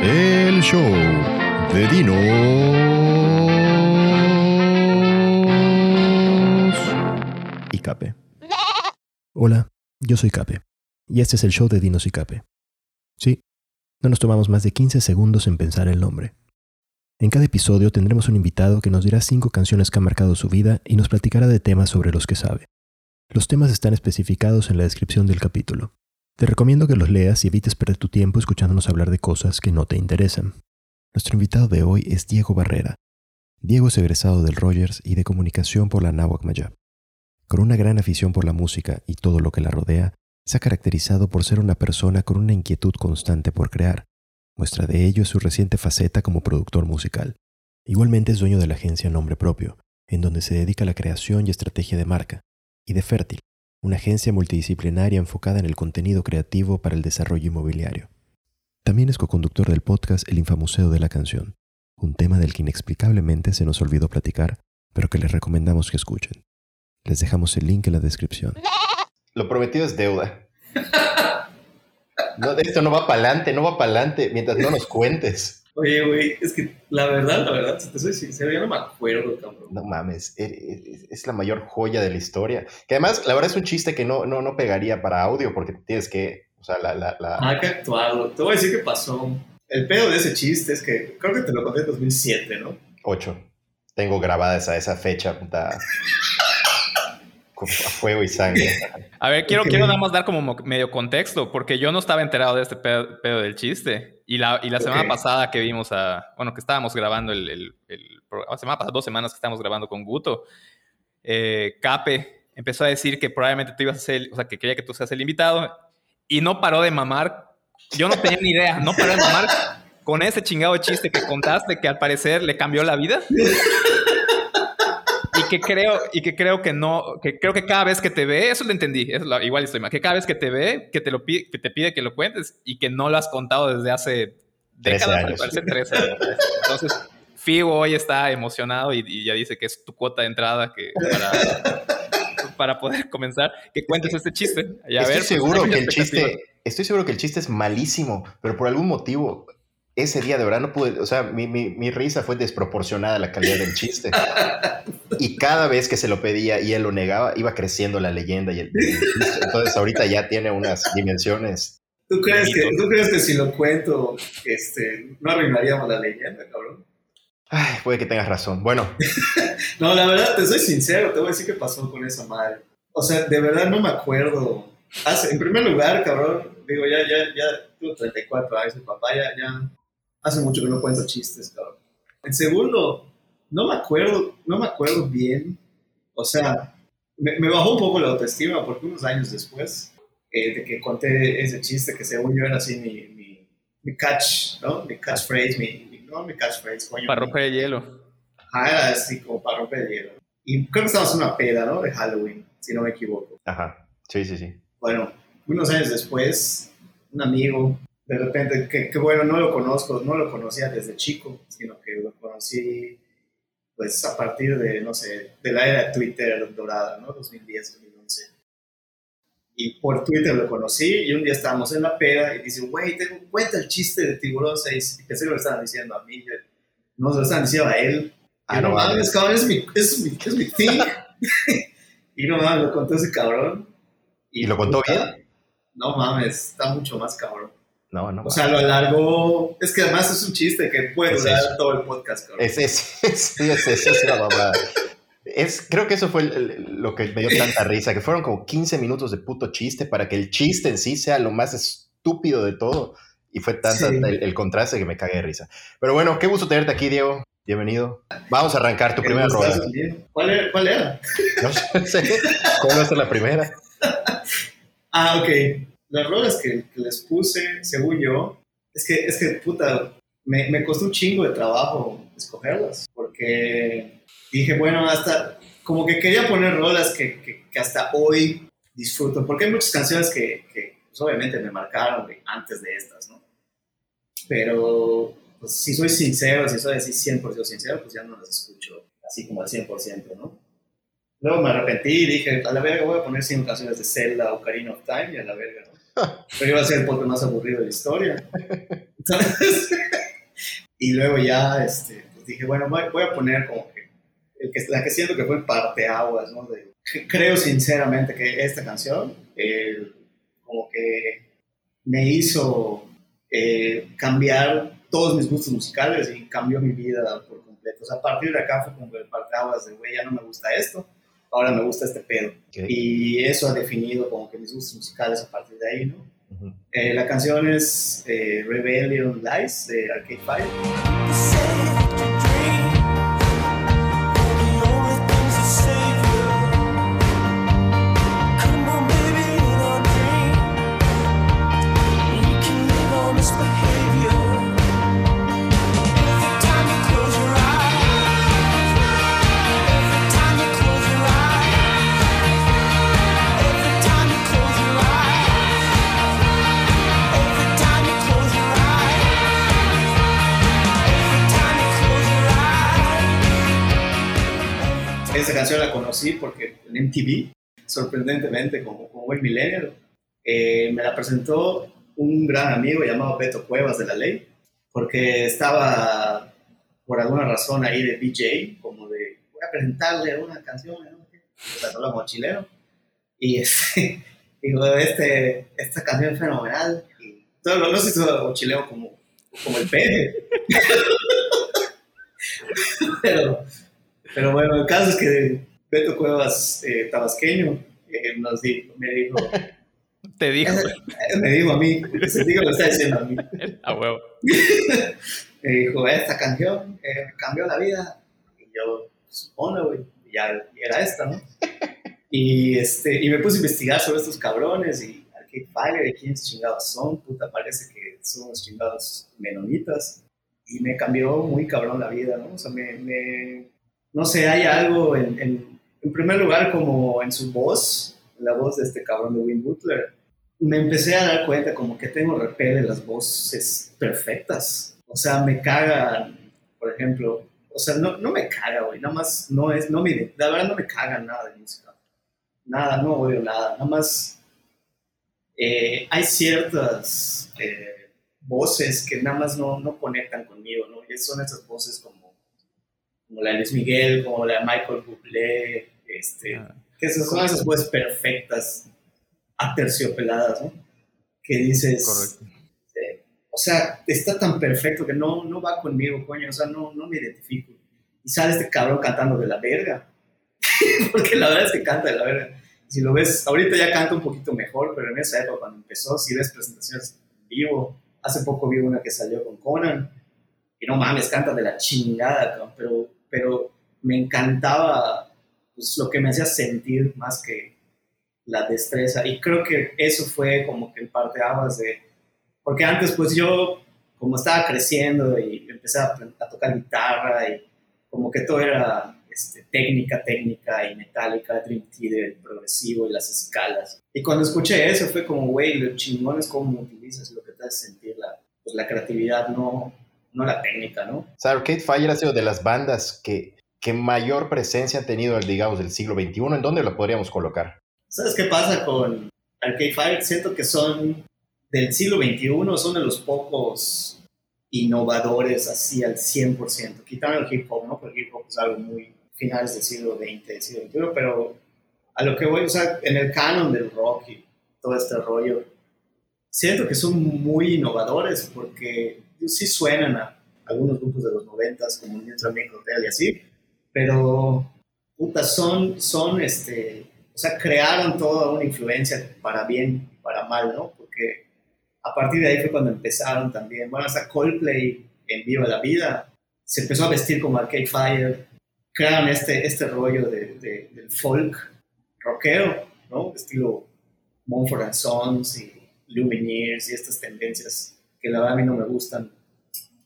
El show de Dinos y Cape. Hola, yo soy Cape, y este es el show de Dinos y Cape. Sí, no nos tomamos más de 15 segundos en pensar el nombre. En cada episodio tendremos un invitado que nos dirá cinco canciones que han marcado su vida y nos platicará de temas sobre los que sabe. Los temas están especificados en la descripción del capítulo. Te recomiendo que los leas y evites perder tu tiempo escuchándonos hablar de cosas que no te interesan. Nuestro invitado de hoy es Diego Barrera. Diego es egresado del Rogers y de comunicación por la Nahuac Mayab. Con una gran afición por la música y todo lo que la rodea, se ha caracterizado por ser una persona con una inquietud constante por crear. Muestra de ello es su reciente faceta como productor musical. Igualmente es dueño de la agencia Nombre Propio, en donde se dedica a la creación y estrategia de marca, y de Fértil, una agencia multidisciplinaria enfocada en el contenido creativo para el desarrollo inmobiliario. También es coconductor del podcast El Infamuseo de la Canción, un tema del que inexplicablemente se nos olvidó platicar, pero que les recomendamos que escuchen. Les dejamos el link en la descripción. Lo prometido es deuda. Esto no va para adelante, no va para adelante mientras no nos cuentes. Oye, güey, es que la verdad, la verdad, si te soy sincero, yo no me acuerdo, cabrón. No mames, e, e, es, la mayor joya de la historia. Que además, la verdad es un chiste que no, no, no pegaría para audio porque tienes que, o sea, la... la, la... Ah, que actuado. Te voy a decir qué pasó. El pedo de ese chiste es que creo que te lo conté en 2007, ¿no? Ocho. Tengo grabada esa, esa fecha, puta a fuego y sangre. A ver, quiero, quiero nada más dar como medio contexto, porque yo no estaba enterado de este pedo, del chiste. Y la, y la semana pasada que vimos a, bueno, que estábamos grabando el, el, la semana pasada, dos semanas que estábamos grabando con Guto, eh, Cape empezó a decir que probablemente tú ibas a ser, o sea, que quería que tú seas el invitado, y no paró de mamar. Yo no tenía ni idea, no paró de mamar con ese chingado chiste que contaste que al parecer le cambió la vida que creo, y que creo que no, que creo que cada vez que te ve, eso lo entendí, igual estoy mal, que cada vez que te ve, que te lo pide, que te pide que lo cuentes y que no lo has contado desde hace décadas, años. Parece, tres años. Entonces, Figo hoy está emocionado y, ya dice que es tu cuota de entrada que para, para poder comenzar, que cuentes este chiste. estoy ver, pues, seguro que el chiste, estoy seguro que el chiste es malísimo, pero por algún motivo ese día de verdad no pude, o sea, mi, mi, mi, risa fue desproporcionada a la calidad del chiste. Y cada vez que se lo pedía y él lo negaba, iba creciendo la leyenda y el, Entonces ahorita ya tiene unas dimensiones. ¿Tú crees, que, ¿Tú crees que si lo cuento, este, no arruinaríamos la leyenda, cabrón? Ay, puede que tengas razón. Bueno. no, la verdad, te soy sincero, te voy a decir qué pasó con esa madre. O sea, de verdad no me acuerdo. Hace, en primer lugar, cabrón, digo, ya, ya, ya, tuve 34 años, papá ya, ya hace mucho que no cuento chistes, cabrón. En segundo, no me acuerdo, no me acuerdo bien, o sea, me, bajó un poco la autoestima porque unos años después eh, de que conté ese chiste que según yo era así mi, mi, mi catch, ¿no? Mi catchphrase, mi, mi, no mi catchphrase, coño. Para romper el hielo. Ajá, era así como para romper el hielo. Y creo que estábamos en una peda, ¿no? De Halloween, si no me equivoco. Ajá, sí, sí, sí. Bueno, unos años después, un amigo de repente, que, bueno, no lo conozco, no lo conocía desde chico, sino que lo conocí pues a partir de, no sé, de la era de Twitter dorada, ¿no? 2010, 2011. Y por Twitter lo conocí y un día estábamos en la peda y dice, güey, tengo cuenta el chiste de Tiburón 6. Y pensé que lo estaban diciendo a mí, no se lo estaban diciendo a él. Ah, no mames, cabrón, es mi, es mi, es mi thing. y no mames, lo contó ese cabrón. ¿Y, lo contó bien? No mames, está mucho más cabrón. No, no. O sea, lo alargó. Es que además es un chiste que puede durar todo el podcast, cabrón. Es, es, es, es, es, es la mamada. Es, creo que eso fue lo que me dio tanta risa, que fueron como 15 minutos de puto chiste para que el chiste en sí sea lo más estúpido de todo. Y fue tanto el, contraste que me cagué de risa. Pero bueno, qué gusto tenerte aquí, Diego. Bienvenido. Vamos a arrancar tu primera rueda. ¿Cuál era? ¿Cuál era? No sé. ¿Cómo va a ser la primera? ah, ok las rolas que, les puse, según yo, es que, es que puta, me, me, costó un chingo de trabajo escogerlas, porque dije, bueno, hasta como que quería poner rolas que, que, hasta hoy disfruto, porque hay muchas canciones que, que pues, obviamente me marcaron antes de estas, ¿no? Pero pues, si soy sincero, si soy así 100% sincero, pues ya no las escucho así como al 100%, ¿no? Luego me arrepentí y dije, a la verga voy a poner 100 canciones de Zelda o Karina of Time y a la verga. Pero iba a ser el podcast más aburrido de la historia. Entonces, Y luego ya este, pues dije, bueno, voy, a poner como que, el que la que siento que fue parteaguas, ¿no? De, creo sinceramente que esta canción, eh, como que me hizo eh, cambiar todos mis gustos musicales y cambió mi vida por completo. O sea, a partir de acá fue como el parteaguas de, güey, ya no me gusta esto, ahora me gusta este pedo. Y eso ha definido como que mis gustos musicales a partir de ahí, ¿no? eh, la canción es eh, Rebellion Lies de Arcade Fire. Conocí porque en MTV, sorprendentemente, como, como buen millennial, eh, me la presentó un gran amigo llamado Beto Cuevas de la Ley, porque estaba por alguna razón ahí de DJ, como de, voy a presentarle una canción, ¿no? O la mochilero. Y este, digo, este, esta canción es fenomenal. Y todo, no sé si todo mochileo como, como el peje. pero, pero bueno, el caso es que Beto Cuevas, eh, tabasqueño, eh, nos dijo, me dijo... Te dijo. me dijo a mí, se dijo lo está diciendo a mí. A huevo. me dijo, esta canción eh, cambió la vida. Y yo, supone, güey, ya era esta, ¿no? Y, este, y me puse a investigar sobre estos cabrones y Arcade Fire, de quiénes chingados son, puta, parece que son los chingados menonitas. Y me cambió muy cabrón la vida, ¿no? O sea, me, me no sé, hay algo en, en, en, primer lugar como en su voz, la voz de este cabrón de Win Butler. Me empecé a dar cuenta como que tengo repele las voces perfectas. O sea, me cagan, por ejemplo, o sea, no, no me caga, güey, nada más no es, no me, la verdad no me caga nada de música. Nada, no odio nada, nada más eh, hay ciertas eh, voces que nada más no, no conectan conmigo, ¿no? Y son esas voces como como la de Luis Miguel, como la de Michael Bublé, este, ah. que esas son esas voces perfectas, aterciopeladas, ¿no? Que dices. Eh, o sea, está tan perfecto que no, no va conmigo, coño, o sea, no, no me identifico. Y sale este cabrón cantando de la verga, porque la verdad es que canta de la verga. Si lo ves, ahorita ya canta un poquito mejor, pero en esa época cuando empezó, si ves presentaciones en vivo, hace poco vi una que salió con Conan, y no mames, canta de la chingada, pero pero me encantaba pues, lo que me hacía sentir más que la destreza. Y creo que eso fue como que el parte de... Porque antes pues yo, como estaba creciendo y empecé a, a tocar guitarra y como que todo era este, técnica, técnica y metálica, Dream Theater, progresivo y las escalas. Y cuando escuché eso fue como, güey, lo chingón es cómo utilizas lo que te hace sentir la, pues, la creatividad, no, no la técnica, ¿no? O sea, Arcade Fire ha sido de las bandas que, que mayor presencia han tenido, digamos, del siglo XXI. ¿En dónde lo podríamos colocar? ¿Sabes qué pasa con Arcade Fire? Siento que son del siglo XXI, son de los pocos innovadores así al 100%. Quitando el hip hop, ¿no? Porque el hip hop es algo muy finales del siglo XX, del siglo XXI, pero a lo que voy, o sea, en el canon del rock y todo este rollo, siento que son muy innovadores porque sí suenan a algunos grupos de los noventas, como Neutral Milk y así, pero, puta, son, son, este, o sea, crearon toda una influencia para bien, para mal, ¿no? Porque a partir de ahí fue cuando empezaron también, bueno, hasta Coldplay en Viva la Vida, se empezó a vestir como Arcade Fire, crearon este, este rollo de, de, del folk rockero, ¿no? Estilo Mumford Sons y Lumineers y estas tendencias que la verdad a mí no me gustan,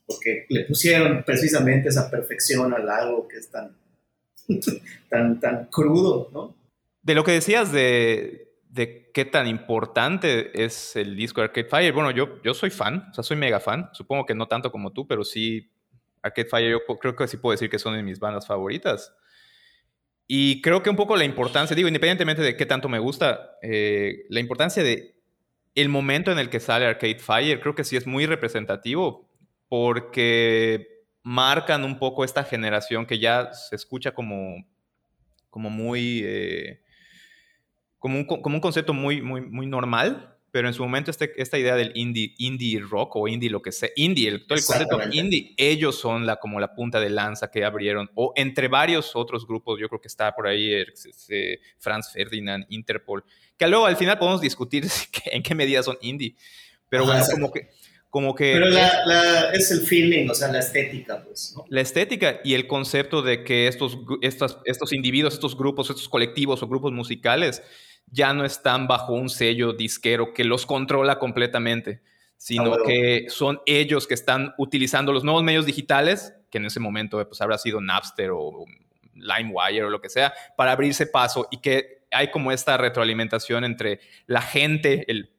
porque le pusieron precisamente esa perfección al algo que es tan, tan, tan crudo, ¿no? De lo que decías de, de qué tan importante es el disco Arcade Fire, bueno, yo, yo soy fan, o sea, soy mega fan, supongo que no tanto como tú, pero sí, Arcade Fire yo creo que sí puedo decir que son de mis bandas favoritas. Y creo que un poco la importancia, digo, independientemente de qué tanto me gusta, eh, la importancia de el momento en el que sale Arcade Fire creo que sí es muy representativo porque marcan un poco esta generación que ya se escucha como, como muy... Eh, como, un, como un concepto muy, muy, muy normal, pero en su momento este, esta idea del indie, indie rock o indie lo que sea, indie, el, todo el concepto indie, ellos son la, como la punta de lanza que abrieron, o entre varios otros grupos, yo creo que está por ahí Franz Ferdinand, Interpol, que luego al final podemos discutir en qué medida son indie, pero bueno, como que... Como que pero la, es el feeling, o sea, la estética, pues. La estética y el concepto de que estos, estos, estos individuos, estos grupos, estos colectivos o grupos musicales ya no están bajo un sello disquero que los controla completamente, sino ah, que son ellos que están utilizando los nuevos medios digitales, que en ese momento pues, habrá sido Napster o LimeWire o lo que sea, para abrirse paso y que hay como esta retroalimentación entre la gente, el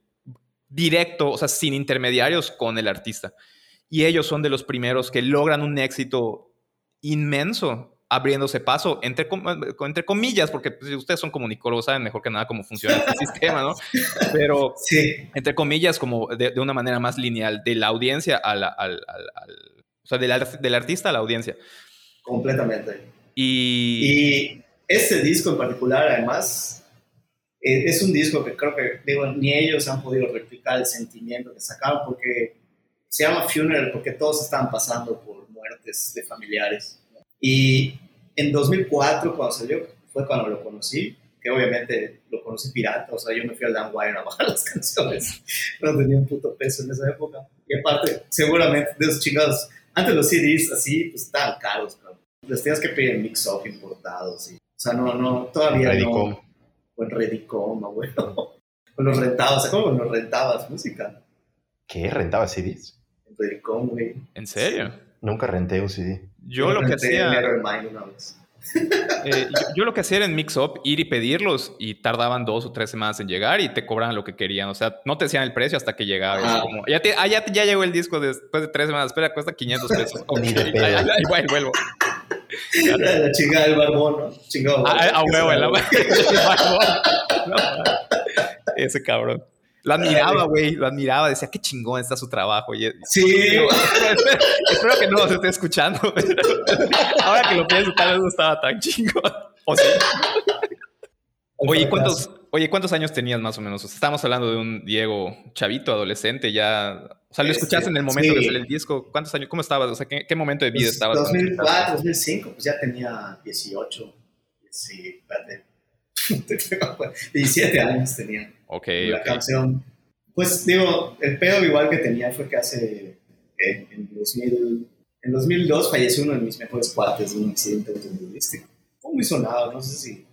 directo, o sea, sin intermediarios con el artista. Y ellos son de los primeros que logran un éxito inmenso abriéndose paso, entre, entre comillas, porque pues, ustedes son comunicólogos, saben mejor que nada cómo funciona este sistema, ¿no? Pero, sí. entre comillas, como de, una manera más lineal, de la audiencia al, al, o sea, del, del, artista a la audiencia. Completamente. Y... y este disco en particular, además, es un disco que creo que, digo, ni ellos han podido replicar el sentimiento que sacaron, porque se llama Funeral, porque todos estaban pasando por muertes de familiares. Y en 2004, cuando salió, fue cuando lo conocí, que obviamente lo conocí pirata, o sea, yo me fui al Wire a bajar las canciones, no tenía un puto peso en esa época. Y aparte, seguramente de esos chingados, antes los CDs así, pues estaban caros, ¿no? Les tenías que pedir mix-off importados, y, o sea, no, no, todavía no. O en Redicom, abuelo. O los rentados, ¿cómo los rentabas música? ¿Qué? ¿Rentabas CDs? En Redicom, güey. ¿En serio? Nunca renté un CD. Yo, lo que hacía. Eh, yo, lo que hacía era en Mix Up ir y pedirlos y tardaban dos o tres semanas en llegar y te cobraban lo que querían. O sea, no te decían el precio hasta que llegaba. Ah. ya, ah, ya, ya, llegó el disco después de tres semanas. Espera, cuesta 500 pesos. Igual vuelvo. La chingada del barbón, ¿no? Chingado. A, a huevo, el barbón. Ese cabrón. Lo admiraba, güey, lo admiraba, decía, qué chingón está su trabajo. Y, sí. espero, que no los esté escuchando. Ahora que lo pienso, tal vez no estaba tan chingón. O sí. Oye, ¿cuántos, oye, ¿cuántos años tenías más o menos? estamos hablando de un Diego chavito, adolescente, ya... O sea, lo este, escuchaste en el momento de el disco. ¿Cuántos años? ¿Cómo estabas? O sea, ¿qué, qué momento de vida pues, estabas? 2004, 2005, pues ya tenía 18. Sí, espérate. 17 años tenía. Ok. La canción. Pues digo, el pedo igual que tenía fue que hace. En, 2000, en 2002 falleció uno de mis mejores cuates de un accidente automovilístico. Fue muy sonado, no sé si,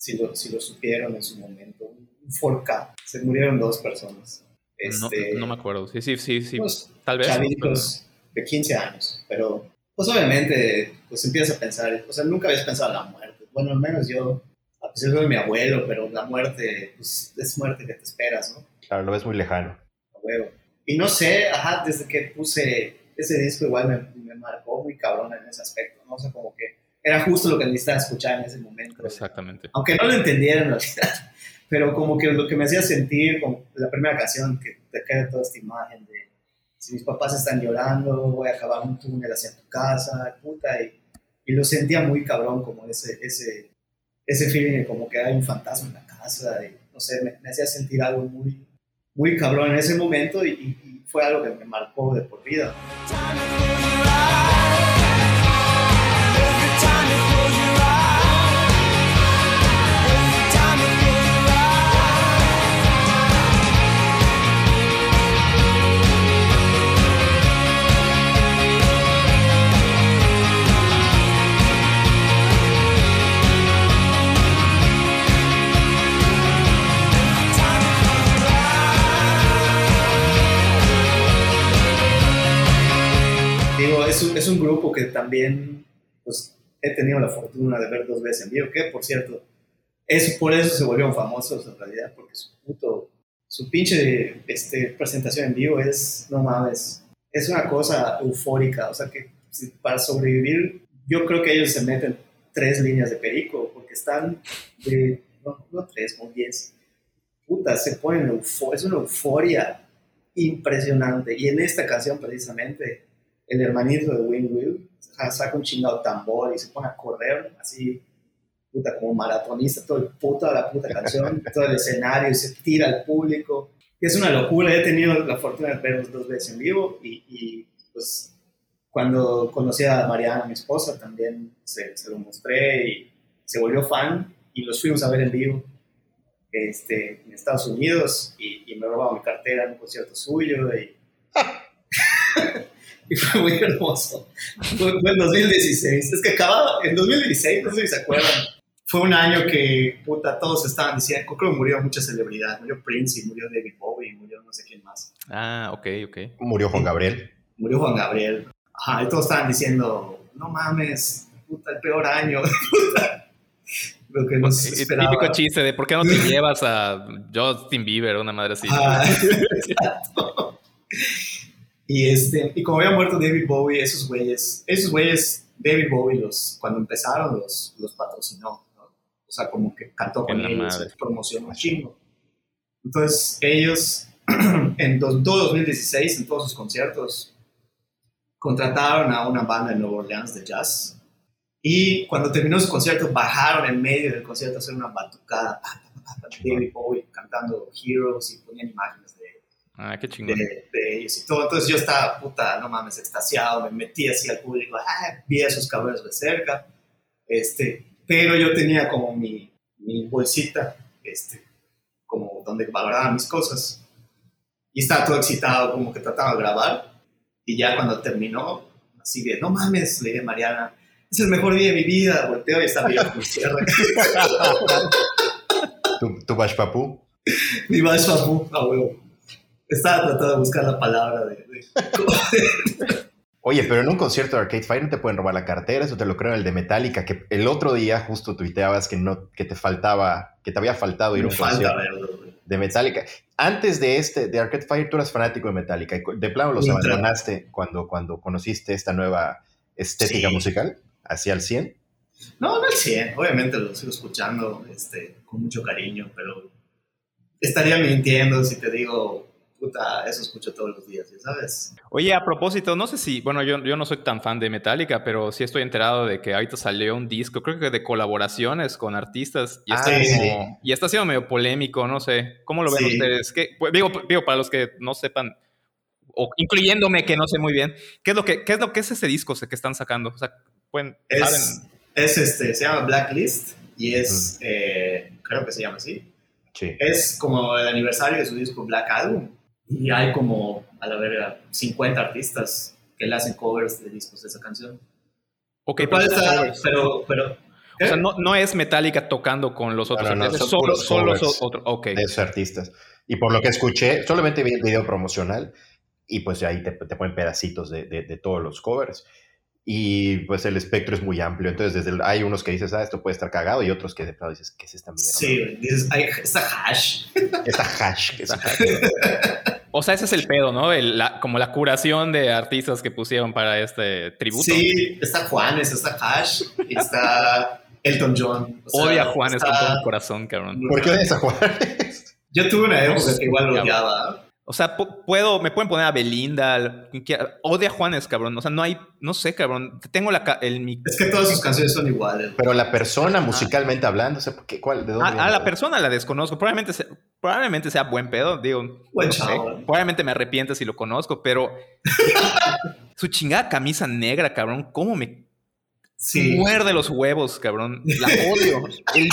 si, lo, si lo supieron en su momento. Un 4K. Se murieron dos personas. Este, no, me acuerdo. Sí, sí, sí, sí. Pues, Tal vez. Chavitos de 15 años. Pero, pues obviamente, pues empiezas a pensar. O sea, nunca habías pensado en la muerte. Bueno, al menos yo a pesar de mi abuelo, pero la muerte, pues es muerte que te esperas, ¿no? Claro, lo ves muy lejano. A huevo. Y no sé, ajá, desde que puse ese disco igual me, me, marcó muy cabrón en ese aspecto, ¿no? O sea, como que era justo lo que necesitaba escuchar en ese momento. Exactamente. Aunque no lo entendiera en realidad, pero como que lo que me hacía sentir, como la primera canción que te queda toda esta imagen de si mis papás están llorando, voy a acabar un túnel hacia tu casa, puta, y, y lo sentía muy cabrón como ese, ese, ese feeling de como que hay un fantasma en la casa, y, no sé, me, hacía sentir algo muy, muy cabrón en ese momento y, y fue algo que me marcó de por vida. Es un, grupo que también pues, he tenido la fortuna de ver dos veces en vivo, que por cierto, es, por eso se volvieron famosos en realidad, porque su puto, su pinche este, presentación en vivo es, no mames, es una cosa eufórica, o sea que para sobrevivir, yo creo que ellos se meten tres líneas de perico, porque están de, no, no tres, como diez, puta, se ponen, es una euforia impresionante, y en esta canción precisamente, el hermanito de Win Will saca un chingado tambor y se pone a correr así, puta, como maratonista, todo el puto la puta canción, todo el escenario y se tira al público. Es una locura, he tenido la fortuna de verlos dos veces en vivo y, y pues cuando conocí a Mariana, mi esposa, también se, se, lo mostré y se volvió fan y los fuimos a ver en vivo este, en Estados Unidos y, y me robaron mi cartera en un concierto suyo y, y fue muy hermoso. Fue, en 2016, es que acababa, en 2016, no sé si se acuerdan, fue un año que, puta, todos estaban diciendo, creo que murió muchas celebridades, murió Prince y murió David Bowie y murió no sé quién más. Ah, ok, ok. Murió Juan Gabriel. Murió Juan Gabriel. Ajá, y todos estaban diciendo, no mames, puta, el peor año, puta. Lo que nos el esperaba. típico chiste de por qué no te llevas a Justin Bieber una madre así. Ah, exacto. Y, este, y como había muerto David Bowie, esos güeyes, esos güeyes, David Bowie, los, cuando empezaron, los, los patrocinó. ¿no? O sea, como que cantó con En ellos, promocionó chingo. Entonces, ellos, en todo 2016, en todos sus conciertos, contrataron a una banda de Nueva Orleans de jazz. Y cuando terminó su concierto, bajaron en medio del concierto a hacer una batucada. pa, David Bowie cantando Heroes y ponían imágenes de Ah, qué chingón. de, de ellos y todo. Entonces yo estaba, puta, no mames, extasiado, me metí así al público, ah, vi a esos cabrones de cerca, este, pero yo tenía como mi, mi bolsita, este, como donde guardaba mis cosas, y estaba todo excitado, como que trataba de grabar, y ya cuando terminó, así de, no mames, le dije a Mariana, es el mejor día de mi vida, volteo y está cierre. Tu, tu Bash Papu. Mi Bash Papu, a huevo. Estaba tratando de buscar la palabra de- de Oye, pero en un concierto de Arcade Fire no te pueden robar la cartera, eso te lo creo en el de Metallica, que el otro día justo tuiteabas que no, que te faltaba, que te había faltado ir a un concierto de Metallica. Antes de este, de Arcade Fire, tú eras fanático de Metallica y de plano los abandonaste cuando, cuando conociste esta nueva estética Sí. musical, hacia el 100. No, no al 100. Obviamente lo sigo escuchando este, con mucho cariño, pero estaría mintiendo si te digo, puta, eso escucho todos los días, ¿ya ¿sabes? Oye, a propósito, no sé si, bueno, yo, yo no soy tan fan de Metallica, pero sí estoy enterado de que ahorita salió un disco, creo que de colaboraciones con artistas, y, Ah, está, sí. como- y está siendo medio polémico, no sé. ¿Cómo lo ven Sí. ustedes? ¿Qué- pues, digo, digo, para los que no sepan, o incluyéndome que no sé muy bien, ¿qué es lo que, qué es, lo que es ese disco que están sacando? O sea, pueden, Es, ¿saben? es este, se llama Blacklist y es, eh, creo que se llama así, Sí. es como el aniversario de su disco Black Album y hay como, a la verga, 50 artistas que le hacen covers de discos de esa canción. Ok, pero, está- pero, pero, o sea, no, no es Metallica tocando con los otros No, no, no, artistas, son solo, solo covers. so- otro, ok. de esos artistas. Y por lo que escuché, solamente vi el video promocional y pues ahí te, te ponen pedacitos de, de- de todos los covers. Y pues el espectro es muy amplio. Entonces, desde el- hay unos que dices, ah, esto puede estar cagado, y otros que de plano dices, ¿qué es esta mierda? sí, dices, está hash. Esta hash. que es- O sea, ese es el pedo, ¿no? El- la- como la curación de artistas que pusieron para este tributo. Sí, está Juanes, está Hash, y está Elton John. O sea, Odia a Juanes está- con todo el corazón, cabrón. ¿Por qué odias a Juárez? Yo tuve una época que igual lo odiaba. O sea, pu- puedo, me pueden poner a Belinda, odia a Juanes, cabrón. O sea, no hay, no sé, cabrón. Tengo la, el, mi- Es que todas sus canciones son iguales. Pero la persona musicalmente hablando, o sea, ¿por qué? ¿Cuál? ¿De dónde a, viene? a la persona la desconozco. Probablemente sea, probablemente sea buen pedo, digo. Buen no sé. Probablemente me arrepiente si lo conozco, pero su chingada camisa negra, cabrón, ¿cómo me Sí. muerde los huevos, cabrón? La odio. El-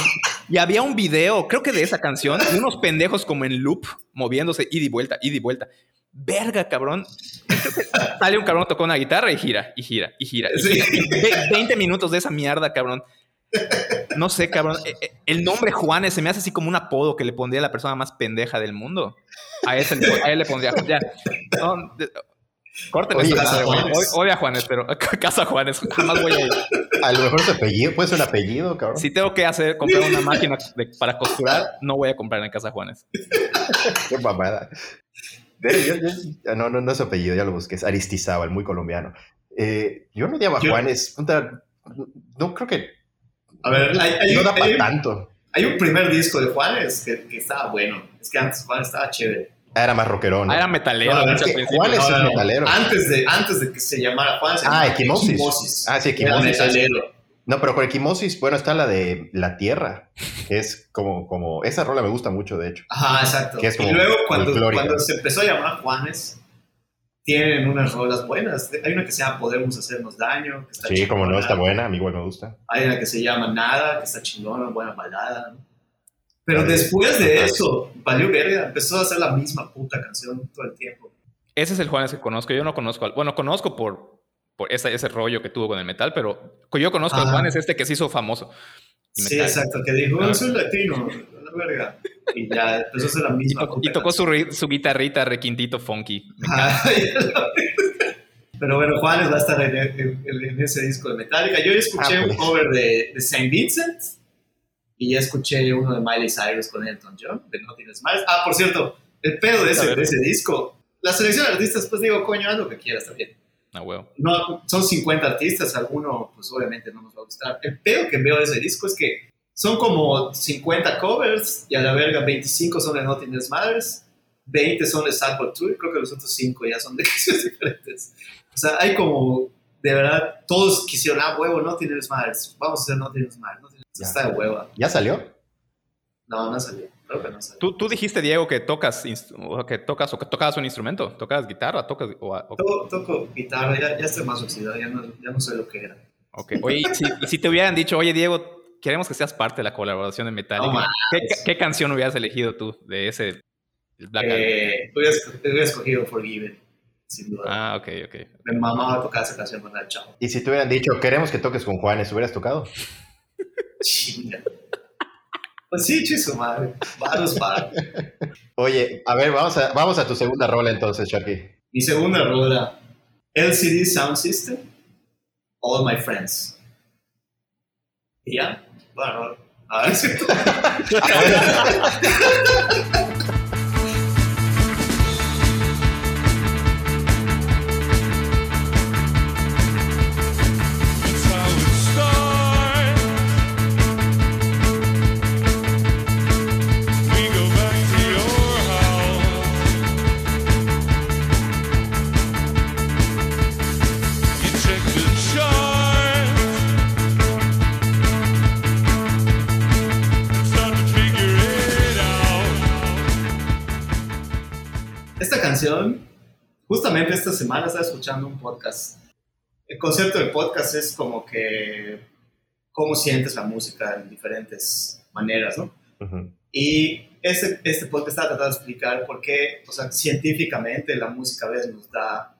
y había un video, creo que de esa canción, de unos pendejos como en loop, moviéndose ida y vuelta, ida y vuelta. Verga, cabrón. Sale un cabrón, tocó una guitarra y gira, y gira, y gira. y Sí. gira. Ve- 20 minutos de esa mierda, cabrón. No sé, cabrón. Eh, eh, El nombre Juanes se me hace así como un apodo que le pondría a la persona más pendeja del mundo. A, ese, a él le pondría. Ya. No, córtenle Oye, Casa. Juanes. Odia a Juanes, pero Casa Juanes, jamás voy a ir. A lo mejor su apellido, puede ser un apellido, cabrón. Si tengo que hacer, comprar una máquina de- para costurar, no voy a comprar en Casa Juanes. Qué mamada. Yo- yo- ah, no, no, no es su apellido, ya lo busqué. Es Aristizábal, muy colombiano. Eh, yo no odiaba a Juanes. puta, no creo que. A ver, hay, hay no un, da hay para tanto. hay un primer disco de Juanes que, que estaba bueno. Es que antes Juanes estaba chévere. Era más rockerón. Ah, era metalero. No, es que No, es no, no. metalero. Antes de, antes de que se llamara Juan, se Ah, llamaba Equimosis. Ah, sí, Equimosis. metalero. No, pero con Equimosis, bueno, está la de La Tierra, que es como, como, esa rola me gusta mucho, de hecho. Ajá, exacto. Que es como y luego cuando, cuando se empezó a llamar Juanes, tienen unas rolas buenas. Hay una que se llama Podemos Hacernos Daño. Que está Sí, como no, está buena, a mí igual me gusta. Hay una que se llama Nada, que está chingona, buena balada. ¿no? Pero después de eso, valió verga, empezó a hacer la misma puta canción todo el tiempo. Ese es el Juanes que conozco. Yo no conozco. al- Bueno, conozco por, por ese, ese rollo que tuvo con el metal, pero yo conozco al. Juanes este que se hizo famoso. Y Sí, exacto, que dijo, Ah. "Oh, soy latino, la verga. Y ya empezó a hacer la Y, misma to- puta y tocó su, su guitarrita requintito funky. Pero bueno, Juanes va a estar en, en- en ese disco de Metallica. Yo ya escuché Ah, un pues. cover de, de Saint Vincent y ya escuché uno de Miley Cyrus con Elton John, de No Tienes Más. Ah, por cierto, el pedo de ese, de ese disco, la selección de artistas, pues digo, coño, haz lo que quieras también. Ah, huevo. No, son 50 artistas, alguno pues obviamente no nos va a gustar. El pedo que veo de ese disco es que son como 50 covers y a la verga 25 son de No Tienes Madres, 20 son de Sad Tour, creo que los otros 5 ya son de canciones diferentes. O sea, hay como, de verdad, todos quisieron, ah, huevo, No Tienes Madres, vamos a hacer No Tienes Madres, no tienes... Ya. está de hueva. ¿Ya salió? No, no salió, creo que no salió. Tú, tú dijiste, Diego, que tocas, que tocas o que tocabas un instrumento. ¿Tocas guitarra? ¿Tocas? O, o- Toco, toco guitarra, ya, ya estoy más oxidado, ya no, ya no sé lo que era. ok. Oye, y si, y si te hubieran dicho, oye, Diego, queremos que seas parte de la colaboración de Metallica, No. ¿qué, qué- qué canción hubieras elegido tú de ese Black Album? Eh, hubiera escogido Forgiven, sin duda. Ah, ok, ok. Me mamaba tocar esa canción con el chavo. Y si te hubieran dicho, queremos que toques con Juanes, ¿hubieras tocado? Chinga. Pues sí, chiso madre. Varos para. Oye, a ver, vamos a, vamos a tu segunda rola entonces, Sharky. Mi segunda rola. LCD Sound System. All My Friends. ¿Y ya? Bueno, a ver si justamente esta semana estaba escuchando un podcast. El concepto del podcast es como que cómo sientes la música en diferentes maneras, ¿no? Ujú. Y este, este podcast está tratando de explicar por qué, o sea, científicamente la música a veces nos da,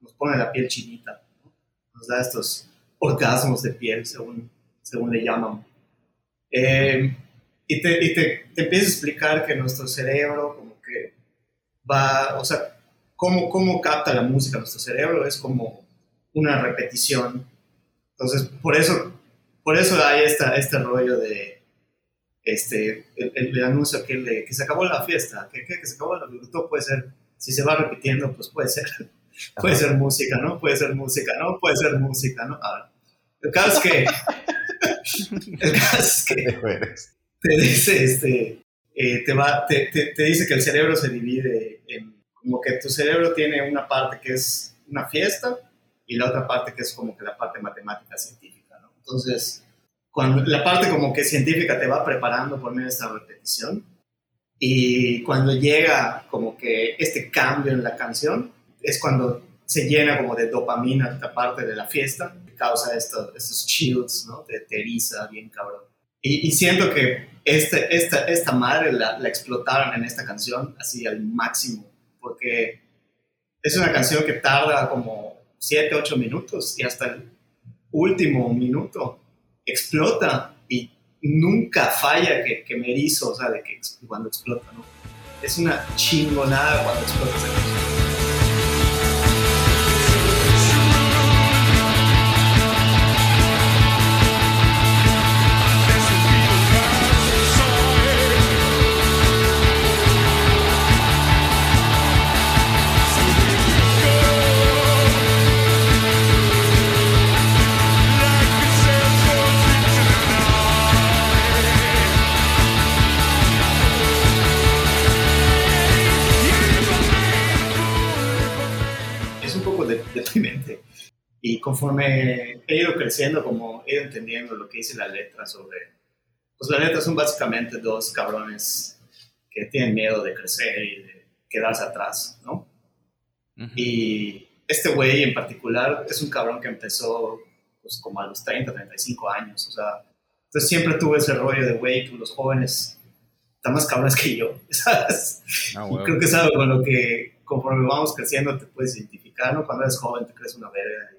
nos pone la piel chinita, ¿no? nos da estos orgasmos de piel, según, según le llaman. Eh, y te, y te, te empieza a explicar que nuestro cerebro como que va, o sea, cómo, cómo capta la música nuestro cerebro es como una repetición. Entonces, por eso, por eso hay esta, este rollo de, este, el, el- el anuncio que, le- que se acabó la fiesta, que, que, que se acabó la todo puede ser, si se va repitiendo, pues puede ser, puede ser música, ¿no? Puede ser música, ¿no? Puede ser música, ¿no? Ahora, el caso es que, el caso es que te dice, este, eh, te, va, te, te, te dice que el cerebro se divide en, como que tu cerebro tiene una parte que es una fiesta y la otra parte que es como que la parte matemática científica, ¿no? Entonces, cuando la parte como que científica te va preparando por medio de esta repetición y cuando llega como que este cambio en la canción es cuando se llena como de dopamina esta parte de la fiesta, que causa estos, estos chills, ¿no? Te, te eriza bien cabrón. Y, y siento que este, esta, esta madre la, la explotaron en esta canción así al máximo, porque es una canción que tarda como 7, 8 minutos y hasta el último minuto explota y nunca falla que, que me erizo, o sea, de que cuando explota, ¿no? Es una chingonada cuando explota esa canción. Y conforme he ido creciendo, como he ido entendiendo lo que dice la letra sobre... Pues las letras son básicamente dos cabrones que tienen miedo de crecer y de quedarse atrás, ¿no? Ujú. Y este güey en particular es un cabrón que empezó pues como a los 30, 35 años, o sea, entonces siempre tuve ese rollo de, güey, los jóvenes están más cabrones que yo, ¿sabes? Ah, Y creo que es algo con lo que conforme vamos creciendo te puedes identificar, ¿no? Cuando eres joven te crees una verga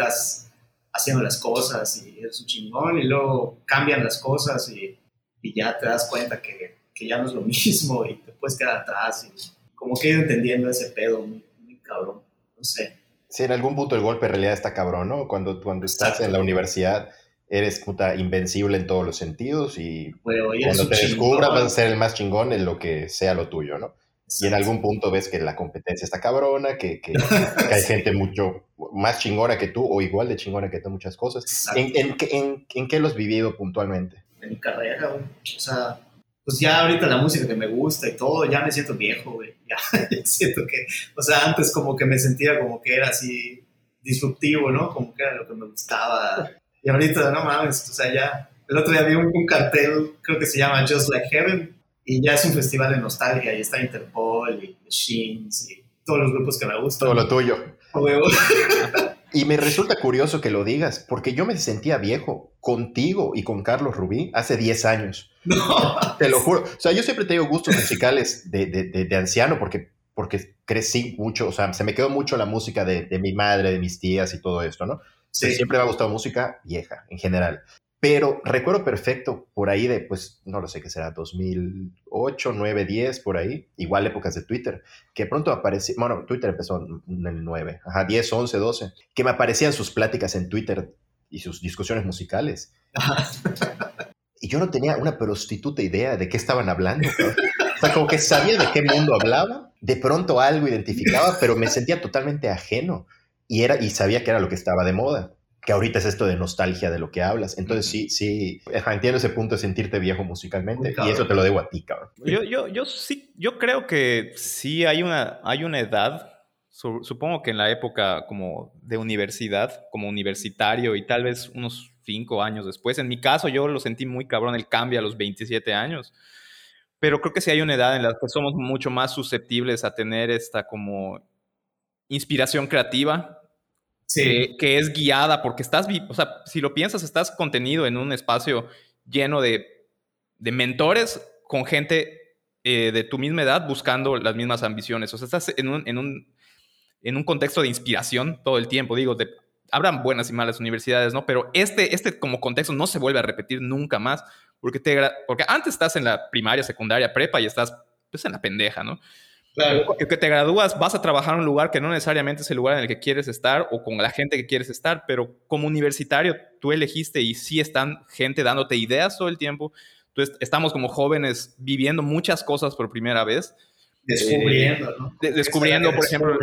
estás haciendo las cosas y eres un chingón y luego cambian las cosas y, y ya te das cuenta que, que ya no es lo mismo y te puedes quedar atrás y como que ido entendiendo ese pedo muy, muy cabrón, no sé. Sí, en algún punto el golpe en realidad está cabrón, ¿no? Cuando, cuando estás en la universidad eres puta invencible en todos los sentidos y eres cuando te descubras vas a ser el más chingón en lo que sea lo tuyo, ¿no? Y en algún punto ves que la competencia está cabrona, que, que- que hay gente mucho más chingona que tú o igual de chingona que tú muchas cosas. ¿En, en, en, en qué lo has vivido puntualmente? en mi carrera, güey. O sea, pues ya ahorita la música que me gusta y todo, ya me siento viejo, güey. Ya, ya siento que, o sea, antes como que me sentía como que era así disruptivo, ¿no? Como que era lo que me gustaba. Y ahorita, no mames, o sea, ya. El otro día vi un, un cartel, creo que se llama Just Like Heaven, y ya es un festival de nostalgia, y está Interpol y The Shins y todos los grupos que me gustan. Todo lo tuyo. Y me resulta curioso que lo digas, porque yo me sentía viejo contigo y con Carlos Rubí hace 10 años. No, Te lo juro. O sea, yo siempre tengo gustos musicales de, de- de- de anciano porque, porque crecí mucho, o sea, se me quedó mucho la música de, de mi madre, de mis tías y todo esto, ¿no? sí, Siempre me ha gustado música vieja, en general. Pero recuerdo perfecto por ahí de, pues, no lo sé qué será, 2008, 9, 10, por ahí, igual épocas de Twitter, que pronto aparecía, bueno, Twitter empezó en el 9, ajá, 10, 11, 12, que me aparecían sus pláticas en Twitter y sus discusiones musicales. Y yo no tenía una prostituta idea de qué estaban hablando. O sea, como que sabía de qué mundo hablaba, de pronto algo identificaba, pero me sentía totalmente ajeno y, era, y sabía que era lo que estaba de moda. Que ahorita es esto de nostalgia de lo que hablas. Entonces, sí, sí, ajá, entiendo ese punto de sentirte viejo musicalmente y eso te lo debo a ti, cabrón. Yo, yo, yo sí, yo creo que sí hay una, hay una edad, su- supongo que en la época como de universidad, como universitario y tal vez unos cinco años después. En mi caso yo lo sentí muy cabrón el cambio a los 27 años. Pero creo que sí hay una edad en la que somos mucho más susceptibles a tener esta como inspiración creativa sí, que, es guiada porque estás, o sea, si lo piensas, estás contenido en un espacio lleno de, de mentores con gente eh, de tu misma edad buscando las mismas ambiciones. O sea, estás en un, en un, en un contexto de inspiración todo el tiempo. Digo, de, habrán buenas y malas universidades, ¿no? Pero este, este como contexto no se vuelve a repetir nunca más porque, te, porque antes estás en la primaria, secundaria, prepa y estás pues, en la pendeja, ¿no? Claro. que, que te gradúas, vas a trabajar en un lugar que no necesariamente es el lugar en el que quieres estar o con la gente que quieres estar, pero como universitario tú elegiste y sí están gente dándote ideas todo el tiempo. Entonces estamos como jóvenes viviendo muchas cosas por primera vez, Descubriendo, ¿no? de- descubriendo, por ejemplo,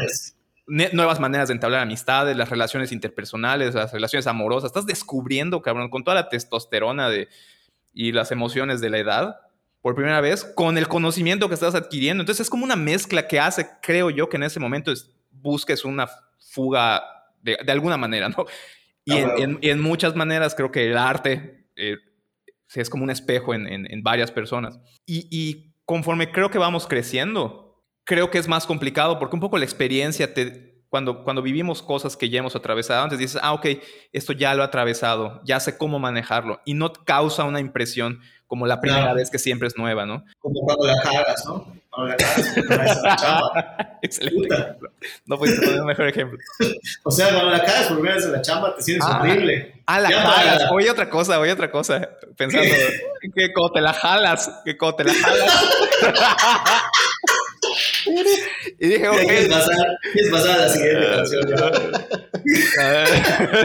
nuevas maneras de entablar amistades, las relaciones interpersonales, las relaciones amorosas. Estás descubriendo, cabrón, con toda la testosterona de, y las emociones de la edad, por primera vez, con el conocimiento que estás adquiriendo. Entonces es como una mezcla que hace, creo yo, que en ese momento es- busques una fuga de, de alguna manera, ¿no? Y Ah, en, huevo. en- y en muchas maneras creo que el arte eh, es como un espejo en, en- en varias personas. Y, y conforme creo que vamos creciendo, creo que es más complicado porque un poco la experiencia te... Cuando, cuando vivimos cosas que ya hemos atravesado antes, dices, ah, ok, esto ya lo he atravesado, ya sé cómo manejarlo. Y no causa una impresión como la primera Claro. vez que siempre es nueva, ¿no? Como cuando la cagas, ¿no? Cuando la cagas, la chamba. Excelente. No puedes poner un mejor ejemplo. O sea, cuando la cagas por primera vez en la chamba, te sientes Ah. horrible. Ah, la jalas. Oye, otra cosa, oye, otra cosa. Pensando que como te la jalas, que como te la jalas. y dije, ok. Quieres pasar, quieres pasar a la siguiente canción. ya. A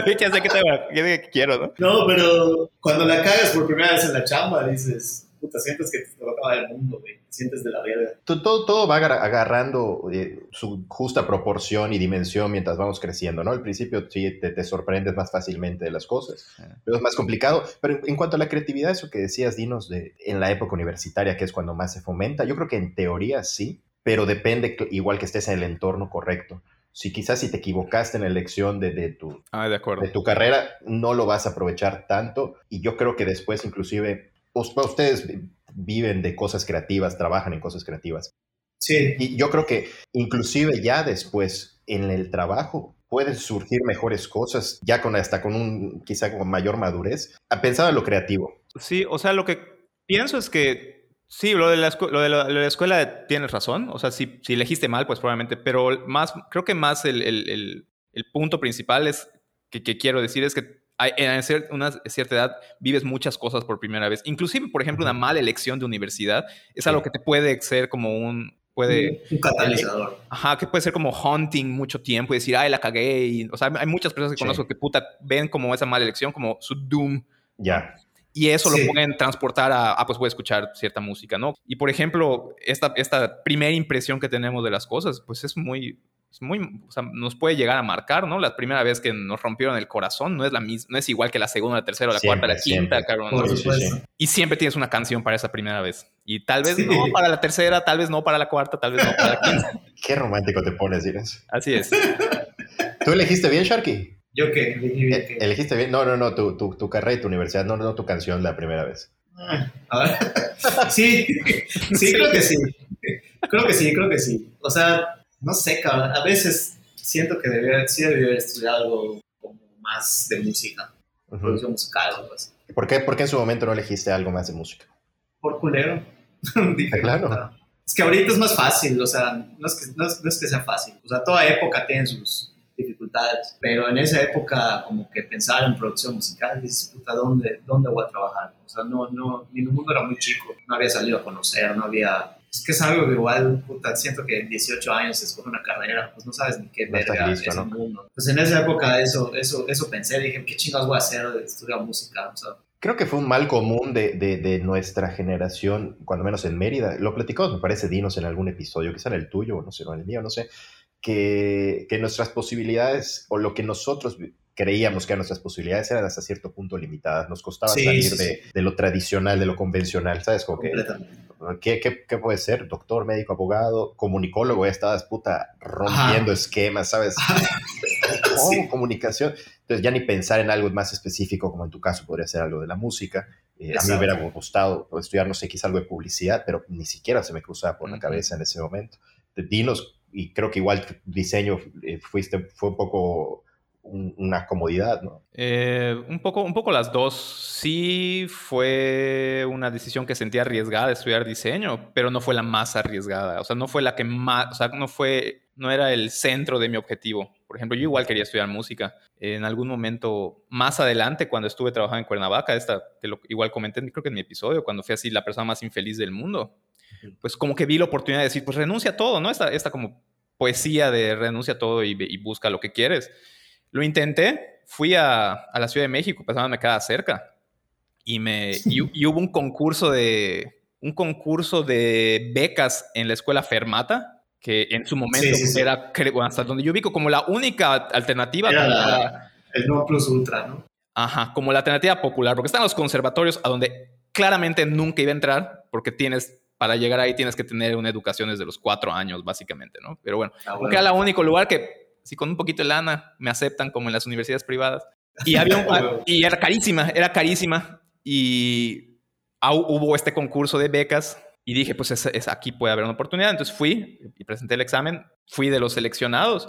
ver, ya sé que te que quiero, ¿no? No, pero cuando la cagas por primera vez en la chamba, dices, puta, sientes que te va a acabar el mundo, güey. Sientes de la verga. Todo, todo, va agar- agarrando eh, su justa proporción y dimensión mientras vamos creciendo, ¿no? Al principio sí te, te sorprendes más fácilmente de las cosas, pero es más complicado. Pero en, en cuanto a la creatividad, eso que decías, Dinos, de, en la época universitaria, que es cuando más se fomenta, yo creo que en teoría sí, pero depende, igual que estés en el entorno correcto. si quizás si te equivocaste en la elección de, de tu, Ah, de acuerdo. de tu carrera, no lo vas a aprovechar tanto. Y yo creo que después, inclusive, us- ustedes vi- viven de cosas creativas, trabajan en cosas creativas. Sí, Y yo creo que inclusive ya después, en el trabajo, pueden surgir mejores cosas, ya con hasta con un, quizá con mayor madurez. A pensar en lo creativo. Sí, o sea, lo que pienso es que sí, lo de la, lo de la, lo de la escuela tienes razón. O sea, si, si elegiste mal, pues probablemente. Pero más, creo que más el, el- el- el punto principal es que, que quiero decir es que hay- en una cierta edad vives muchas cosas por primera vez. Inclusive, por ejemplo, una mala elección de universidad es Sí. algo que te puede ser como un... Puede, un catalizador. Ajá, que puede ser como haunting mucho tiempo y decir, ay, la cagué. Y, o sea, hay muchas personas que Sí. conozco que puta ven como esa mala elección, como su doom. Ya. Y eso Sí. lo pueden transportar a, ah, pues voy a escuchar cierta música, ¿no? Y por ejemplo, esta, esta primera impresión que tenemos de las cosas, pues es muy, es muy, o sea, nos puede llegar a marcar, ¿no? La primera vez que nos rompieron el corazón no es la misma, no es igual que la segunda, la tercera, la Siempre, cuarta, la quinta, cabrón. Por supuesto. Y siempre tienes una canción para esa primera vez. Y tal vez Sí. no para la tercera, tal vez no para la cuarta, tal vez no para la quinta. Qué romántico te pones, Inés. Así es. ¿Tú elegiste bien, Sharky? Yo que elegí bien que- ¿Elegiste bien? No, no, no, tu, tu, tu carrera y tu universidad, no, no tu canción la primera vez. Ah. Sí, sí, creo que sí. Creo que sí, creo que sí. O sea, no sé, cabrón. A veces siento que debería, sí debería haber estudiado algo como más de música, producción musical o algo así. ¿Por qué, por qué en su momento no elegiste algo más de música? Por culero. Dije, Claro. "Puta". Es que ahorita es más fácil, o sea, no es, que, no, es, no es que sea fácil. O sea, toda época tiene sus dificultades, pero en esa época como que pensar en producción musical, dices, puta, ¿dónde, ¿dónde voy a trabajar? O sea, no, no, mi mundo era muy chico, no había salido a conocer, no había... Es que es algo que igual, puta, siento que en 18 años escoge una carrera, pues no sabes ni qué No verga listo, es ¿no? el mundo. Pues en esa época eso, eso, eso pensé, dije, ¿qué chingados voy a hacer de estudiar música? O sea, Creo que fue un mal común de, de, de nuestra generación, cuando menos en Mérida. Lo platicamos, me parece, Dinos, en algún episodio, quizá en el tuyo, no sé, o en el mío, no sé, que, que nuestras posibilidades o lo que nosotros creíamos que nuestras posibilidades eran hasta cierto punto limitadas. Nos costaba Sí, salir sí, de, de lo tradicional, de lo convencional, ¿sabes? Como que. ¿qué, qué, qué puede ser? Doctor, médico, abogado, comunicólogo, ya estabas puta rompiendo esquemas, ¿sabes? ¿Cómo? Sí. Comunicación. Entonces ya ni pensar en algo más específico, como en tu caso podría ser algo de la música. Eh, a mí me hubiera gustado estudiar, no sé, quizá algo de publicidad, pero ni siquiera se me cruzaba por la cabeza en ese momento. Dinos, y creo que igual diseño eh, fuiste, fue un poco un- una comodidad, ¿no? Eh, un, poco, un poco las dos. Sí fue una decisión que sentí arriesgada de estudiar diseño, pero no fue la más arriesgada. O sea, no fue la que más, o sea, no fue, no era el centro de mi objetivo. Por ejemplo, yo igual quería estudiar música. En algún momento más adelante, cuando estuve trabajando en Cuernavaca, esta, que lo, igual comenté, creo que en mi episodio, cuando fui así la persona más infeliz del mundo, pues como que vi la oportunidad de decir, pues renuncia a todo, ¿no? Esta, esta como poesía de renuncia a todo y, y busca lo que quieres. Lo intenté, fui a, a la Ciudad de México, pues nada, me cerca. Y, me, y, y hubo un concurso de un concurso de becas en la escuela Fermata, que en su momento Sí, sí, era, hasta donde yo ubico, como la única alternativa. Era como la- la- El no plus ultra, ¿no? Ajá, como la alternativa popular, porque están los conservatorios a donde claramente nunca iba a entrar, porque tienes, para llegar ahí tienes que tener una educación desde los cuatro años, básicamente, ¿no? Pero bueno, Ah, porque era el único lugar que, si con un poquito de lana, me aceptan como en las universidades privadas. Y, había un- y era carísima, era carísima. Y hubo este concurso de becas y dije, pues es, es- aquí puede haber una oportunidad. Entonces fui y presenté el examen, fui de los seleccionados.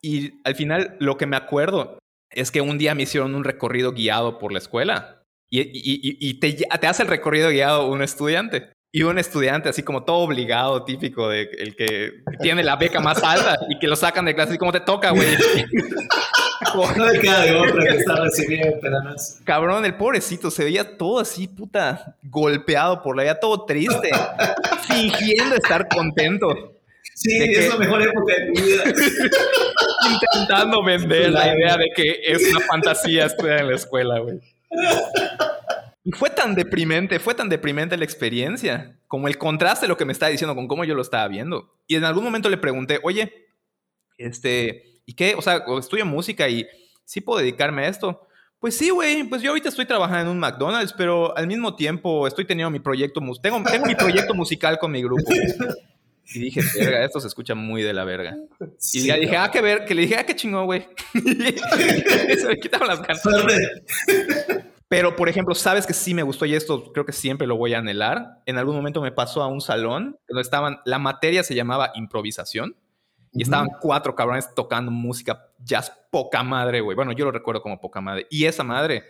Y al final lo que me acuerdo es que un día me hicieron un recorrido guiado por la escuela y, y- y- y te, te hace el recorrido guiado un estudiante. Y un estudiante así como todo obligado, típico de el que tiene la beca más alta y que lo sacan de clase así como te toca, güey. No le queda de otra que estar recibiendo pedazos. Cabrón, el pobrecito se veía todo así, puta, golpeado por la vida, todo triste, fingiendo estar contento, Sí, es la mejor época de mi vida. intentando vender la idea de que es una fantasía estudiar en la escuela, güey. Y fue tan deprimente, fue tan deprimente la experiencia, como el contraste de lo que me estaba diciendo con cómo yo lo estaba viendo. Y en algún momento le pregunté, oye, este, ¿y qué? O sea, estudio música y sí puedo dedicarme a esto. Pues sí, güey, pues yo ahorita estoy trabajando en un McDonald's, pero al mismo tiempo estoy teniendo mi proyecto, tengo, tengo mi proyecto musical con mi grupo. Y dije, verga, esto se escucha muy de la verga. Y Sí, ya dije, no. ah, qué ver, que le dije, ah, qué chingón, güey. Y se me quitaron las ganas. Pero, por ejemplo, sabes que sí me gustó y esto creo que siempre lo voy a anhelar. En algún momento me pasó a un salón donde estaban, la materia se llamaba improvisación y estaban cuatro cabrones tocando música jazz poca madre, güey. Bueno, yo lo recuerdo como poca madre. Y esa madre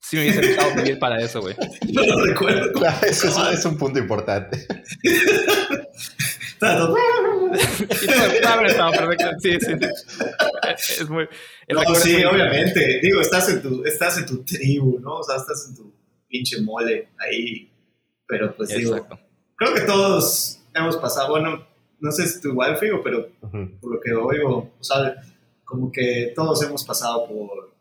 sí me hubiese gustado vivir para eso, güey. No lo recuerdo. Claro, eso es, es un punto importante. Todo-. Sí, sí, sí. Es muy. No, sí, muy- obviamente. Digo, estás en, tu, estás en tu tribu, ¿no? O sea, estás en tu pinche mole ahí. Pero pues digo, Exacto. creo que todos hemos pasado, bueno, no sé si tú igual, Figo, pero Ujú. por lo que oigo, o sea, como que todos hemos pasado por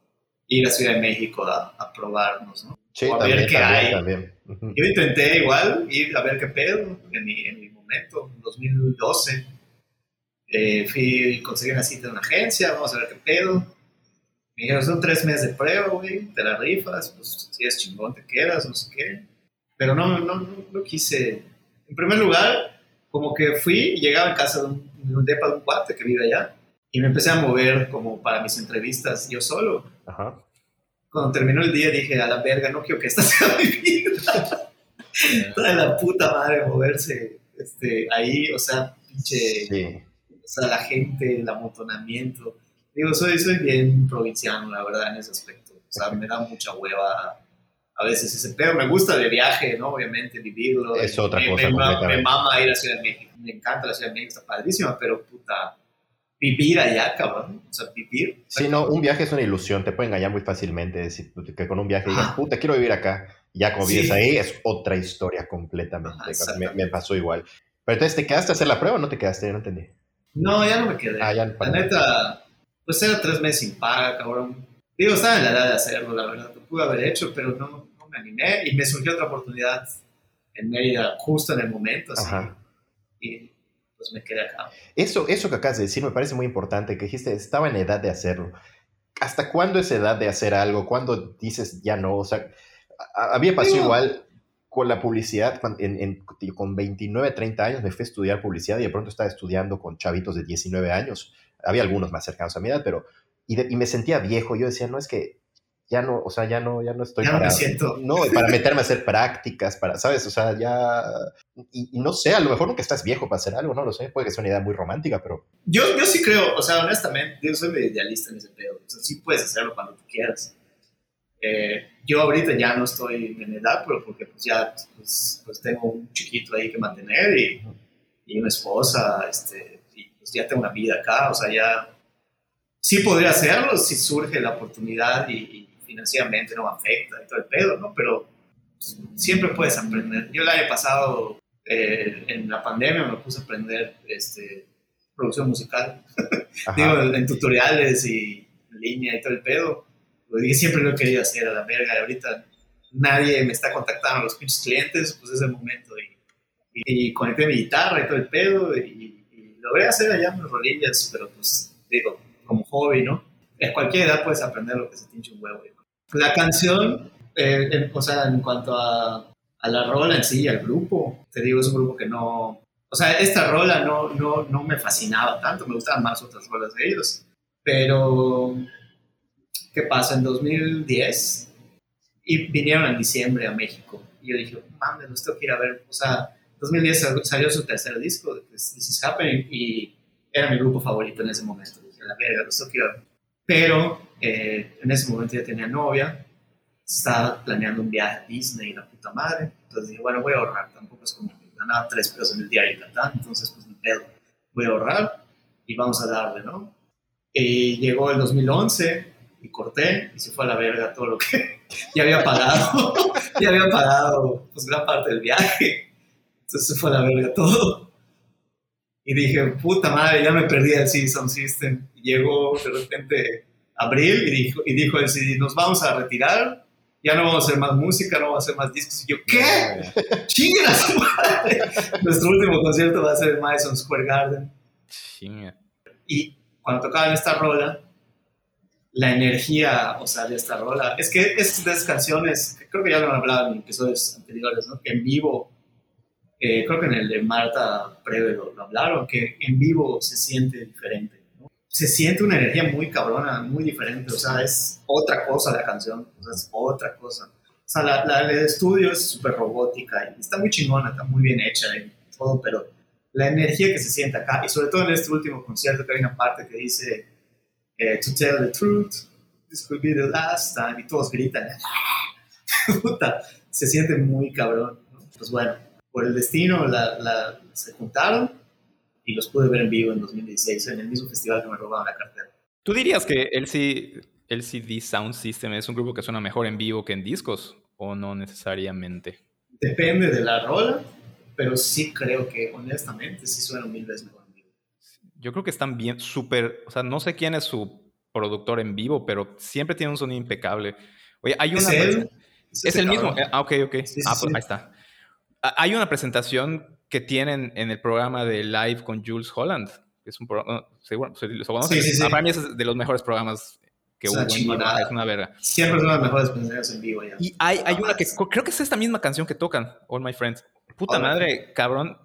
ir a Ciudad de México a, a probarnos, ¿no? Sí, O a ver también, qué también, hay. también. Ujú. Yo intenté igual ir a ver qué pedo en mi, en mi momento, en 2012. Eh, fui, conseguí una cita en una agencia, vamos a ver qué pedo. Me dijeron, son tres meses de prueba, güey, te la rifas, pues si es chingón te quedas, no sé qué. Pero no, no, no, no quise. En primer lugar, como que fui y llegaba en casa de un, de un depa de un cuate que vive allá. Y me empecé a mover como para mis entrevistas yo solo Ajá. cuando terminó el día dije, a la verga, no quiero que esta sea mi vida. Toda la puta madre moverse este, ahí, o sea, pinche, Sí. o sea, la gente, el amontonamiento. Digo, soy, soy bien provinciano, la verdad, en ese aspecto. O sea, me da mucha hueva a veces ese pedo. Me gusta de viaje, ¿no? Obviamente, vivirlo. Es otra me, cosa Me, me mama ir a Ciudad de México. Me encanta la Ciudad de México, está padrísima, pero puta, vivir allá, cabrón. O sea, vivir. Sí, no, un viaje es una ilusión, te puede engañar muy fácilmente, decir que con un viaje digas, Ajá. puta, quiero vivir acá, como Sí. ahí, es otra historia completamente, Ajá, me, me pasó igual. Pero entonces, ¿te quedaste a hacer la prueba o no te quedaste? No entendí. No, ya no me quedé. Ah, ya, La perdón. neta, pues era tres meses sin paga, cabrón. Digo, estaba en la edad de hacerlo, la verdad. Lo pude haber hecho, pero no, no me animé. Y me surgió otra oportunidad en Mérida, justo en el momento, así. Ajá. Y pues me quedé acá. Eso, eso que acabas de decir me parece muy importante, que dijiste, estaba en edad de hacerlo. ¿Hasta cuándo es edad de hacer algo? ¿Cuándo dices ya no? O sea, a, a mí me pasó Digo- igual con la publicidad, en, en- con 29, 30 años me fui a estudiar publicidad y de pronto estaba estudiando con chavitos de 19 años. Había algunos más cercanos a mi edad, pero... Y, de- y me sentía viejo. Yo decía, no, es que ya no, o sea, ya no, ya no estoy Ya para... me siento. No, para meterme a hacer prácticas, para, ¿sabes? O sea, ya... Y, y no sé, a lo mejor nunca estás viejo para hacer algo, no lo sé. Puede que sea una idea muy romántica, pero... Yo, yo sí creo, o sea, honestamente, yo soy medio idealista en ese pedo. O sea, sí puedes hacerlo cuando tú quieras. Eh, yo ahorita ya no estoy en edad, pero porque pues ya pues, pues tengo un chiquito ahí que mantener y, y una esposa, este, y pues ya tengo una vida acá, o sea, ya sí podría hacerlo si surge la oportunidad y, y financieramente no afecta y todo el pedo, ¿no? Pero pues, siempre puedes aprender. Yo el año pasado, eh, en la pandemia, me puse a aprender este, producción musical. Digo, en tutoriales y en línea y todo el pedo. Lo dije, siempre lo he querido hacer a la verga y ahorita nadie me está contactando, los pinches clientes, pues es el momento. Y, y, y conecté mi guitarra y todo el pedo y, y logré hacer allá unas rolillas, pero pues digo, como hobby, ¿no? A cualquier edad puedes aprender lo que se te hinche un huevo. La canción, eh, en- o sea, en cuanto a, a la rola en sí, al grupo, te digo, es un grupo que no... O sea, esta rola no, no, no me fascinaba tanto, me gustaban más otras rolas de ellos. Pero, ¿qué pasa? En 2010 y vinieron en diciembre a México. Y yo dije, mames, los tengo que ir a ver. O sea, 2010 sal- salió su tercer disco, This Is Happening, y era mi grupo favorito en ese momento. Dije, la verga, los tengo que ir a ver. Pero eh, en ese momento ya tenía novia, estaba planeando un viaje a Disney, la puta madre. Entonces dije, bueno, voy a ahorrar. Tampoco es como que ganaba tres pesos en el diario de Catán, entonces pues ni pedo. Voy a ahorrar y vamos a darle, ¿no? Y llegó el 2011 y corté y se fue a la verga todo lo que ya había pagado. ya había pagado pues gran parte del viaje. Entonces se fue a la verga todo. Y dije, puta madre, ya me perdí el Season System. Y llegó de repente abril y dijo, y dijo él, si nos vamos a retirar, ya no vamos a hacer más música, no vamos a hacer más discos. Y yo, ¿qué? ¡Chinga su madre! Nuestro último concierto va a ser en Madison Square Garden. Chinga. Y cuando tocaban esta rola, la energía, o sea, de esta rola, es que es de esas canciones, creo que ya lo han hablado en episodios anteriores, ¿no? Que en vivo eh, creo que en el de Marta Preve lo, lo hablaron, que en vivo se siente diferente. ¿no? Se siente una energía muy cabrona, muy diferente. O sea, es otra cosa la canción, o sea, es otra cosa. O sea, la, la el estudio es súper robótica y está muy chingona, está muy bien hecha y todo, pero la energía que se siente acá, y sobre todo en este último concierto que hay una parte que dice eh, To tell the truth, this could be the last time, y todos gritan. Puta, se siente muy cabrón. ¿no? Pues bueno, por el destino la, la- se juntaron y los pude ver en vivo en 2016 en el mismo festival que me robaron la cartera. ¿Tú dirías que LC, LCD Sound System es un grupo que suena mejor en vivo que en discos? ¿O no necesariamente? Depende de la rola, pero sí creo que honestamente sí suena mil veces mejor. Yo creo que están bien, súper. O sea, no sé quién es su productor en vivo, pero siempre tiene un sonido impecable. Oye, hay una. ¿Es él? Es, ese el mismo. eh, Ah, ok, ok. Sí, ah, pues sí. ahí está. Ah, Hay una presentación que tienen en el programa de Live con Jules Holland. Es un programa. Seguro, se lo conocen. Sí, sí, sí. Ah, Para mí es de los mejores programas que Es hubo. Es una verga. Siempre son las mejores presentaciones en vivo ya. Y hay, hay una que creo que es esta misma canción que tocan, All My Friends. Puta All madre, cabrón.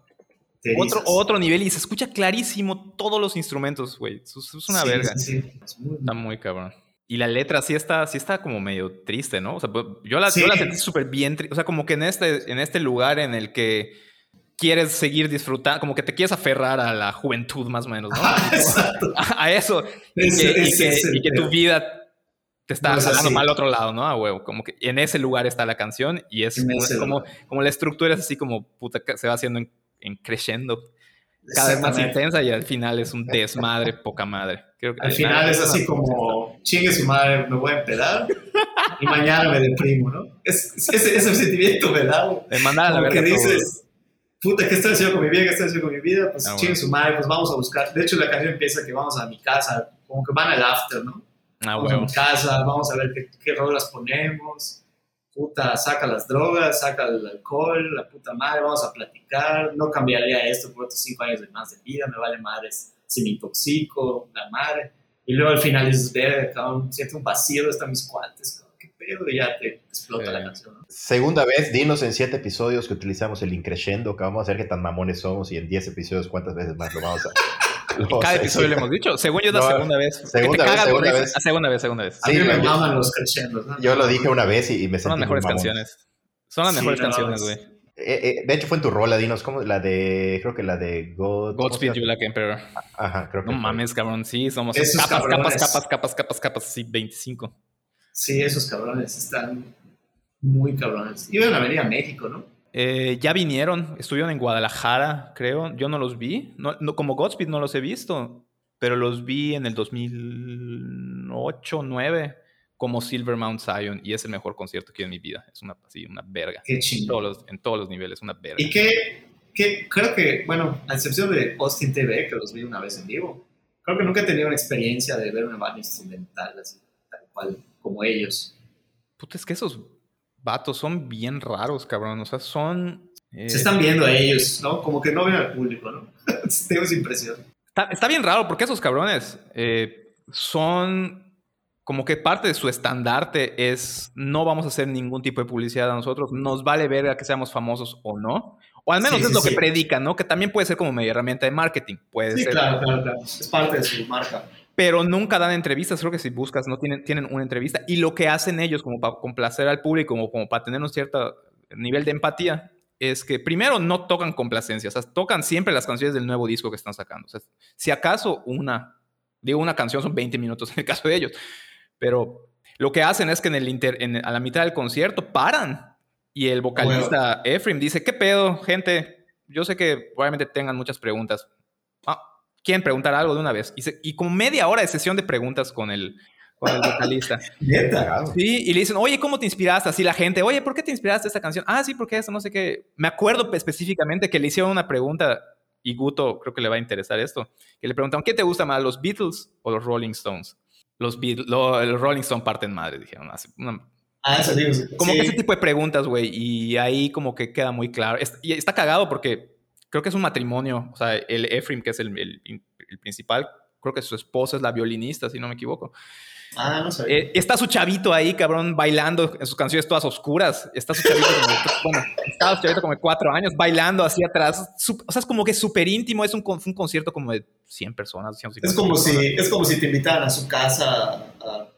Otro, otro nivel y se escucha clarísimo todos los instrumentos, güey. Es, es una Sí, verga. sí, sí. Es muy- Está muy cabrón. Y la letra sí está, sí está como medio triste, ¿no? O sea, pues, yo la, yo la sentí súper bien. tri- O sea, como que en este, en este lugar en el que quieres seguir disfrutando, como que te quieres aferrar a la juventud más o menos, ¿no? Exacto. a eso. Y Es- que, y que- y que tu vida te está No es jalando así. mal al otro lado, ¿no? A huevo. Como que en ese lugar está la canción y es como, como, como la estructura es así como puta, se va haciendo en, en creciendo cada vez más intensa y al final es un desmadre poca madre. Creo que Al final es así como, chingue su madre, me voy a empedar y mañana me deprimo, ¿no? Es, es- ese, ese sentimiento güey. De mandar a la que verga todo. dices, puta, ¿qué estoy haciendo con mi vida? ¿Qué estoy haciendo con mi vida? Pues Ah, chingue bueno. su madre, pues vamos a buscar. De hecho, la canción empieza que vamos a mi casa, como que van al after, ¿no? Ah, Vamos huevo. a mi casa, vamos a ver qué, qué rolas ponemos. Puta, saca las drogas, saca el alcohol, la puta madre, vamos a platicar. No cambiaría esto por otros cinco años de más de vida, me vale madres si me intoxico, la madre. Y luego al final dices, ver, siento un vacío, están mis cuates, cabrón, qué pedo, y ya te explota la canción. ¿no? Segunda vez, dinos en siete episodios que utilizamos el increciendo, que vamos a ver qué tan mamones somos y en diez episodios cuántas veces más lo vamos a... Cada episodio lo hemos dicho. Según yo es la No, segunda vez. Que segunda te vez, cagas de segunda vez. Ah, segunda vez, segunda vez. A Sí, mí me yo- maman los crescendos, ¿no? Yo lo dije una vez y, y me Son las mejores canciones. Son las Sí, mejores no, canciones, es- güey. Eh, eh, de hecho fue en tu rola, dinos, ¿cómo? La de, creo que la de God... ¿cómo Godspeed You? Black Emperor. Ajá, creo que No fue. mames, cabrón. Sí, somos Esos capas, capas, capas, capas, capas, capas, sí, 25. Sí, esos cabrones están muy cabrones. Iban a venir a México, ¿no? Eh, ya vinieron, estuvieron en Guadalajara, creo. Yo no los vi. No, no- como Godspeed no los he visto, pero los vi en el 2008, 9 como Silver Mount Zion y es el mejor concierto que he en mi vida. Es una, así, una verga. Qué En todos, los, en todos los niveles, una verga. Y que, que creo que, bueno, a excepción de Austin TV, que los vi una vez en vivo, creo que nunca he tenido una experiencia de ver una banda instrumental así, tal cual, como ellos. Puta, es que esos vatos son bien raros, cabrón. O sea, son... eh, Se están viendo a ellos, ¿no? Como que no ven al público, ¿no? Tengo esa impresión. Está, está bien raro porque esos cabrones eh, son como que parte de su estandarte es no vamos a hacer ningún tipo de publicidad a nosotros, nos vale ver a que seamos famosos o no. O al menos Sí, es sí, lo que sí. predican, ¿no? Que también puede ser como media herramienta de marketing, puede Sí, ser. claro, claro, claro. Es parte de su marca. Pero nunca dan entrevistas, creo que si buscas no tienen, tienen una entrevista. Y lo que hacen ellos como para complacer al público, como, como para tener un cierto nivel de empatía, es que primero no tocan complacencia, o sea, tocan siempre las canciones del nuevo disco que están sacando. O sea, si acaso una, digo una canción son 20 minutos en el caso de ellos, pero lo que hacen es que en el inter- en- a la mitad del concierto paran y el vocalista Ephraim dice, ¿qué pedo, gente? Yo sé que probablemente tengan muchas preguntas. Ah, ¿Quieren preguntar algo de una vez? Y, se- y como media hora de sesión de preguntas con el, con el vocalista. Sí, y le dicen, oye, ¿cómo te inspiraste? Así la gente, oye, ¿por qué te inspiraste esta canción? Ah, sí, porque eso, no sé qué. Me acuerdo específicamente que le hicieron una pregunta, y Guto creo que le va a interesar esto, que le preguntaron, ¿qué te gusta más, los Beatles o los Rolling Stones? Los, Beatles, lo- los Rolling Stones parten madre, dijeron. así, una- Ah, eso digo. como sí. que ese tipo de preguntas, güey, y ahí como que queda muy claro. Y está cagado porque creo que es un matrimonio, o sea, el Ephraim, que es el, el- el principal, creo que su esposa es la violinista, si no me equivoco. Ah, no sabía. Eh, está su chavito ahí, cabrón, bailando en sus canciones todas oscuras. Está su chavito como, bueno, estaba su chavito como de cuatro años bailando así atrás. Su- o sea, es como que súper íntimo. Es un, un concierto como de 100 personas. 150 es, como personas. si, es como si te invitaran a su casa a,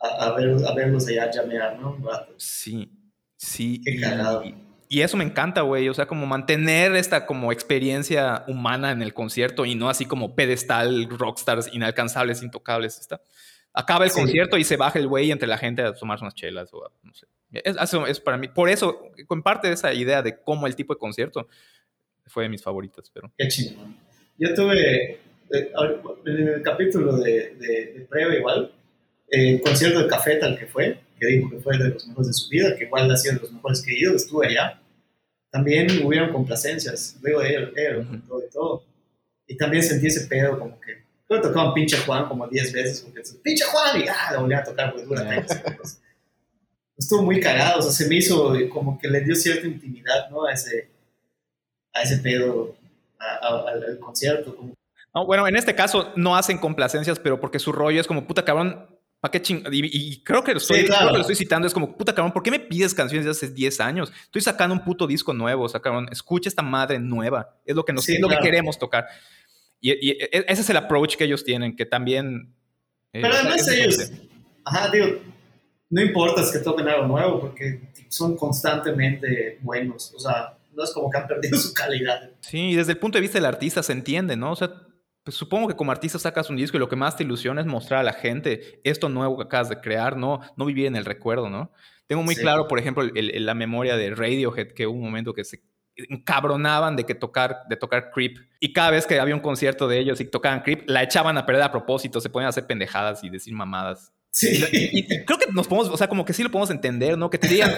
a, a ver, a verlos allá llamear, ¿no? Un rato. Sí, sí. Qué y-. Y eso me encanta, güey. O sea, como mantener esta como experiencia humana en el concierto y no así como pedestal, rockstars inalcanzables, intocables. Está. Acaba el Sí. concierto y se baja el güey entre la gente a tomarse unas chelas o a- no sé. Es, eso es para mí. Por eso, en parte esa idea de cómo el tipo de concierto fue de mis favoritas, pero. Qué chingón. Yo tuve, eh, en el capítulo de, de, de Preva igual, el concierto de Café tal que fue, que dijo que fue de los mejores de su vida, que igual ha sido de los mejores que he ido, estuve allá. También hubieron complacencias, de él, él, Ujú. todo y todo. Y también sentí ese pedo como que, creo que tocaban pinche Juan como 10 veces, porque es, pinche Juan, y ah, la volví a tocar porque dura 30 segundos. Estuvo muy cagado, o sea, se me hizo como que le dio cierta intimidad, ¿no? A ese, a ese pedo, a- a- al, al concierto. Como, No, bueno, en este caso no hacen complacencias, pero porque su rollo es como puta cabrón. ¿Para qué ching? Y, y creo, que lo estoy, Sí, claro. creo que lo estoy citando. Es como puta cabrón. ¿Por qué me pides canciones de hace 10 años? Estoy sacando un puto disco nuevo. O sea, cabrón, escucha esta madre nueva. Es lo que, nos, Sí, es lo que claro. queremos tocar. Y, y e- ese es el approach que ellos tienen, que también. eh, Pero además ellos, ajá, digo, no importa es que toquen algo nuevo porque son constantemente buenos. O sea, no es como que han perdido su calidad. Sí, y desde el punto de vista del artista se entiende, ¿no? O sea, pues supongo que como artista sacas un disco y lo que más te ilusiona es mostrar a la gente esto nuevo que acabas de crear, no, no vivir en el recuerdo, ¿no? Tengo muy Sí. claro, por ejemplo, el- el- la memoria de Radiohead, que hubo un momento que se encabronaban de que tocar, de tocar Creep. Y cada vez que había un concierto de ellos y tocaban Creep, la echaban a perder a propósito, se ponían a hacer pendejadas y decir mamadas. Sí. Y, y creo que nos podemos, o sea, como que sí lo podemos entender, ¿no? Que te digan,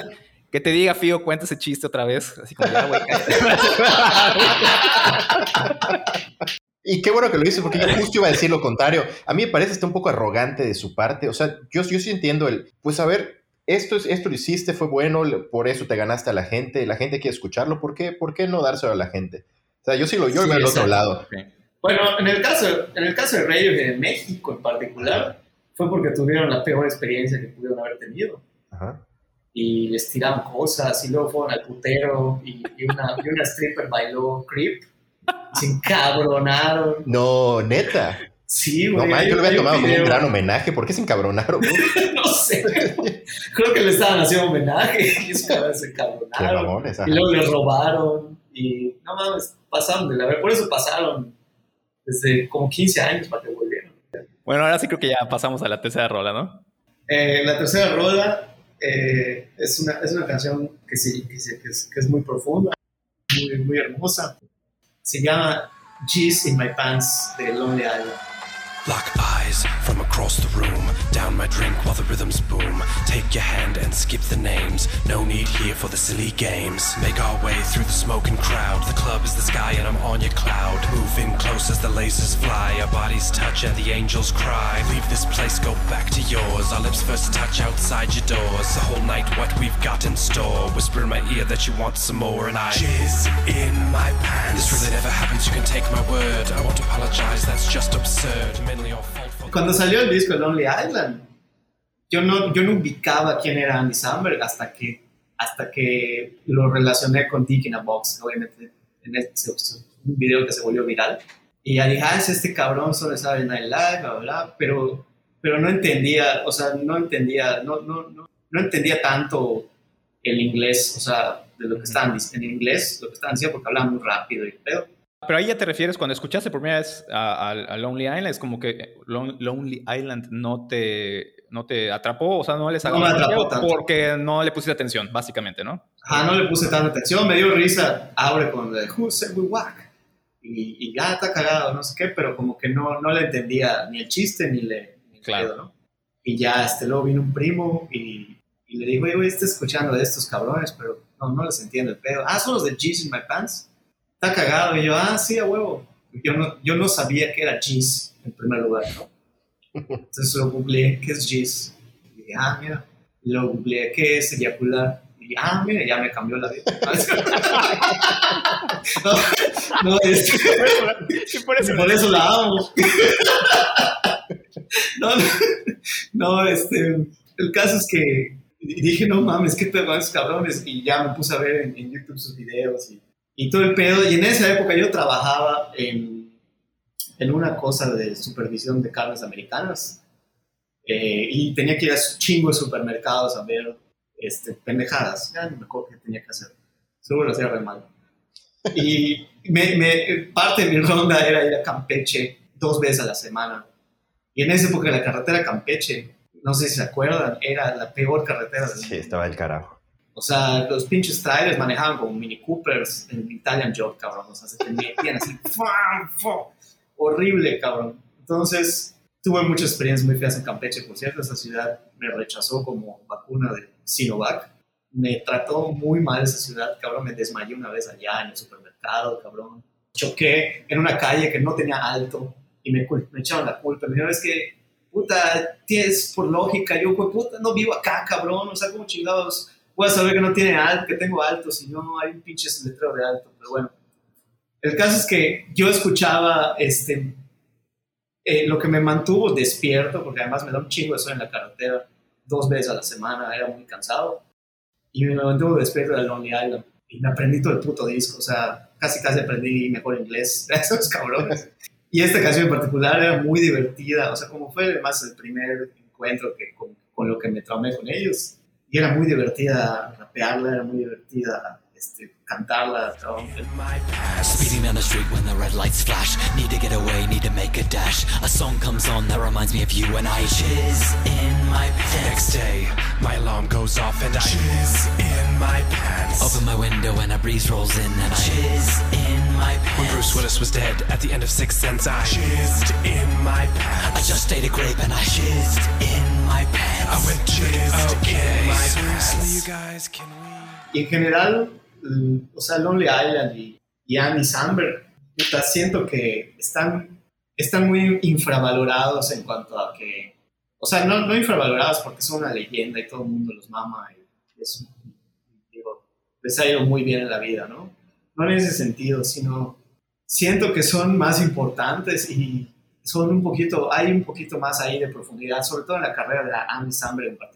que te diga, Fío, cuenta ese chiste otra vez. Así como, ya, güey. Y qué bueno que lo dices, porque yo justo iba a decir lo contrario. A mí me parece hasta un poco arrogante de su parte. O sea, yo, yo sí entiendo el, pues a ver, esto, es, esto lo hiciste, fue bueno, por eso te ganaste a la gente, la gente quiere escucharlo, ¿por qué, ¿Por qué no dárselo a la gente? O sea, yo sí lo, yo Sí, veo al otro lado. Bueno, en el caso, en el caso de Radiohead en México en particular, fue porque tuvieron la peor experiencia que pudieron haber tenido. Ajá. Y les tiraron cosas y luego fueron al putero y, y una, y una stripper bailó creep. Se encabronaron. No, neta. Sí, No, güey. man, hay- yo lo había tomado como un gran homenaje. ¿Por qué se encabronaron? no sé. Creo que le estaban haciendo homenaje y cabrones se encabronaron. Y luego les robaron. Y no mames, pasaron de la verdad. Por eso pasaron desde como 15 años para que volvieran. Bueno, ahora sí creo que ya pasamos a la tercera rola, ¿no? Eh, la tercera rola eh, es, una, es una canción que, sí, que, sí- que es, que es muy profunda, muy, muy hermosa. Se llama G's in My Pants de Lonely Island. Lock eyes from across the room. Down my drink while the rhythms boom. Take your hand and skip the names. No need here for the silly games. Make our way through the smoking crowd. The club is the sky and I'm on your cloud. Move in close as the lasers fly. Our bodies touch and the angels cry. Leave this place, go back to yours. Our lips first touch outside your doors. The whole night, what we've got in store. Whisper in my ear that you want some more, and I jizz in my pants. This really never happens, you can take my word. I won't apologize, that's just absurd. Cuando salió el disco Lonely Island, yo no, yo no ubicaba quién era Andy Samberg hasta que, hasta que lo relacioné con Dick in a Box, obviamente en este, un video que se volvió viral. Y ya dije, ah, es este cabrón sobre Saturday Night Live, bla, bla, pero, pero no entendía, o sea, no entendía, no, no, no, no entendía tanto el inglés, o sea, de lo que estaban dic- en inglés, lo que estaban diciendo, porque hablaban muy rápido y pedo. Pero ahí ya te refieres, cuando escuchaste por primera vez a, a- a Lonely Island, es como que Lon- Lonely Island no te, no te atrapó, o sea, no les No me atrapó tanto. porque no le pusiste atención, básicamente, ¿no? Ajá, no le puse tanta atención, me dio risa, abre con el Who said we whack. Y, y ya está cagado, no sé qué, pero como que no, no le entendía ni el chiste ni le ni Claro. ¿no? Y ya, este, luego vino un primo y, y le dijo, oye, güey, estoy escuchando de estos cabrones, pero no, no les entiendo el pedo. Ah, son los de G's in my pants. Está cagado. Y yo, ah, sí, a huevo. Yo no, yo no sabía que era G's en primer lugar, ¿no? Entonces lo googleé, ¿qué es G's? Y dije, ah, mira. Lo googleé, ¿qué es eyacular? Y ah, mira, ya me cambió la vida. no, no, es por por eso la amo. no, no, este, el caso es que dije, no mames, qué esos cabrones, y ya me puse a ver en, en YouTube sus videos y, y todo el pedo, y en esa época yo trabajaba en, en una cosa de supervisión de carnes americanas, eh, y tenía que ir a chingo de supermercados a ver este, pendejadas, ya no me acuerdo qué tenía que hacer, seguro lo hacía re mal. Y me, me- parte de mi ronda era ir a Campeche dos veces a la semana. Y en esa época la carretera Campeche, no sé si se acuerdan, era la peor carretera del Sí, estaba del carajo. O sea, los pinches trailers manejaban como Mini Coopers en Italian Job, cabrón. O sea, se te metían así. ¡fua! ¡fua! Horrible, cabrón. Entonces, tuve muchas experiencias muy feas en Campeche. Por cierto, esa ciudad me rechazó como vacuna de Sinovac. Me trató muy mal esa ciudad, cabrón. Me desmayé una vez allá en el supermercado, cabrón. Choqué en una calle que no tenía alto y me, me echaron la culpa. Me dijeron, es que, puta, tienes por lógica. Yo, pues, puta, no vivo acá, cabrón. O sea, como chingados voy a saber que no tiene alto, que tengo alto, si no, hay un pinche letrero de alto, pero bueno. El caso es que yo escuchaba este, eh, lo que me mantuvo despierto, porque además me da un chingo de sueño en la carretera dos veces a la semana, era muy cansado, y me mantuvo despierto de Lonely Island, y me aprendí todo el puto disco, o sea, casi casi aprendí mejor inglés, esos cabrones. Y esta canción en particular era muy divertida, o sea, como fue además el primer encuentro que, con, con lo que me traumé con ellos, y era muy divertida rapearla, era muy divertida este, cantarla. Speeding down the street when the red lights flash. Need to get away, need to make a dash. A song comes on that reminds me of you and I shiz in my Next pants. day, my alarm goes off and I jizz in my pants. Open my window and a breeze rolls in and I shiz in my When Bruce pants. Willis was dead at the end of Sixth Sense, I jizzed in my I pants. just ate a grape and I shizzed Y en general, mm, o sea, Lonely Island y, y Annie Samberg, siento que están, están muy infravalorados en cuanto a que, o sea, no, no infravalorados porque son una leyenda y todo el mundo los mama y es, digo, les ha ido muy bien en la vida, ¿no? No en ese sentido, sino siento que son más importantes y son un poquito, hay un poquito más ahí de profundidad, sobre todo en la carrera de la Annie Samberg en particular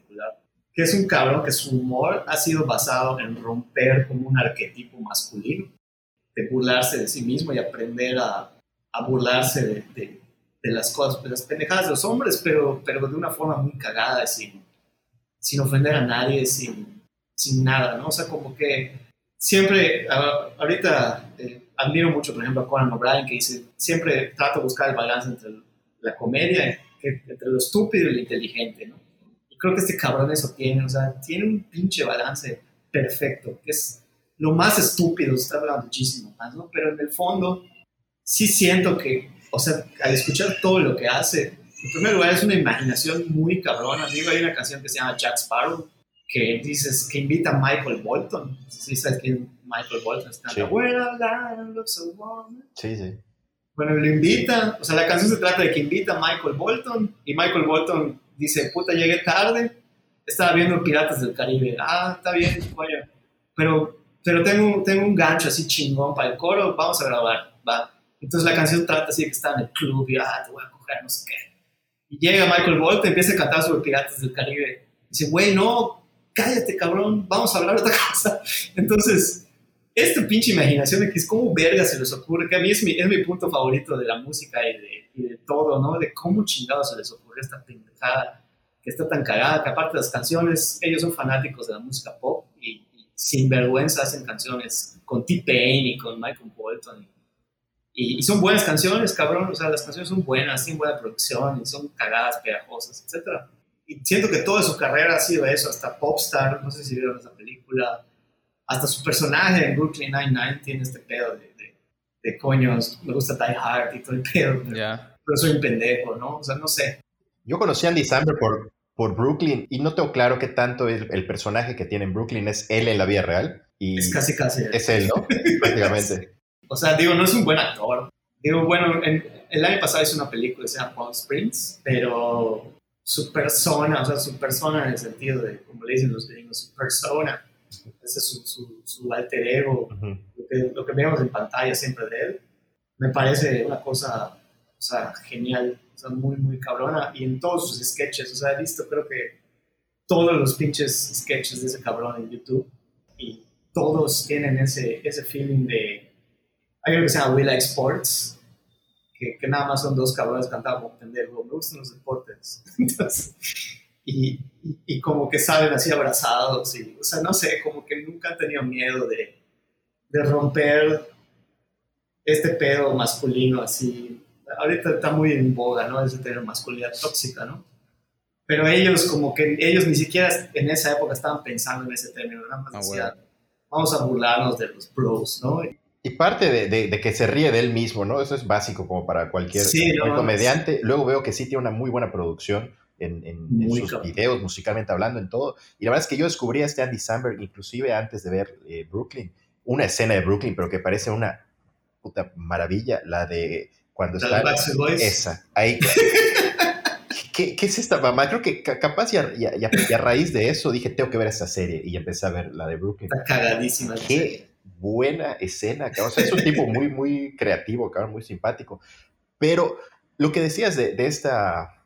que es un cabrón que su humor ha sido basado en romper como un arquetipo masculino, de burlarse de sí mismo y aprender a, a burlarse de, de- de las cosas, de las pendejadas de los hombres, pero, pero de una forma muy cagada, sin, sin ofender a nadie, sin, sin nada, ¿no? O sea, como que siempre, ah, ahorita eh, admiro mucho, por ejemplo, a Conan O'Brien, que dice, siempre trato de buscar el balance entre la comedia, entre lo estúpido y lo inteligente, ¿no? Creo que este cabrón eso tiene, o sea, tiene un pinche balance perfecto, que es lo más estúpido, se está hablando muchísimo más, ¿no? Pero en el fondo, sí siento que, o sea, al escuchar todo lo que hace, en primer lugar es una imaginación muy cabrona. Digo, hay una canción que se llama Jack Sparrow, que dices, que invita a Michael Bolton. ¿Sí sabes quién Michael Bolton? Está Sí. Sí, sí. Bueno, lo invita, o sea, la canción se trata de que invita a Michael Bolton y Michael Bolton dice, puta, llegué tarde, estaba viendo Piratas del Caribe. Ah, está bien, coño. Pero, pero tengo, tengo un gancho así chingón para el coro, vamos a grabar, va. Entonces la canción trata así de que está en el club y, ah, te voy a coger, no sé qué. Y llega Michael Bolton, empieza a cantar sobre Piratas del Caribe. Dice, güey, no, cállate, cabrón, vamos a hablar de otra cosa. Entonces, esta pinche imaginación de que es como verga se les ocurre, que a mí es mi, es mi punto favorito de la música y de, y de todo, ¿no? De cómo chingados se les ocurre esta pendejada que está tan cagada, que aparte de las canciones, ellos son fanáticos de la música pop y, y sin vergüenza hacen canciones con T-Pain y con Michael Bolton. Y, y son buenas canciones, cabrón, o sea, las canciones son buenas, tienen buena producción y son cagadas, pegajosas, etc. Y siento que toda su carrera ha sido eso, hasta Popstar, no sé si vieron esa película, hasta su personaje en Brooklyn Nine-Nine tiene este pedo de, de, de coños, me gusta Die Hard y todo el pedo, Ya. Pero soy un pendejo, ¿no? O sea, no sé. Yo conocí a Andy Samberg por, por Brooklyn y no tengo claro qué tanto el, el personaje que tiene en Brooklyn es él en la vida real. Y Es casi, casi. es él, ¿no? Prácticamente. O sea, digo, no es un buen actor. Digo, bueno, en- el año pasado hizo una película que se llama Palm Springs, pero su persona, o sea, su persona en el sentido de, como le dicen los gringos, su persona, ese es su, su, su alter ego, Ujú. lo que, lo que vemos en pantalla siempre de él, me parece una cosa, o sea, genial. o sea, muy, muy cabrona, y en todos sus sketches, o sea, he visto creo que todos los pinches sketches de ese cabrón en YouTube, y todos tienen ese, ese feeling de, hay algo que se llama We Like Sports, que, nada más son dos cabrones cantando como pendejo, me gustan los deportes, y, y como que salen así abrazados, y, o sea, no sé, como que nunca han tenido miedo de, de romper este pedo masculino así. Ahorita está muy en boga, ¿no? Ese tener masculinidad tóxica, ¿no? Pero ellos como que ellos ni siquiera en esa época estaban pensando en ese término, nada más Ah, decían, vamos a burlarnos de los bros, ¿no? Y parte de, de- de que se ríe de él mismo, ¿no? Eso es básico como para cualquier Sí, no comediante. Luego veo que sí tiene una muy buena producción en, en- en sus cabrón. videos, musicalmente hablando, en todo. Y la verdad es que yo descubrí a este Andy Samberg inclusive antes de ver eh, Brooklyn. Una escena de Brooklyn, pero que parece una puta maravilla, la de cuando está... Boys. Esa, ahí. ¿Qué, qué es esta mamá? Creo que ca- capaz y a, y a- raíz de eso dije, tengo que ver esta serie y empecé a ver la de Brooklyn. Está cagadísima. serie. Qué buena escena, cabrón. O sea, es un tipo muy, muy creativo, cabrón, muy simpático. Pero lo que decías de, de esta,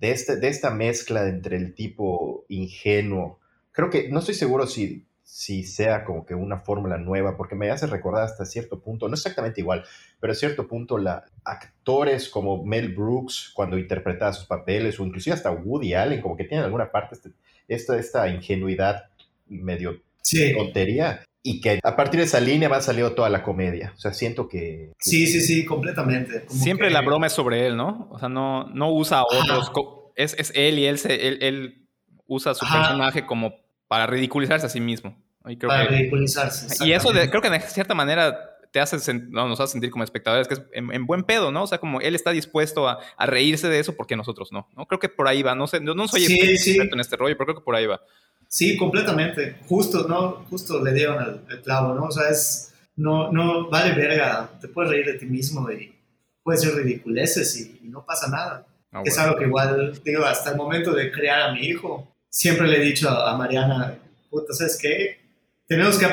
de, este, de esta mezcla entre el tipo ingenuo, creo que no estoy seguro si, si sea como que una fórmula nueva, porque me hace recordar hasta cierto punto, no exactamente igual, pero a cierto punto la, actores como Mel Brooks cuando interpretaba sus papeles, o inclusive hasta Woody Allen, como que tienen alguna parte este- esta, esta ingenuidad medio Sí, tontería y que a partir de esa línea va saliendo toda la comedia. O sea, siento que... sí, sí, sí, completamente. Como Siempre que- la broma es sobre él, ¿no? O sea, no, no usa a otros. Es, es él y él, se, él, él usa su Ajá. personaje como para ridiculizarse a sí mismo. Y creo Para que- ridiculizarse. Y eso de- creo que de cierta manera te hace no, nos hace sentir como espectadores que es en, en buen pedo, ¿no? O sea, como él está dispuesto a, a reírse de eso porque nosotros no, ¿no? Creo que por ahí va, no sé, no, no soy Sí, experto sí. en este rollo, pero creo que por ahí va. Sí, completamente. Justo, ¿no? Justo le dieron el, el clavo, ¿no? O sea, es, no, no vale verga. Te puedes reír de ti mismo y puedes ser ridiculeces y, y no pasa nada. Ah, Es bueno. algo que igual, digo, hasta el momento de crear a mi hijo, siempre le he dicho a, a Mariana, puta, ¿sabes qué? Tenemos que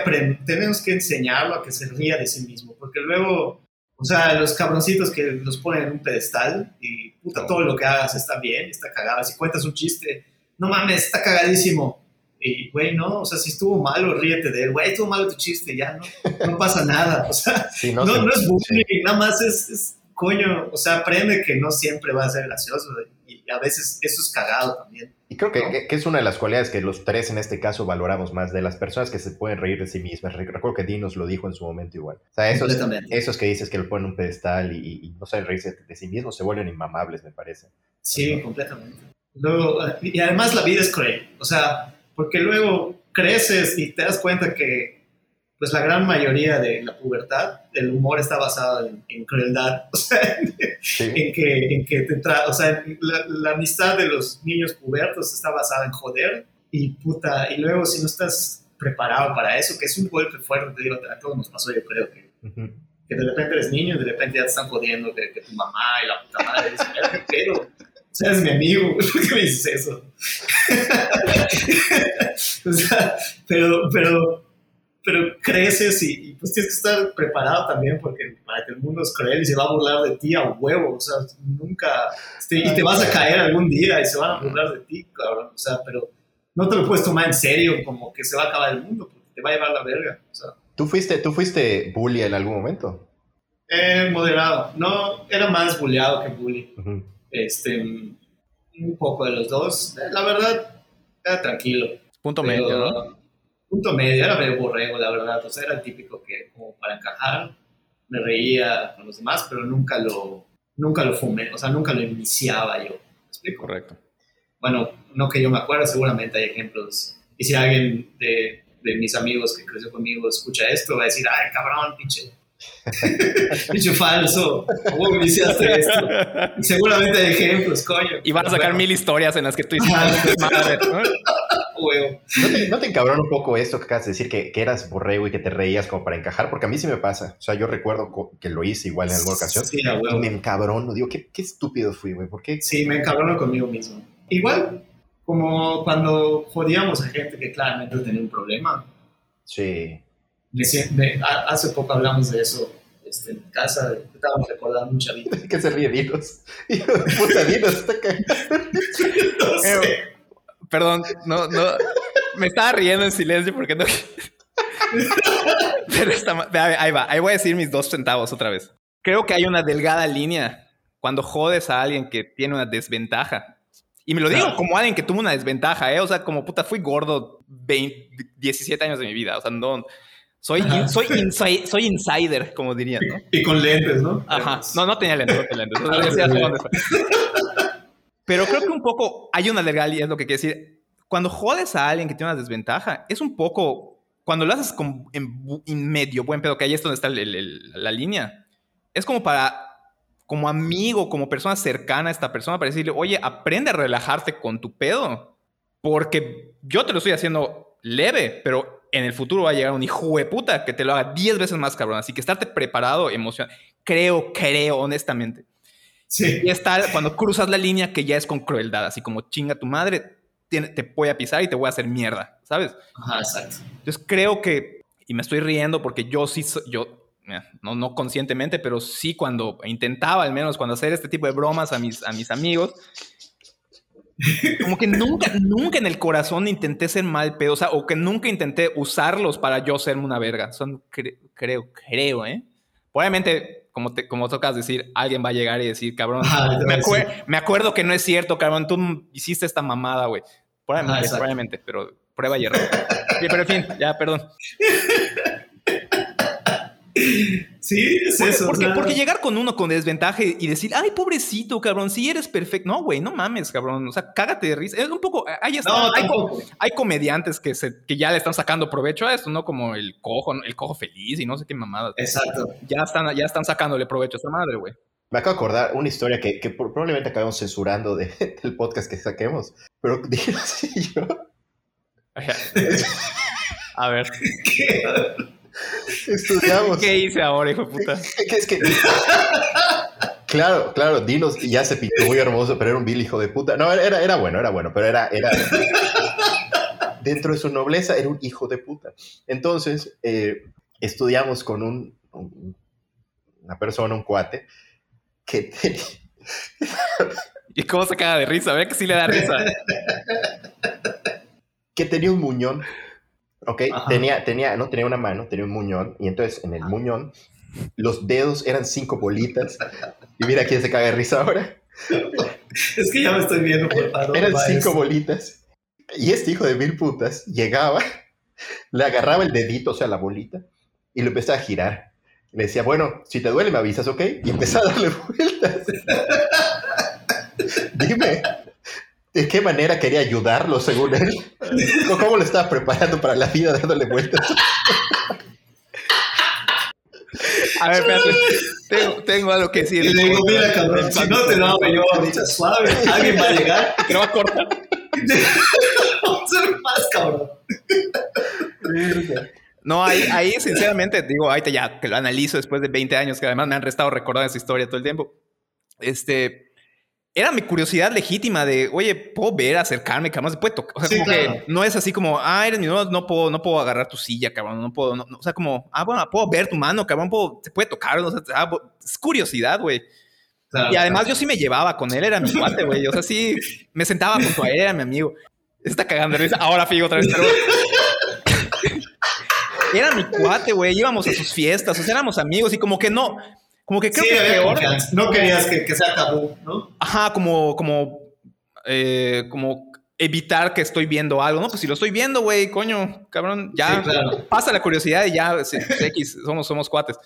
tenemos que enseñarlo a que se ría de sí mismo, porque luego, o sea, los cabroncitos que los ponen en un pedestal y puta, todo lo que hagas está bien, está cagado. Si cuentas un chiste, no mames, está cagadísimo. Y, güey, no, o sea, si estuvo malo, ríete de él, güey, estuvo malo tu chiste, ya no, no pasa nada. O sea, Sí, no, sé. no, es bullying, Sí. nada más es, es, coño, o sea, aprende que no siempre va a ser gracioso y a veces eso es cagado también. Y creo que, ¿no? que- es una de las cualidades que los tres en este caso valoramos más de las personas que se pueden reír de sí mismas. Re- Recuerdo que Dinos lo dijo en su momento igual. O sea, esos, esos que dices que lo ponen en un pedestal y, no saben reírse de, sí mismos se vuelven inmamables, me parece. Sí, completamente. Luego, y además la vida es cruel, o sea, porque luego creces y te das cuenta que pues la gran mayoría de la pubertad, el humor está basado en, en crueldad, o sea, Sí. en que, en que te tra o sea, la, la amistad de los niños pubertos está basada en joder y puta, y luego si no estás preparado para eso, que es un golpe fuerte, te digo, a todos nos pasó, yo creo que, Ujú. que de repente eres niño y de repente ya te están jodiendo que, que tu mamá y la puta madre, "Verga, ¿qué pedo? O sea, eres mi amigo, ¿por qué me dices eso? o sea, pero, pero, pero creces y, y, pues tienes que estar preparado también porque para que el mundo es cruel y se va a burlar de ti a huevo, o sea, nunca, este, y te vas a caer algún día y se van a burlar de ti, cabrón, o sea, pero no te lo puedes tomar en serio como que se va a acabar el mundo, porque te va a llevar la verga, o sea. ¿Tú fuiste, ¿Tú fuiste bully en algún momento? Eh, moderado, no, era más bulleado que bully, Ujú. este, un poco de los dos, la verdad, era tranquilo. Punto Pero, medio, ¿no? Punto medio, era medio borrego, la verdad. O sea, era el típico que, como para encajar, me reía con los demás, pero nunca lo, nunca lo fumé, o sea, nunca lo iniciaba yo. ¿Me explico? Correcto. Bueno, no que yo me acuerdo, seguramente hay ejemplos. Y si alguien de, de mis amigos que creció conmigo escucha esto, va a decir, ay, cabrón, pinche. pinche falso, ¿cómo iniciaste esto? Seguramente hay ejemplos, coño. Y van a sacar mil historias en las que tú hiciste madre, ¿no? Huevo. ¿No te, no te encabrona un poco esto que acabas de decir, que, que eras borrego y que te reías como para encajar? Porque a mí sí me pasa. O sea, yo recuerdo que lo hice igual en alguna ocasión. Sí, a Y me encabrono. Digo, qué, qué estúpido fui, güey. ¿Por qué? Sí, me encabrono conmigo mismo. Igual, como cuando jodíamos a gente que claramente tenía un problema. Sí. Hace poco hablamos de eso. este, en casa, estábamos recordando un chavito. ¿Qué se ríe Dinos? Puta, Dinos está cagando. No sé. Perdón, no, no. Me estaba riendo en silencio porque no. Pero está ahí va, ahí voy a decir mis dos centavos otra vez. Creo que hay una delgada línea cuando jodes a alguien que tiene una desventaja. Y me lo digo como alguien que tuvo una desventaja, ¿eh? O sea, como puta, fui gordo 20, 17 años de mi vida. O sea, no. Soy, in- soy, insi- soy insider, como dirían, ¿no? Y con lentes, ¿no? Ajá. No, no tenía lentes, no tenía lentes. No, ya sé hacia dónde fue. Pero creo que un poco hay una legalidad, es lo que quiere decir. Cuando jodes a alguien que tiene una desventaja, es un poco. Cuando lo haces con, en, medio buen pedo, que ahí es donde está la línea, es como para. Como amigo, como persona cercana a esta persona, para decirle, oye, aprende a relajarte con tu pedo. Porque yo te lo estoy haciendo leve, pero en el futuro va a llegar un hijo de puta que te lo haga 10 veces más cabrón. Así que estarte preparado, emoción. Creo, creo, honestamente. Sí. Y está cuando cruzas la línea que ya es con crueldad, así como chinga tu madre, te voy a pisar y te voy a hacer mierda, ¿sabes? Ajá, exacto. Entonces creo que, y me estoy riendo porque yo sí, yo, no, no conscientemente, pero sí cuando intentaba al menos cuando hacer este tipo de bromas a mis, a mis amigos, como que nunca, nunca en el corazón intenté ser mal pedo, o sea, o que nunca intenté usarlos para yo serme una verga. Son, cre- creo, creo, ¿eh? Probablemente, como, te, como tocas decir, alguien va a llegar y decir, cabrón, Ajá, me, acuerdo que no es cierto, cabrón, tú hiciste esta mamada, güey. Probablemente, Ajá, probablemente, pero prueba y error. Pero en fin, ya, perdón. Sí, es eso. Porque, o sea, porque llegar con uno con desventaja y decir, ay, pobrecito, cabrón, si eres perfecto. No, güey, no mames, cabrón. O sea, cágate de risa. Es un poco. Ahí está. No, hay, hay comediantes que, se, que ya le están sacando provecho a esto, ¿no? Como el cojo, el cojo feliz y no sé qué mamadas. Exacto. Ya están, ya están sacándole provecho a esa madre, güey. Me acabo de acordar una historia que, que probablemente acabamos censurando de- del podcast que saquemos. Pero yo A ver, estudiamos. ¿qué hice ahora, hijo de puta? Que es que. Claro, claro, Dinos ya se pintó muy hermoso, pero era un vil hijo de puta. No, era, era bueno, era bueno, pero era, era. Dentro de su nobleza era un hijo de puta. Entonces, eh, estudiamos con un, un- una persona, un cuate, que tenía. ¿Y cómo se caga de risa? A ver que sí le da risa. que tenía un muñón. Ok, Ajá. tenía, tenía, no tenía una mano, tenía un muñón. Y entonces en el muñón, los dedos eran cinco bolitas. Y mira quién se caga de risa ahora. Es que ya me estoy viendo por favor. Eran cinco es- bolitas. Y este hijo de mil putas llegaba, le agarraba el dedito, o sea, la bolita, y lo empezaba a girar. Le decía, bueno, si te duele me avisas, ¿ok? Y empezaba a darle vueltas. Dime, ¿de qué manera quería ayudarlo según él? ¿Cómo lo estaba preparando para la vida dándole vueltas? A ver, espérate. Tengo, tengo algo que decir. Y le digo, mira, cabrón, si no te lo hago yo ahorita suave, alguien va a llegar. Te lo va a cortar. Vamos a ser más, cabrón. No, ahí, ahí sinceramente, digo, ahorita ya que lo analizo después de 20 años, que además me han restado recordar esa historia todo el tiempo. Este, era mi curiosidad legítima de, oye, puedo ver, acercarme, cabrón, se puede tocar. O sea, Sí, como claro. que no es así como, ah, eres mi no, no puedo, no puedo agarrar tu silla, cabrón, no puedo, no- no. o sea, como, ah, bueno, puedo ver tu mano, cabrón, puedo, se puede tocar, o sea, ah, es curiosidad, güey. Claro, Y además yo sí me llevaba con él, era mi cuate, güey. O sea, sí, me sentaba junto a él, era mi amigo. Está cagando de risa. Ahora fijo otra vez, pero... Era mi cuate, güey. Íbamos a sus fiestas, o sea, éramos amigos y como que no... Como que creo sí, que peor... No querías que, que sea tabú, ¿no? Ajá, como... Como... eh, como evitar que estoy viendo algo. No, pues si lo estoy viendo, güey, coño, cabrón, ya Sí, claro. pasa la curiosidad y ya, X, somos, somos cuates.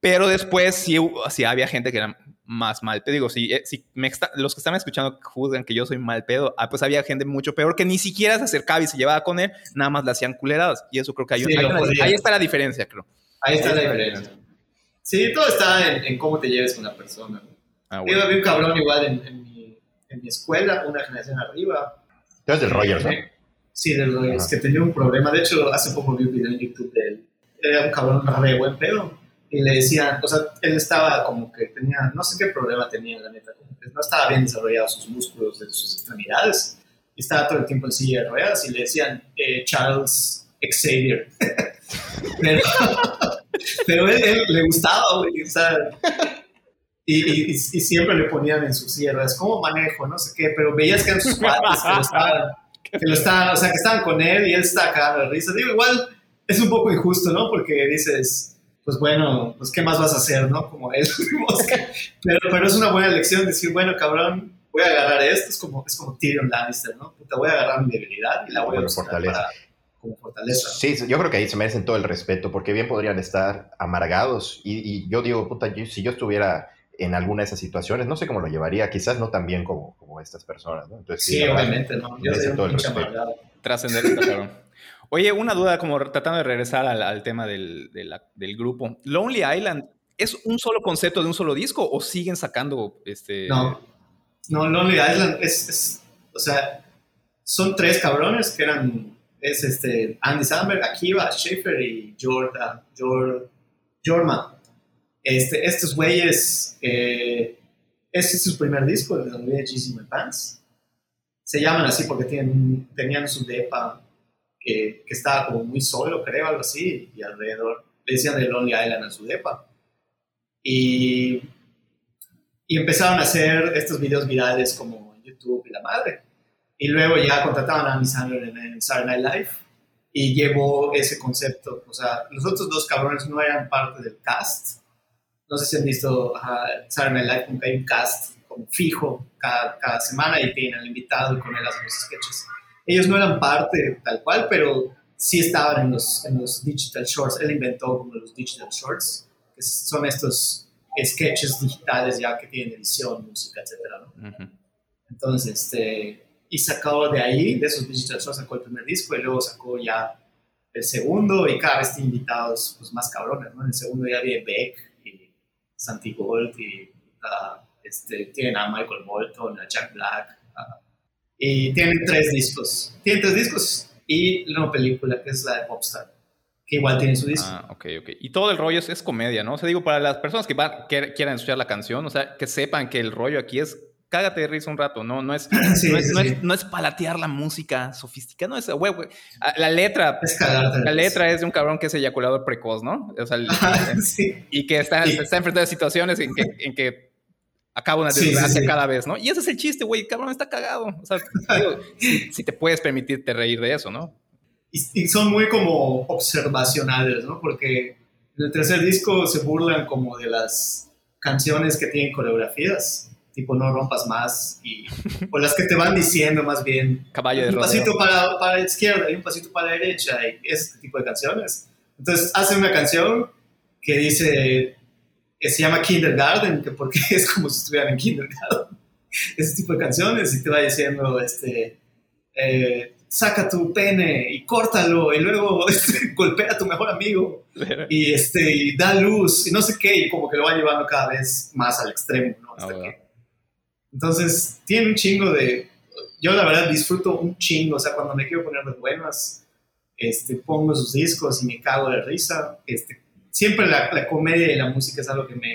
Pero después sí, sí había gente que era más mal pedo. Digo, si, eh, si me está- los que están escuchando juzgan que yo soy mal pedo, ah, pues había gente mucho peor que ni siquiera se acercaba y se llevaba con él, nada más le hacían culeradas. Y eso creo que hay, Sí, hay una- ahí está la diferencia, creo. Ahí está la Ahí está la diferencia. Sí, todo está en, en cómo te lleves con la persona. Ah, Yo bueno. había un cabrón igual en, en mi, en mi escuela, una generación arriba. Tú eres del Rogers, ¿no? Sí, de los Ajá. que tenía un problema. De hecho, hace poco vi un video en YouTube de él. Era un cabrón re buen pedo. Y le decían, o sea, él estaba como que tenía, no sé qué problema tenía, la neta. como que no estaba bien desarrollados sus músculos de sus extremidades. Y estaba todo el tiempo en silla de ruedas y le decían eh, Charles Xavier. Pero Pero él, él le gustaba, güey, o sea, y, y- y- siempre le ponían en sus sierras, ¿cómo manejo? No sé qué, pero veías que eran sus cuates que lo estaban, que lo estaban, o sea, que estaban con él y él estaba cagado de risa. Digo, igual es un poco injusto, ¿no? Porque dices, pues bueno, pues ¿qué más vas a hacer, no? Como él. pero, pero es una buena lección decir, bueno, cabrón, voy a agarrar esto, es como, es como Tyrion Lannister, ¿no? Puta, voy a agarrar mi debilidad y la voy a usar para- como fortaleza. Sí, yo creo que ahí se merecen todo el respeto, porque bien podrían estar amargados. Y, y yo digo, puta, yo- si yo estuviera en alguna de esas situaciones, no sé cómo lo llevaría, quizás no tan bien como, como estas personas, ¿no? Entonces, Sí, verdad, obviamente, ¿no? Yo soy todo el respeto. amargado. Trascender está cabrón. Oye, una duda, como tratando de regresar al, al tema del, de la- del grupo. Lonely Island, ¿es un solo concepto de un solo disco o siguen sacando este? No, no, Lonely Island es, es- o sea, son tres cabrones que eran, es este, Andy Samberg, Akiva, Schaefer y Jordan, Jor. Este, estos güeyes, eh, este es su primer disco, de donde Jeezy My Pants. Se llaman así porque tienen, tenían su depa que, que estaba como muy solo, creo, algo así, y alrededor. Le decían de Lonely Island a su depa. Y y empezaron a hacer estos videos virales como en YouTube y la madre. Y luego ya contrataron a Andy Sandler en, en Saturday Night Live y llevó ese concepto. O sea, los otros dos cabrones no eran parte del cast. No sé si han visto ajá, Saturday Night Live, como que hay un cast como fijo cada, cada semana y tienen al invitado y con él hacen los sketches. Ellos no eran parte tal cual, pero sí estaban en los, en los digital shorts. Él inventó como los digital shorts, que son estos sketches digitales ya que tienen edición, música, etcétera, ¿no? Ujú. Entonces, este, y sacó de ahí, de esos digital shorts, sacó el primer disco y luego sacó ya el segundo y cada vez tiene invitados pues, más cabrones, ¿no? En el segundo ya había Beck y Santi Gold y ah, este, tienen a Michael Bolton, a Jack Black ah, y tienen tres discos, tienen tres discos y una película que es la de Popstar, que igual tiene su disco. Ah, ok, ok. Y todo el rollo es, es comedia, ¿no? O sea, digo, para las personas que van, que quieran escuchar la canción, o sea, que sepan que el rollo aquí es cágate de risa un rato, ¿no? No es, Sí, no, es, sí, no, sí. es, no es palatear la música sofisticada, no es, güey, güey. Ah, La letra, Es la letra es de un cabrón que es eyaculador precoz, ¿no? O sea, el- sí. y que está, está enfrentado a situaciones en que, en que acaba una desgracia cada vez, ¿no? Y ese es el chiste, güey, el cabrón está cagado. O sea, digo, si, si te puedes permitirte reír de eso, ¿no? y, y son muy como observacionales, ¿no? Porque en el tercer disco se burlan como de las canciones que tienen coreografías, tipo No rompas más, y, o las que te van diciendo más bien, Caballo de un rodeo. pasito para, para la izquierda y un pasito para la derecha, y ese tipo de canciones. Entonces hacen una canción que dice, que se llama Kindergarten, que porque es como si estuvieran en Kindergarten, ese tipo de canciones, y te va diciendo, este, eh, saca tu pene y córtalo, y luego este, golpea a tu mejor amigo, y, este, y da luz, y no sé qué, y como que lo van llevando cada vez más al extremo, ¿no? Hasta Ah, bueno. que- Entonces, tiene un chingo de... Yo la verdad disfruto un chingo, o sea, cuando me quiero poner de buenas, este, pongo sus discos y me cago de risa. Este, siempre la, comedia y la música es algo que me,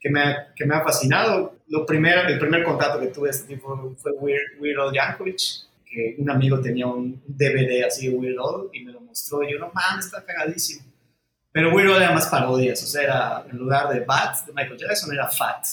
que me, ha, que me ha fascinado. Lo primero, el primer contacto que tuve este tipo fue Weird, Weird Yankovic, que un amigo tenía un DVD así de Weird Al y me lo mostró y yo, no mames, está cagadísimo. Pero Weird Al era más parodias, o sea, en lugar de Bat de Michael Jackson era Fat.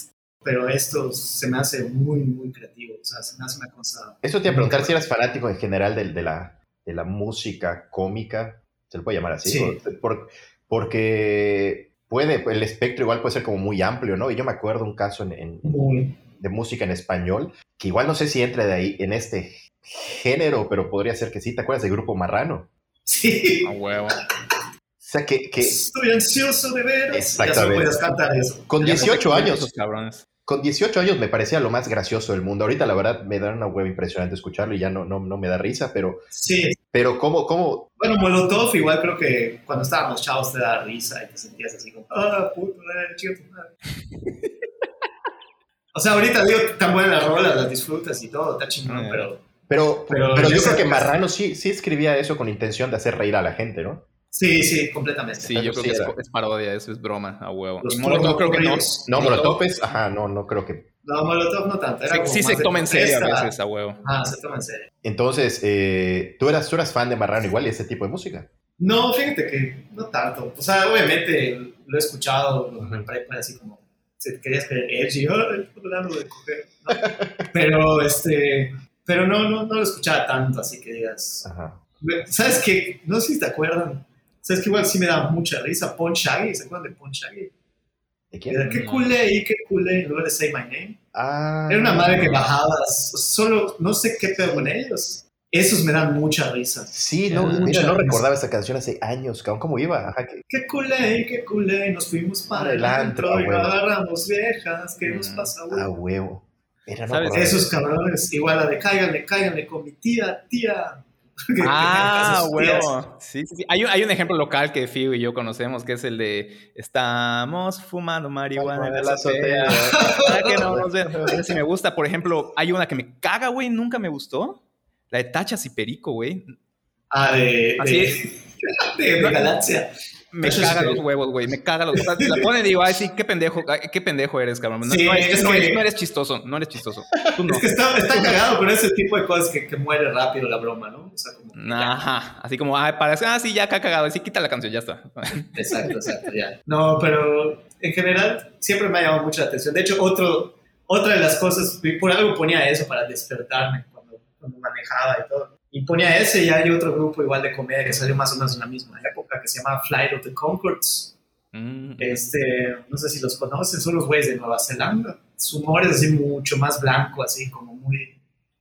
Pero esto se me hace muy, muy creativo, o sea, se me hace una cosa... Eso te iba a preguntar si eras fanático en general de, de la, de la música cómica, se le puede llamar así, Sí. Por- por- porque puede, el espectro igual puede ser como muy amplio, ¿no? Y yo me acuerdo un caso en, en- Muy, de música en español, que igual no sé si entra de ahí en este género, pero podría ser que sí, ¿te acuerdas del grupo Marrano? Sí. A huevo. O sea, que, que Estoy ansioso de veras. Ya solo Exactamente. puedes cantar eso. con Ya son 18 años, esos cabrones. Con 18 años me parecía lo más gracioso del mundo. Ahorita la verdad me da una hueva impresionante escucharlo y ya no, no, no me da risa, pero, Sí. pero ¿cómo, cómo? Bueno, Molotov igual creo que cuando estábamos chavos te da risa y te sentías así como, ah, puto, chido tu madre. o sea, ahorita digo, tan buenas las rolas, las disfrutas y todo, está chingón, Eh. pero Pero, Pero pero, yo creo que Marrano sí, sí escribía eso con intención de hacer reír a la gente, ¿no? Sí, sí, completamente. Sí, yo creo que es, es parodia, eso es broma, a huevo. Los Molotov creo que no. No, Molotov es, ajá, no, no creo que. No, Molotov no tanto. Era Sí, como sí más se toma en serio a veces, a huevo. Ah, se toma en serio. Entonces, eh, tú, eras, tú eras fan de Marrano igual y ese tipo de música. No, fíjate que no tanto. O sea, obviamente lo he escuchado lo- en prepa, así como, si te querías creer edgy, "Ay, estoy hablando de coger", ¿no? Pero, este, pero no, no, no lo escuchaba tanto, así que digas. Ajá. ¿Sabes qué? No sé si te acuerdan. ¿Sabes que igual sí me da mucha risa? Pon Shaggy, ¿se acuerdan de Pon Shaggy? ¿De quién? Era, qué culé y qué culé, lugar de Say My Name. Ah. Era una madre que bajaba, solo, no sé qué pedo con ellos. Esos me dan mucha risa. Sí, no, mira, no risa. recordaba esta canción hace años, cabrón. ¿Cómo iba? Ajá, que- Qué culé, qué culé, nos fuimos para el antro y a huevo. agarramos viejas, ¿qué nos Mm, pasa? a huevo. Era, no. Esos cabrones, igual la de cáiganle, cáiganle con mi tía, tía. Ah, bueno. Sí, sí, sí. Hay un, hay un ejemplo local que Figo y yo conocemos, que es el de estamos fumando marihuana en la azotea. Para que no nos vean. Ese sí me gusta. Por ejemplo, hay una que me caga, güey, nunca me gustó. La de Tachas y Perico, güey. Ah, de, Así de, de, de Galaxia. Me caga los Perico. huevos, güey. Me caga los. La pone y digo, ay, sí, qué pendejo, qué pendejo eres, cabrón. No, Sí, no eres, es no que- eres- no eres chistoso, no eres chistoso. Tú no. Es que está, está cagado con ese tipo de cosas que, que muere rápido la broma, ¿no? O sea, como. Ajá. Así como, ay, para. Ah, sí, ya acá cagado. Sí, quita la canción, ya está. Exacto, exacto, ya. No, pero en general siempre me ha llamado mucho la atención. De hecho, otro, otra de las cosas, por algo ponía eso para despertarme cuando, cuando manejaba y todo. Y ponía ese y hay otro grupo igual de comedia que salió más o menos en la misma época que se llama Flight of the Concords. Mm. Este, no sé si los conocen, son los güeyes de Nueva Zelanda. Su humor es así mucho más blanco, así como muy,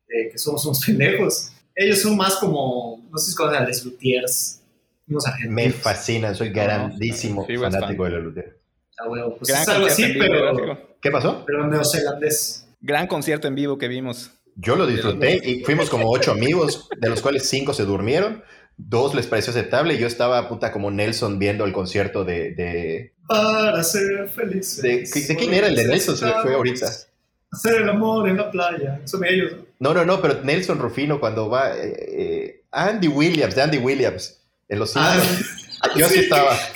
eh, que somos unos pendejos. Ellos son más como, no sé si conocen a Les Luthiers, unos argentinos. Me fascina, soy grandísimo Sí, fanático fan. de la Luther. Ah, huevo, pues Gran es algo así, pero, gráfico. ¿Qué pasó? pero neozelandés. Gran concierto en vivo que vimos. Yo lo disfruté y fuimos como ocho amigos, de los cuales cinco se durmieron, dos les pareció aceptable y yo estaba puta como Nelson viendo el concierto de... de, Para ser felices. de, ¿de quién era el de Nelson? Se fue ahorita. Hacer el amor en la playa. Son ellos. ¿no? No, no, pero Nelson Rufino cuando va... eh, eh, Andy Williams, de Andy Williams, en los Ah. Yo así estaba.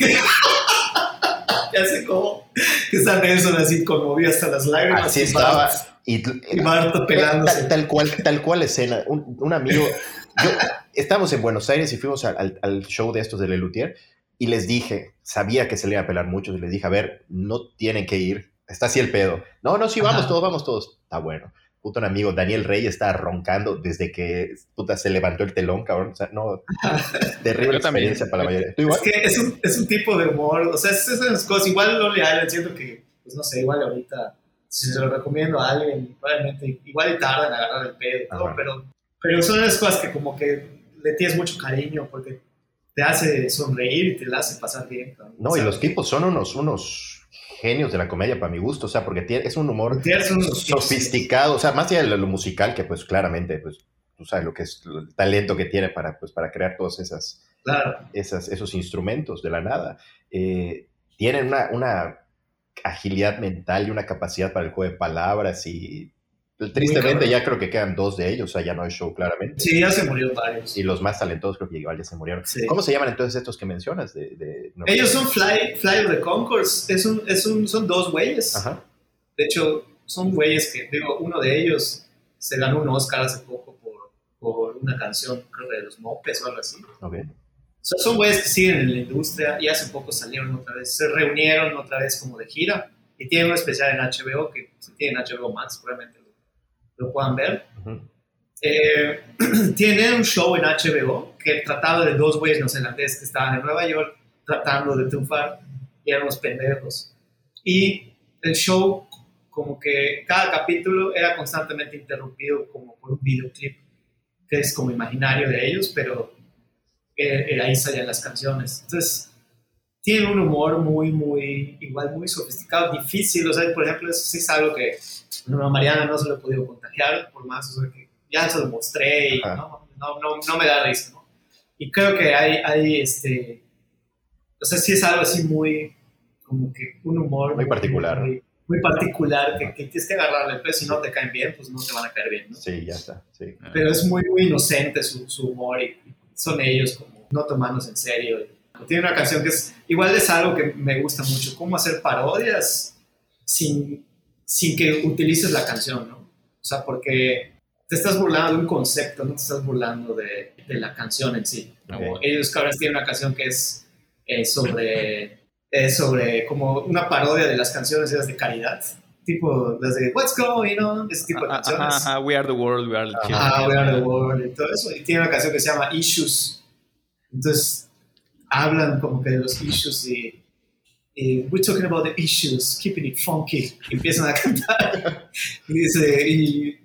ya sé cómo. Que está Nelson así conmovido hasta las lágrimas. Así y estaba. Bart- Y, Y Bart pelándose. Tal, tal cual, tal cual escena. Un, un amigo. Yo, estábamos en Buenos Aires y fuimos al, al- al show de estos de Lelutier y les dije, sabía que se le iba a pelar mucho, y les dije, a ver, no tienen que ir. Está así el pedo. No, no, sí, vamos Ajá. todos, vamos todos. Está bueno. Puto un amigo, Daniel Rey, está roncando desde que puta, se levantó el telón, cabrón. O sea, no. Terrible experiencia para la mayoría. ¿Tú igual? Es que es un, es un tipo de humor, o sea, es esas cosas. Igual Lonely Island, siento que, pues no sé, igual ahorita, si se lo recomiendo a alguien, probablemente, igual y tarda en agarrar el pedo, y todo, Ajá. pero, pero son esas cosas que como que le tienes mucho cariño porque te hace sonreír y te la hace pasar bien. cabrón. No, O y los tipos son unos, unos genios de la comedia para mi gusto, o sea, porque tiene, es un humor sofisticado, o sea, más allá de lo musical, que pues claramente, pues, tú sabes lo que es el talento que tiene para, pues, para crear todos esas, Claro. esas, esos instrumentos de la nada. Eh, tienen una, una agilidad mental y una capacidad para el juego de palabras y tristemente cabrón. ya creo que quedan dos de ellos, o sea, ya no hay show claramente. Sí, ya se murieron varios. Y los más talentosos creo que igual ya se murieron. Sí. ¿Cómo se llaman entonces estos que mencionas? De, de- no- Ellos son Fly, Fly of the Concourse, es un, es un, son dos güeyes. Ajá. De hecho, son güeyes que, digo, uno de ellos se ganó un Oscar hace poco por, por una canción, creo que de los Mopes o algo así. ok. O sea, son güeyes que siguen en la industria y hace poco salieron otra vez, se reunieron otra vez como de gira y tienen un especial en HBO que si tienen HBO Max probablemente lo, puedan ver. Ujú. Eh, tienen un show en HBO que trataba de dos güeyes neozelandeses que estaban en Nueva York tratando de triunfar y eran unos pendejos. Y el show, como que cada capítulo era constantemente interrumpido como por un videoclip que es como imaginario de ellos, pero eh, eh, ahí salían las canciones. Entonces, tienen un humor muy, muy, igual muy sofisticado, difícil. O sea, por ejemplo, eso sí es algo que Mariana no se lo he podido contagiar, por más, o sea, que ya se lo mostré y no, no, no, no me da risa, ¿no? Y creo que hay, hay este, o sea, sí es algo así muy, como que un humor Muy particular, muy, muy particular, que, que tienes que agarrarle, pero si no te caen bien, pues no te van a caer bien, ¿no? Sí, ya está. Sí. pero es muy, muy inocente su, su humor y son ellos como no tomándose en serio. Tiene una canción que es, igual es algo que me gusta mucho, cómo hacer parodias sin, sin que utilices la canción, ¿no? O sea, porque te estás burlando de un concepto, no te estás burlando de, de la canción en sí. Ah, bueno. Ellos cabras tienen una canción que es eh, sobre, es sobre como una parodia de las canciones esas de caridad, tipo las de What's Going On, ese tipo de Ajá, canciones. ajá, ajá, We are the world, we are the children. Ah, We Are the World y todo eso. Y tiene una canción que se llama Issues. Entonces, hablan como que de los issues y, y we're talking about the issues, keeping it funky. Empiezan a cantar. Y dice, y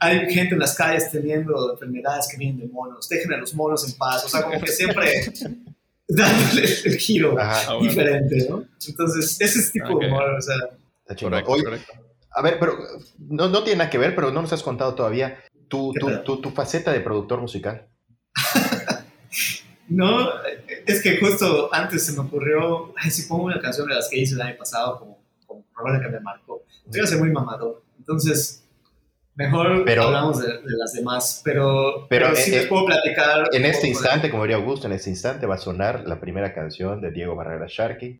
hay gente en las calles teniendo enfermedades que vienen de monos. Dejen a los monos en paz. O sea, como que siempre dándole el giro Ajá, Ah, bueno. diferente, ¿no? Entonces, ese es tipo Ok. de humor, o sea, está. Correcto, Oye, correcto. a ver, pero no, no tiene nada que ver, pero no nos has contado todavía tu, ¿Qué tu, tu, tu faceta de productor musical. No, es que justo antes se me ocurrió, ay, si pongo una canción de las que hice el año pasado, como, como que me marcó, iba a ser muy mamador. Entonces, mejor Pero- hablamos de, de las demás, pero, Pero, pero, sí les puedo platicar. En este de- instante, como diría Augusto, en este instante va a sonar la primera canción de Diego Barrera Sharkey.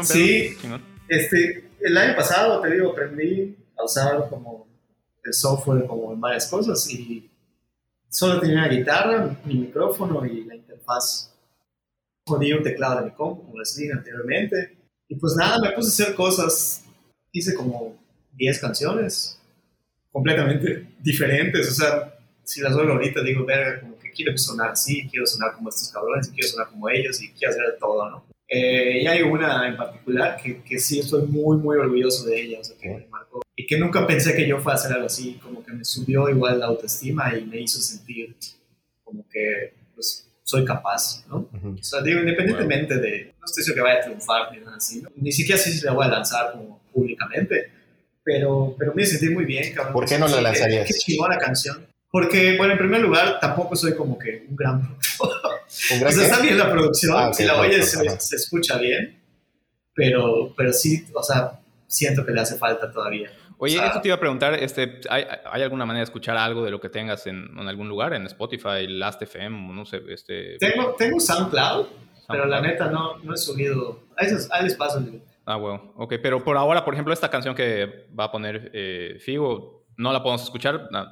Buen pedo. Sí. Este, el año pasado, te digo, aprendí a usar como el software como en varias cosas y solo tenía una guitarra, mi micrófono y la interfaz. Ponía un teclado de mi compu, como les dije anteriormente. Y pues nada, me puse a hacer cosas. Hice como 10 canciones completamente diferentes. O sea, si las oigo ahorita, digo, verga, como que quiero sonar así, quiero sonar como estos cabrones, y quiero sonar como ellos y quiero hacer todo, ¿no? Eh, y hay una en particular que, que sí estoy muy, muy orgulloso de ella, o sea, que me marcó. Y que nunca pensé que yo fuera a hacer algo así, como que me subió igual la autoestima y me hizo sentir como que, pues, soy capaz, ¿no? Ujú. O sea, digo, independientemente de, no estoy seguro que vaya a triunfar ni nada así, ¿no? Ni siquiera sé si la voy a lanzar como públicamente, pero, pero me sentí muy bien, cabrón. ¿Por qué no la Sí, qué- lanzarías? Qué chingona canción. Porque, bueno, en primer lugar, tampoco soy como que un gran productor. ¿Un O sea, está bien la producción, Ah, si la oyes se, se escucha bien, pero, pero sí, o sea, siento que le hace falta todavía. Oye, O sea, eso te iba a preguntar, este, ¿hay, ¿hay alguna manera de escuchar algo de lo que tengas en, en algún lugar? En Spotify, Last.fm, no sé, este... Tengo, tengo SoundCloud, pero la SoundCloud. neta no, no he subido. Ahí, les- ahí les paso el. Ah, bueno. Ok, pero por ahora, por ejemplo, esta canción que va a poner eh, Figo, ¿no la podemos escuchar? Co-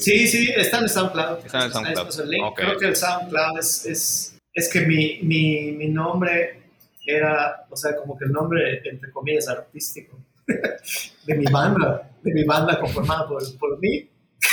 Sí, sí, está en el SoundCloud. Está en SoundCloud. paso el link. Creo que el SoundCloud es, es, es que mi, mi, mi nombre era, o sea, como que el nombre, entre comillas, artístico de mi banda, de mi banda conformada por, por mí.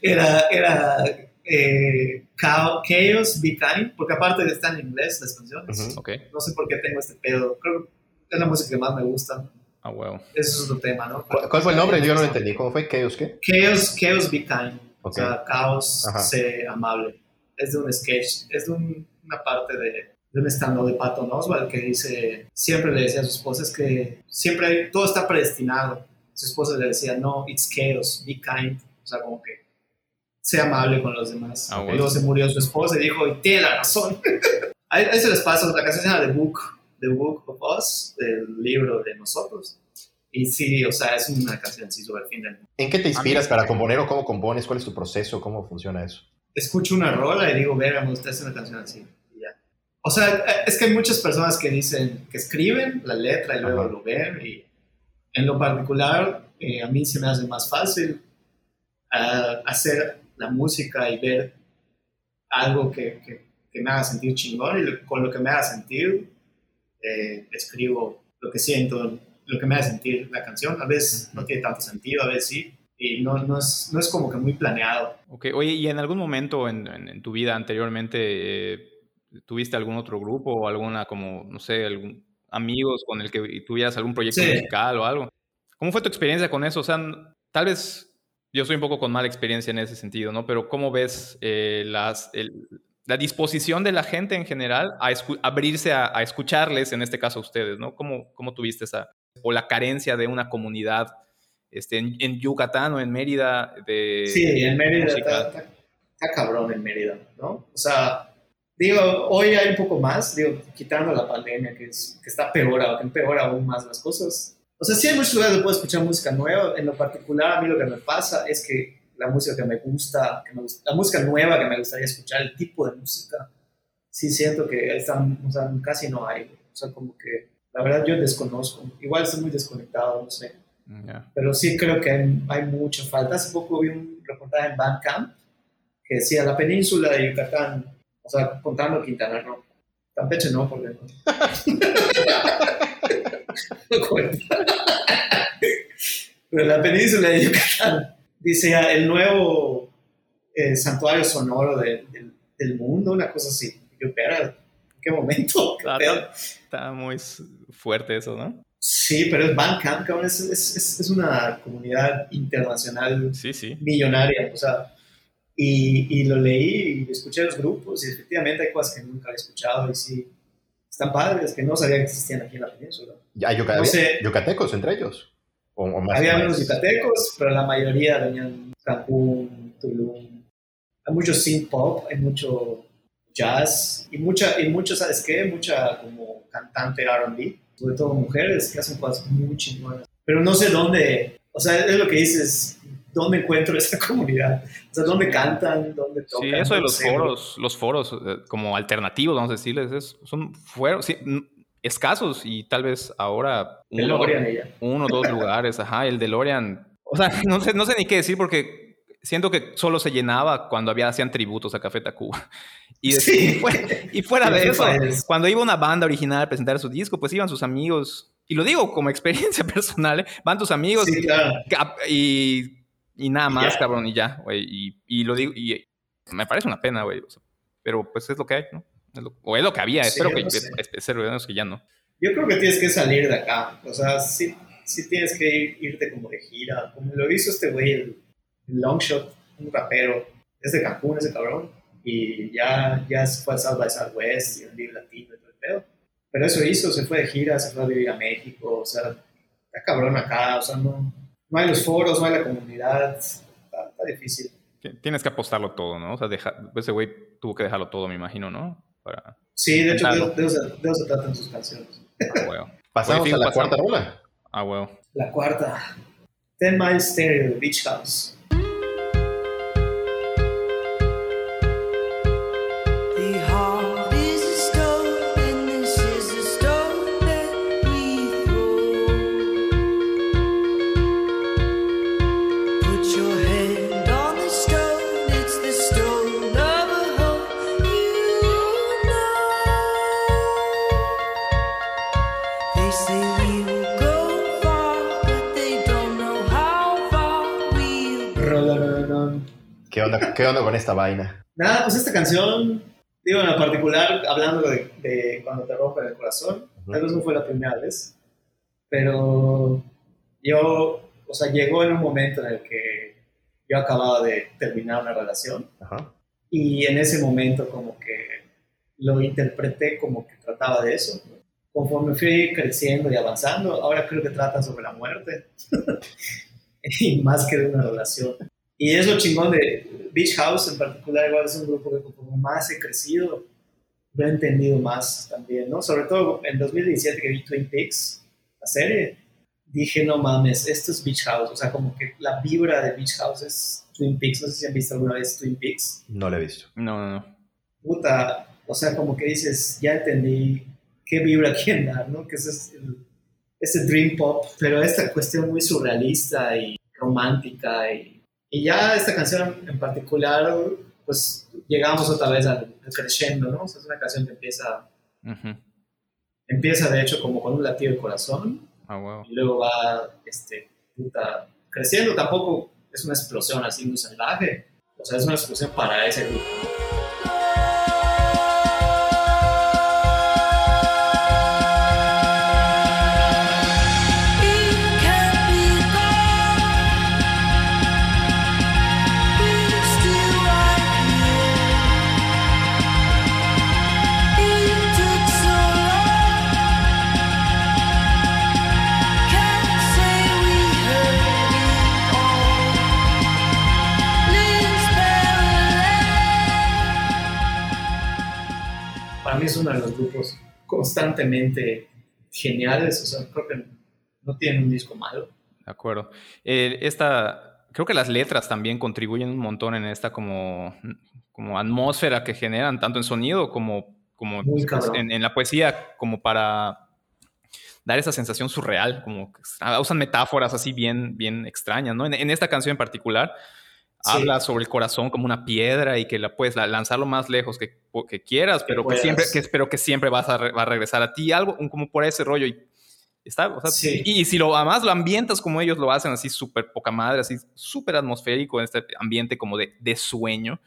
era, era eh, Chao- Chaos Be Kind, porque aparte están en inglés las canciones. No sé por qué tengo este pedo. Creo que es la música que más me gusta. Ah, huevo. Ese es otro tema, ¿no? ¿Cuál, cuál fue el nombre? Yo no lo entendí. ¿Cómo fue? ¿Chaos qué? Chaos, Chaos Be Kind. O Ok. sea, caos, Ajá. sé amable. Es de un sketch, es de un- una parte de, de un stand de Patton Oswald que dice, siempre le decía a su esposa, es que siempre hay, todo está predestinado. Su esposa le decía, no, it's chaos, be kind. O sea, como que sé amable con los demás. Ah, Y bueno. luego se murió su esposa y dijo, y tiene la razón. ahí, ahí se les paso, la canción se llama The Book, The Book of Us, del libro de nosotros. Y sí, o sea, es una canción así sobre el fin del mundo. ¿En qué te inspiras para componer o cómo compones? ¿Cuál es tu proceso? ¿Cómo funciona eso? Escucho una rola y digo, verga, me gusta hacer una canción así. Y ya. O sea, es que hay muchas personas que dicen, que escriben la letra y luego Ajá. lo ven. Y en lo particular, eh, a mí se me hace más fácil ah, hacer la música y ver algo que, que, que me haga sentir chingón y lo- con lo que me haga sentir eh, escribo lo que siento, lo que me haga sentir la canción. A veces no tiene tanto sentido, a veces sí. Y no, no, es, no es como que muy planeado. Ok, oye, ¿y en algún momento en, en- en tu vida anteriormente eh, tuviste algún otro grupo o alguna, como, no sé, algún amigos con el que tuvieras algún proyecto Sí. musical o algo? ¿Cómo fue tu experiencia con eso? O sea, tal vez yo soy un poco con mala experiencia en ese sentido, ¿no? Pero ¿cómo ves eh, las, el- la disposición de la gente en general a abrirse a, a escucharles, en este caso a ustedes, ¿no? ¿Cómo, ¿Cómo tuviste esa, o la carencia de una comunidad este, en, en Yucatán o en Mérida de Sí, en Mérida está, está- está cabrón en Mérida, ¿no? O sea, digo, hoy hay un poco más, digo, quitando la pandemia, que, es, que está peor, que empeora aún más las cosas. O sea, sí hay muchos lugares donde puedo escuchar música nueva. En lo particular, a mí lo que me pasa es que la música que me gusta, que me gusta la música nueva que me gustaría escuchar, el tipo de música, sí siento que están, o sea, casi no hay. O sea, como que la verdad yo desconozco. Igual estoy muy desconectado, no sé Ya. pero sí creo que hay, hay mucha falta. Hace poco vi un reportaje en Bandcamp que decía la península de Yucatán, o sea, contando Quintana Roo. Campeche no, porque no. No cuenta. Pero la península de Yucatán dice ah, el nuevo eh, santuario sonoro de- del- del mundo, una cosa así. Yo, ¿en qué momento? ¿Qué Claro. Está muy fuerte eso, ¿no? Sí, pero es Bandcamp, cabrón, es, es, es- es una comunidad internacional Sí, sí. millonaria, o sea, y, y lo leí y escuché los grupos y efectivamente hay cosas que nunca había escuchado y sí, están padres, que no sabía que existían aquí en la península. ¿Ya hay yuca- No sé. yucatecos entre ellos? ¿O, o más? Había más? unos yucatecos, pero la mayoría venían Cancún, Tulum. Hay mucho synth pop, hay mucho jazz y mucha, y mucho, ¿sabes qué? Mucha como cantante R&B, sobre todo mujeres que hacen cosas muy chingonas. Pero no sé dónde, o sea, es lo que dices, ¿dónde encuentro esa comunidad? O sea, ¿dónde cantan? ¿Dónde tocan? Sí, eso de los foros, los foros eh, como alternativos, vamos a decirles, es- son fueros sí, escasos y tal vez ahora uno, uno o dos lugares, ajá, el DeLorean. O sea, no sé, no sé ni qué decir porque siento que solo se llenaba cuando había, hacían tributos a Café Tacuba. Y, Sí. y fuera, y fuera de eso, cuando iba una banda original a presentar su disco, pues iban sus amigos, y lo digo como experiencia personal, ¿eh? van tus amigos Sí, claro. Cap- Y, y nada más, ya. cabrón, y ya, güey. Y, y lo digo, y me parece una pena, güey. o sea, pero pues es lo que hay, ¿no? O es lo que había, Sí, espero que, no sé. es- que ya no. Yo creo que tienes que salir de acá. O sea, sí, sí tienes que ir- irte como de gira. Como lo hizo este güey, el, el Longshot, un rapero. Es de Cancún ese cabrón. Y ya, ya se fue a South by Southwest y Vive Latino y todo el pedo. Pero eso hizo, se fue de gira, se fue a vivir a México. O sea, está cabrón acá. O sea, no, no hay los foros, no hay la comunidad. Está, está difícil. Ti- Tienes que apostarlo todo, ¿no? O sea, deja- ese güey tuvo que dejarlo todo, me imagino, ¿no? Para. Sí, de hecho, de, de eso, se- de eso se tratan sus canciones. Ah, huevo. Pasamos Oye, a la Figo, cuarta pasamos. rola. Ah, huevo. La cuarta. Ten Miles Stereo, Beach House. ¿Qué onda, ¿Qué onda con esta vaina? Nada, pues esta canción, digo en particular, hablando de, de cuando te rompen el corazón, tal vez no fue la primera vez, pero yo, o sea, llegó en un momento en el que yo acababa de terminar una relación Ajá. y en ese momento como que lo interpreté como que trataba de eso. Conforme fui creciendo y avanzando, ahora creo que trata sobre la muerte y más que de una relación. Y es lo chingón de Beach House en particular, igual es un grupo que como más he crecido, lo he entendido más también, ¿no? Sobre todo en 2017 que vi Twin Peaks, la serie, dije, no mames, esto es Beach House. O sea, como que la vibra de Beach House es Twin Peaks. No sé si han visto alguna vez Twin Peaks. No lo he visto. No, no, no. Puta, o sea, como que dices, ya entendí qué vibra quieren dar, ¿no? Que ese es el, ese dream pop, pero esta cuestión muy surrealista y romántica. Y, y ya esta canción en particular, pues llegamos otra vez al, al crescendo, ¿no? O sea, es una canción que empieza, Ujú. empieza de hecho como con un latido de corazón Ah, huevo. y luego va este, puta, creciendo. Tampoco es una explosión así muy salvaje. O sea, es una explosión para ese grupo. Para mí es uno de los grupos constantemente geniales. O sea, creo que no tienen un disco malo. De acuerdo. Eh, esta, creo que las letras también contribuyen un montón en esta como, como atmósfera que generan, tanto en sonido como, como cabrón. en, en la poesía, como para dar esa sensación surreal, como que ah, usan metáforas así bien, bien extrañas, ¿no? En, en esta canción en particular Sí. habla sobre el corazón como una piedra y que la puedes la- lanzar lo más lejos que, que quieras, pero que siempre, que, pero que siempre vas a, re- va a regresar a ti, algo como por ese rollo y está, o sea, Sí. y, y si lo además lo ambientas como ellos lo hacen, así súper poca madre, así súper atmosférico en este ambiente como de, de sueño,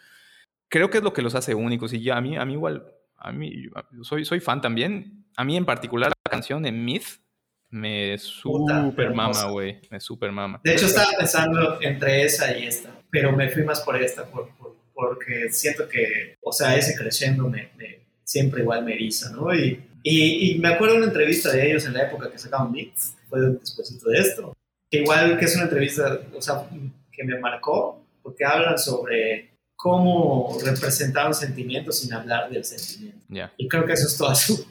creo que es lo que los hace únicos. Y ya a mí, a mí igual, a mí, yo soy, soy fan también. A mí en particular la canción de Myth me super mama, güey. Me super mama. De hecho, estaba pensando entre esa y esta, pero me fui más por esta, por, por- porque siento que, o sea, ese creciendo me, me- siempre igual me eriza, ¿no? Y, y, y me acuerdo de una entrevista de ellos en la época que sacaban Mix, fue después de esto, que igual que es una entrevista, o sea, que me marcó, porque hablan sobre cómo representar un sentimiento sin hablar del sentimiento. Ya. Y creo que eso es toda su,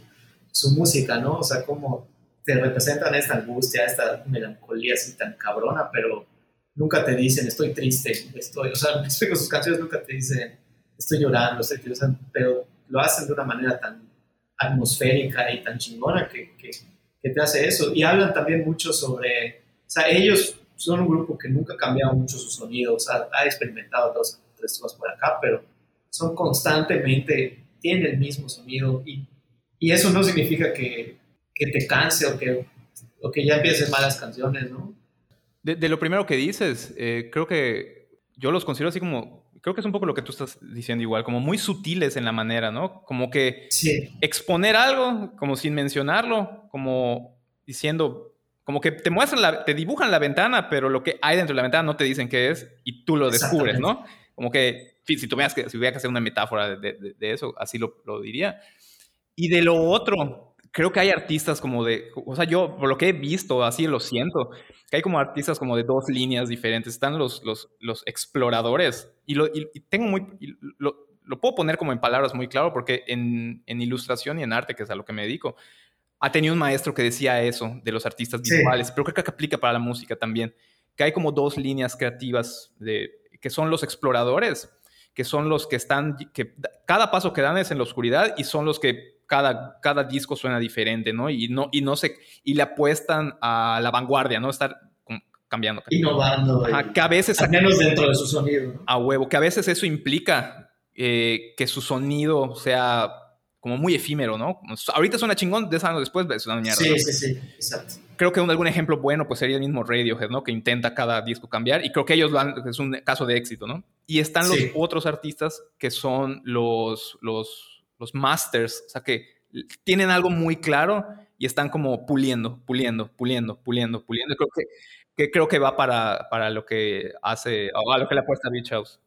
su música, ¿no? O sea, cómo te representan esta angustia, esta melancolía así tan cabrona, pero nunca te dicen estoy triste, estoy, o sea, explico, sus canciones nunca te dicen estoy llorando, estoy triste, pero lo hacen de una manera tan atmosférica y tan chingona que, que, que te hace eso. Y hablan también mucho sobre, o sea, ellos son un grupo que nunca ha cambiado mucho su sonido, o sea, ha experimentado dos, tres cosas por acá, pero son constantemente, tienen el mismo sonido y, y eso no significa que, que te canse o que, o que ya empieces malas canciones, ¿no? De, de lo primero que dices, eh, creo que yo los considero así como, creo que es un poco lo que tú estás diciendo igual, como muy sutiles en la manera, ¿no? Como que Sí, exponer algo, como sin mencionarlo, como diciendo, como que te muestran, la, te dibujan la ventana, pero lo que hay dentro de la ventana no te dicen qué es y tú lo descubres, ¿no? Como que, si, si tuvieras que, si hubiera que hacer una metáfora de, de- de eso, así lo, lo diría. Y de lo otro, creo que hay artistas como de, o sea, yo por lo que he visto, así lo siento, que hay como artistas como de dos líneas diferentes. Están los, los, los exploradores y, lo, y, y tengo muy, y lo, lo puedo poner como en palabras muy claro porque en, en ilustración y en arte, que es a lo que me dedico, ha tenido un maestro que decía eso de los artistas Sí. visuales, pero creo que aplica para la música también, que hay como dos líneas creativas de, que son los exploradores, que son los que están, que cada paso que dan es en la oscuridad y son los que cada, cada disco suena diferente, ¿no? Y no, y no se, y le apuestan a la vanguardia, ¿no? Estar cambiando. innovando, Ajá, que a veces al menos dentro de su sonido, ¿no? a huevo, que a veces eso implica eh, que su sonido sea como muy efímero, ¿no? Ahorita suena chingón, 10 años después es una mierda. Sí, ¿no? sí, sí, exacto. Creo que un, algún ejemplo bueno pues sería el mismo Radiohead, ¿no? Que intenta cada disco cambiar y creo que ellos lo han, es un caso de éxito, ¿no? Y están los Sí. otros artistas que son los, los, los masters, o sea, que tienen algo muy claro y están como puliendo, puliendo, puliendo, puliendo, puliendo. Creo que, que creo que va para, para lo que hace, o a lo que le apuesta Beach House.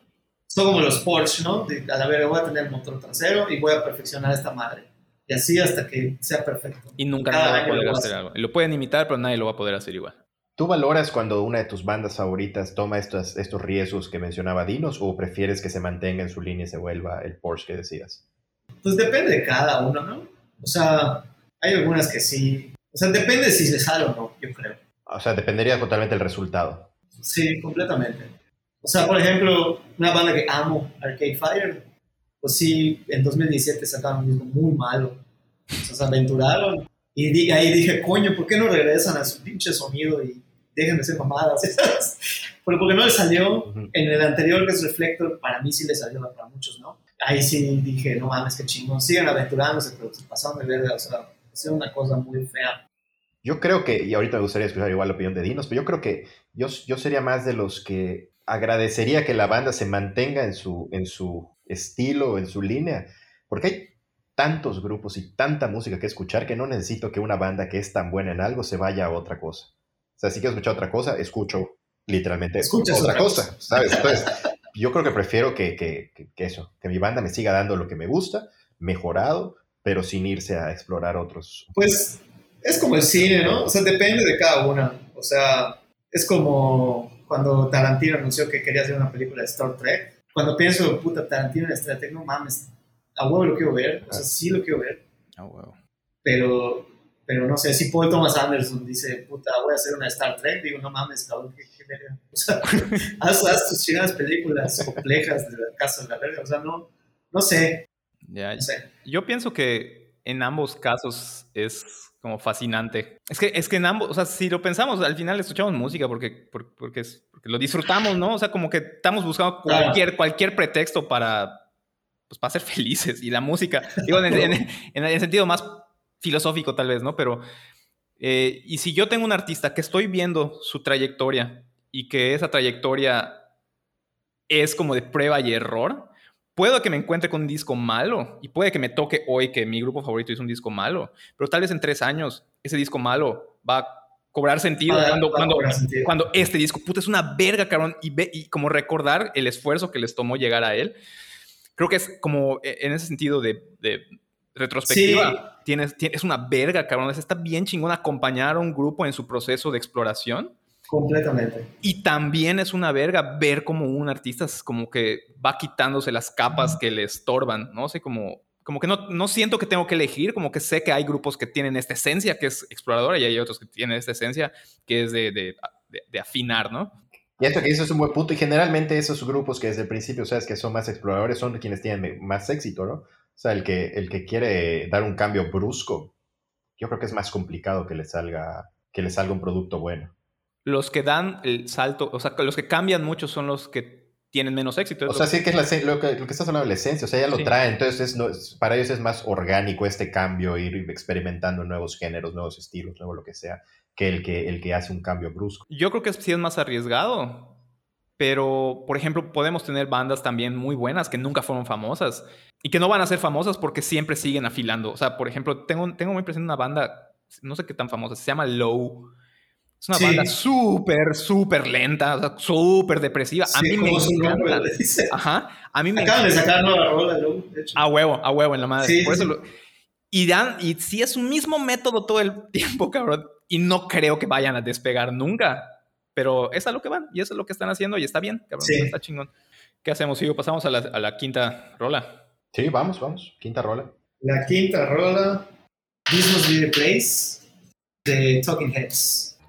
Son como los Porsche, ¿no? De, a la verga voy a tener el motor trasero y voy a perfeccionar esta madre. Y así hasta que sea perfecto. Y nunca nadie va a poder hacer hace. algo. Lo pueden imitar, pero nadie lo va a poder hacer igual. ¿Tú valoras cuando una de tus bandas favoritas toma estos, estos riesgos que mencionaba Dinos o prefieres que se mantenga en su línea y se vuelva el Porsche que decías? Pues depende de cada uno, ¿no? O sea, hay algunas que sí. O sea, depende si se sale o no, yo creo. O sea, dependería totalmente del resultado. Sí, completamente. O sea, por ejemplo, una banda que amo, Arcade Fire, pues sí, en 2017 sacaron un disco muy malo. O sea, se aventuraron. Y ahí dije, coño, ¿por qué no regresan a su pinche sonido y dejen de ser mamadas? Pero porque no les salió. En el anterior, que es Reflector, para mí sí les salió, para muchos no. Ahí sí dije, no mames, qué chingón. Siguen aventurándose, pero se pasaron de verga. O sea, es una cosa muy fea. Yo creo que, y ahorita me gustaría escuchar igual la opinión de Dinos, pero yo creo que yo, yo sería más de los que agradecería que la banda se mantenga en su, en su estilo, en su línea, porque hay tantos grupos y tanta música que escuchar que no necesito que una banda que es tan buena en algo se vaya a otra cosa. O sea, si quiero escuchar otra cosa, escucho literalmente Escuchas otra otra cosa, ¿sabes? Entonces, yo creo que prefiero que, que- que- que eso, que mi banda me siga dando lo que me gusta, mejorado, pero sin irse a explorar otros. Pues es como el cine, ¿no? O sea, depende de cada una. O sea, es como cuando Tarantino anunció que quería hacer una película de Star Trek. Cuando pienso, puta, Tarantino en Star Trek, no mames, a huevo lo quiero ver. O sea, sí lo quiero ver. Ah, huevo. Pero, pero no sé, si Paul Thomas Anderson dice, puta, voy a hacer una Star Trek, digo, no mames, cabrón, qué, qué verga. O sea, haz, haz tus chidas películas complejas de la casa de la verga. O sea, no, no sé, no sé. Yo pienso que en ambos casos es como fascinante. Es que, es que en ambos, o sea, si lo pensamos, al final escuchamos música porque, por- porque, es- porque lo disfrutamos, ¿no? O sea, como que estamos buscando cualquier, cualquier pretexto para, pues, para ser felices. Y la música, digo, en, en- en el sentido más filosófico tal vez, ¿no? Pero, eh, y si yo tengo un artista que estoy viendo su trayectoria y que esa trayectoria es como de prueba y error, puedo que me encuentre con un disco malo y puede que me toque hoy que mi grupo favorito es un disco malo, pero tal vez en tres años ese disco malo va a cobrar sentido Va a- cuando, cuando, cobrar sentido. cuando este disco, puta, es una verga, cabrón, y, ve, y como recordar el esfuerzo que les tomó llegar a él. Creo que es como eh, en ese sentido de, de retrospectiva. Tienes, tienes- es una verga, cabrón. Está bien chingón acompañar a un grupo en su proceso de exploración. Completamente. Y también es una verga ver como un artista es como que va quitándose las capas que le estorban, ¿no? sé, como, como que no, no siento que tengo que elegir, como que sé que hay grupos que tienen esta esencia que es exploradora y hay otros que tienen esta esencia que es de, de, de- de afinar, ¿no? Y esto que dices es un buen punto. Y generalmente esos grupos que desde el principio sabes que son más exploradores son quienes tienen más éxito, ¿no? O sea, el que, el que quiere dar un cambio brusco, yo creo que es más complicado que le salga, que le salga un producto bueno. Los que dan el salto, o sea, los que cambian mucho son los que tienen menos éxito. O sea, sí que es la, lo, que, lo que estás hablando de la esencia, o sea, ya lo Sí. traen, entonces es- no, es- para ellos es más orgánico este cambio, ir experimentando nuevos géneros, nuevos estilos, nuevo lo que sea, que el que, el que hace un cambio brusco. Yo creo que sí es más arriesgado. Pero, por ejemplo, podemos tener bandas también muy buenas que nunca fueron famosas y que no van a ser famosas porque siempre siguen afilando. O sea, por ejemplo, tengo, tengo muy presente una banda, no sé qué tan famosa, se llama Low. Es una Sí. banda súper, súper lenta, o sea, súper depresiva. a Sí, mí me encanta. Ajá, a mí me Acaban de sacar nueva rola, de hecho. a huevo, a huevo en la madre. Sí, Por eso lo- y dan, y sí es un mismo método todo el tiempo, cabrón. Y no creo que vayan a despegar nunca. Pero es a lo que van y eso es lo que están haciendo y está bien, cabrón. Sí. Está chingón. ¿Qué hacemos, Sigo? Pasamos a la, a la quinta rola. Sí, vamos, vamos. Quinta rola. La quinta rola, This Must Be the Place, de Talking Heads.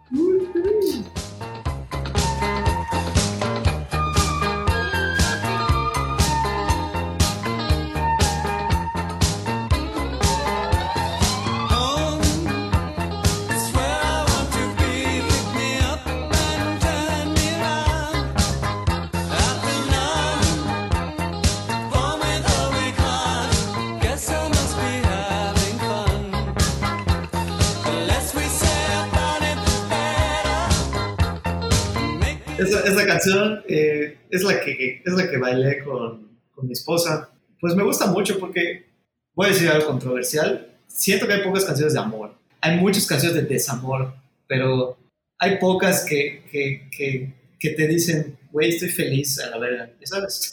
Esa, esa canción eh, es, la que, es la que bailé con, con mi esposa. Pues me gusta mucho porque, voy a decir algo controversial, siento que hay pocas canciones de amor. Hay muchas canciones de desamor, pero hay pocas que, que, que, que te dicen, güey, estoy feliz a la verga, ¿ya ¿sabes?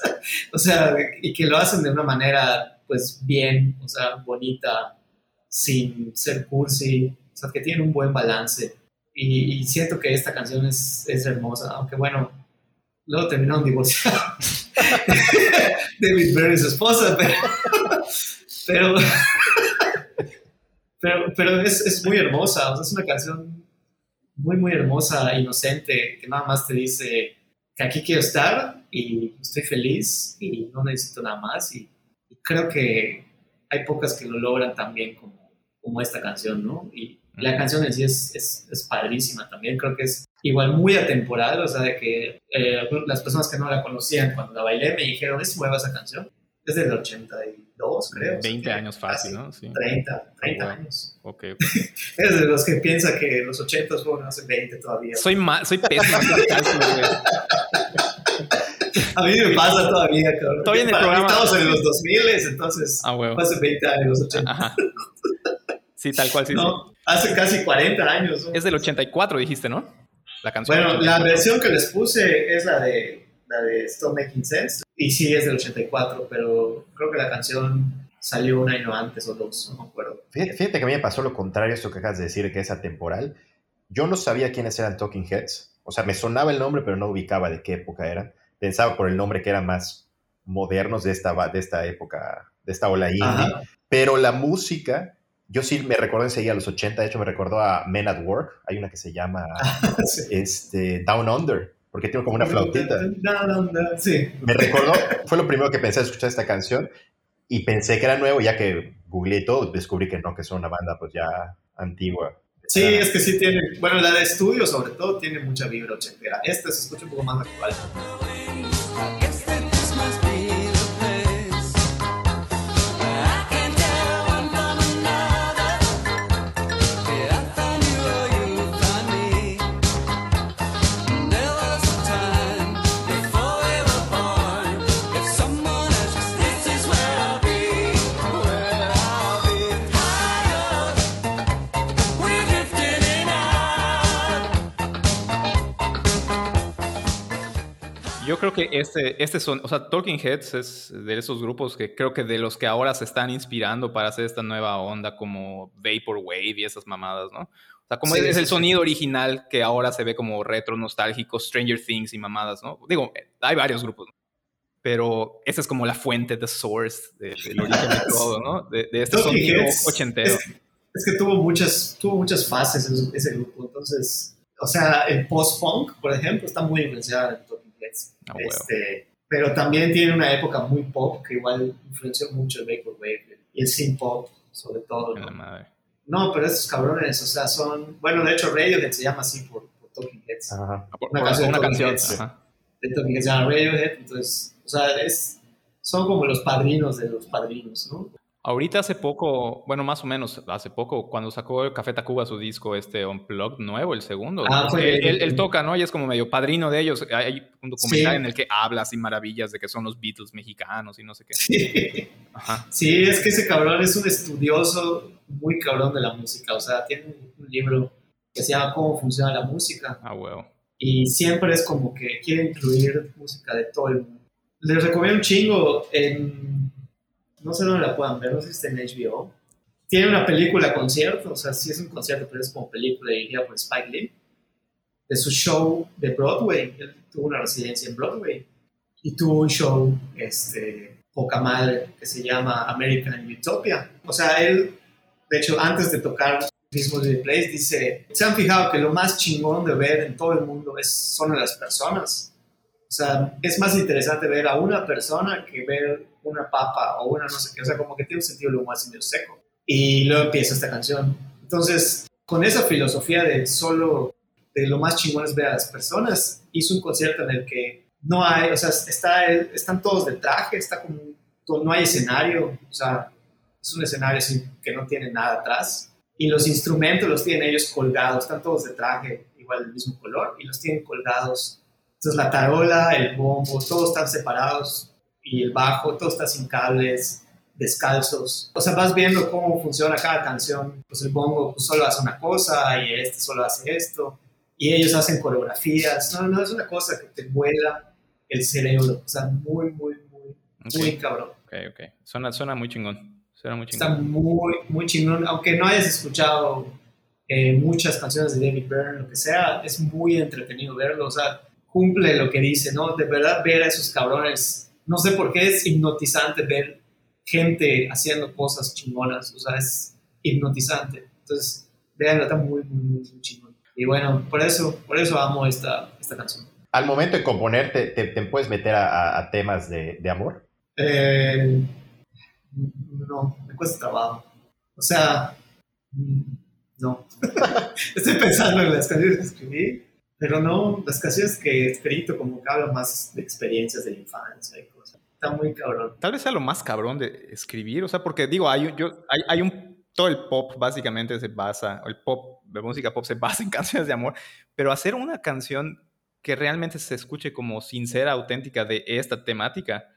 o sea, y que lo hacen de una manera, pues, bien, o sea, bonita, sin ser cursi, o sea, que tienen un buen balance. Y, siento que esta canción es, es hermosa, aunque bueno, luego terminaron divorciados. David Byrne y su esposa, pero, pero, pero, es, es muy hermosa, o sea, es una canción muy, muy hermosa, inocente, que nada más te dice que aquí quiero estar y estoy feliz y no necesito nada más. Y, creo que hay pocas que lo logran tan bien como, como esta canción, ¿no? La canción en sí es, es, es padrísima también, creo que es igual muy atemporal, o sea, de que eh, las personas que no la conocían cuando la bailé me dijeron, ¿es nueva esa canción? Es del 82, creo. 20 años fácil, ¿no? Sí. 30, 30 Wow. años. Ok. Es de los que piensa que los 80 fueron hace 20 todavía. Soy, ma- soy pésimo. A mí me pasa todavía, cabrón. Todavía en el programa- Estamos en los 2000, entonces Ah, huevo. hace 20 años, los 80. Ajá. Sí, tal cual, sí, sí. Hace casi 40 años. ¿no? Es del 84, dijiste, ¿no? La canción. Bueno, la versión que les puse es la de, la de Stop Making Sense. Y sí, es del 84, pero creo que la canción salió un año antes o dos, no me acuerdo. Fíjate, fíjate que a mí me pasó lo contrario, esto que acabas de decir, que es atemporal. Yo no sabía quiénes eran Talking Heads. O sea, me sonaba el nombre, pero no ubicaba de qué época eran. Pensaba por el nombre que eran más modernos de esta, de esta época, de esta ola indie. Ajá. Pero la música, yo sí me recordó enseguida a los 80. De hecho, me recordó a Men at Work. Hay una que se llama Sí. este, Down Under, porque tiene como una flautita. No, no, Sí. Me recordó, fue lo primero que pensé al escuchar esta canción y pensé que era nuevo, ya que googleé todo, descubrí que no, que son una banda pues ya antigua. Sí, es que sí tiene, bueno, la de estudio sobre todo tiene mucha vibra ochentera. Esta se escucha un poco más actual. Yo creo que este, este son, o sea, Talking Heads es de esos grupos que creo que de los que ahora se están inspirando para hacer esta nueva onda como Vaporwave y esas mamadas, ¿no? O sea, como Sí, es, es el sonido original que ahora se ve como retro, nostálgico, Stranger Things y mamadas, ¿no? Digo, hay varios grupos, ¿no? pero esta es como la fuente, the source de- del origen de todo, ¿no? De, de este Talking sonido Heads ochentero. Es, es que tuvo muchas, tuvo muchas fases ese, ese grupo, entonces, o sea, el post-punk, por ejemplo, está muy influenciado Talking Heads. Ah, huevo. este, pero también tiene una época muy pop que igual influenció mucho el Vaporwave y el synth pop, sobre todo. En la ¿no? madre. No, pero estos cabrones, o sea, son, bueno, de hecho Radiohead se llama así por, por Talking Heads. Ajá. Por- Una por- canción de una Talking canción. Heads. ajá. De Talking Heads se llama Radiohead, entonces, o sea, es, son como los padrinos de los padrinos, ¿no? Ahorita hace poco, bueno, más o menos hace poco, cuando sacó el Café Tacuba su disco, este Unplugged nuevo, el segundo. Ah, ¿no? él, él- él toca, ¿no? Y es como medio padrino de ellos. Hay un documental Sí. en el que habla así maravillas de que son los Beatles mexicanos y no sé qué. Sí. Ajá. Sí, es que ese cabrón es un estudioso muy cabrón de la música. O sea, tiene un libro que se llama Cómo funciona la música. Ah, huevo. Y siempre es como que quiere incluir música de todo el mundo. Les recomiendo un chingo en... No sé dónde la puedan ver, no sé si está en HBO. Tiene una película concierto, o sea, sí es un concierto, pero es como película dirigida por Spike Lee. De su show de Broadway. Él tuvo una residencia en Broadway. Y tuvo un show, este, poca madre, que se llama American Utopia. O sea, él, de hecho, antes de tocar This the Place, dice, ¿se han fijado que lo más chingón de ver en todo el mundo es, son las personas? O sea, es más interesante ver a una persona que ver una papa o una no sé qué. O sea, como que tiene un sentido lo más medio seco. Y luego empieza esta canción. Entonces, con esa filosofía de solo, de lo más chingón es ver a las personas, hizo un concierto en el que no hay, o sea, está, están todos de traje, está como, no hay escenario, o sea, es un escenario sin, que no tiene nada atrás. Y los instrumentos los tienen ellos colgados, están todos de traje, igual del mismo color, y los tienen colgados. Entonces la tarola, el bombo, todos están separados, y el bajo, todo está sin cables, descalzos. O sea, vas viendo cómo funciona cada canción. Pues el bongo pues, solo hace una cosa, y este solo hace esto, y ellos hacen coreografías. No, no, es una cosa que te vuela el cerebro. O sea, muy, muy, muy, Ok. muy cabrón. Ok, ok. Suena, suena muy chingón. Suena muy Está chingón. muy, muy chingón. Aunque no hayas escuchado eh, muchas canciones de David Byrne, lo que sea, es muy entretenido verlo. O sea, cumple lo que dice, ¿no? De verdad, ver a esos cabrones. No sé por qué es hipnotizante ver gente haciendo cosas chingonas. O sea, es hipnotizante. Entonces, véanlo, está muy, muy, muy, chingón. Y bueno, por eso, por eso amo esta, esta canción. Al momento de componer, ¿te, te- te puedes meter a, a- a temas de, de amor? Eh, no, me cuesta trabajo. O sea, mm, no. Estoy pensando en las canciones que escribí, pero no, las canciones que escrito como que hablan más de experiencias de la infancia y cosas. Está muy cabrón. Tal vez sea lo más cabrón de escribir, o sea, porque digo, hay, yo, hay, hay un, todo el pop básicamente se basa, el pop, la música pop se basa en canciones de amor, pero hacer una canción que realmente se escuche como sincera, auténtica de esta temática,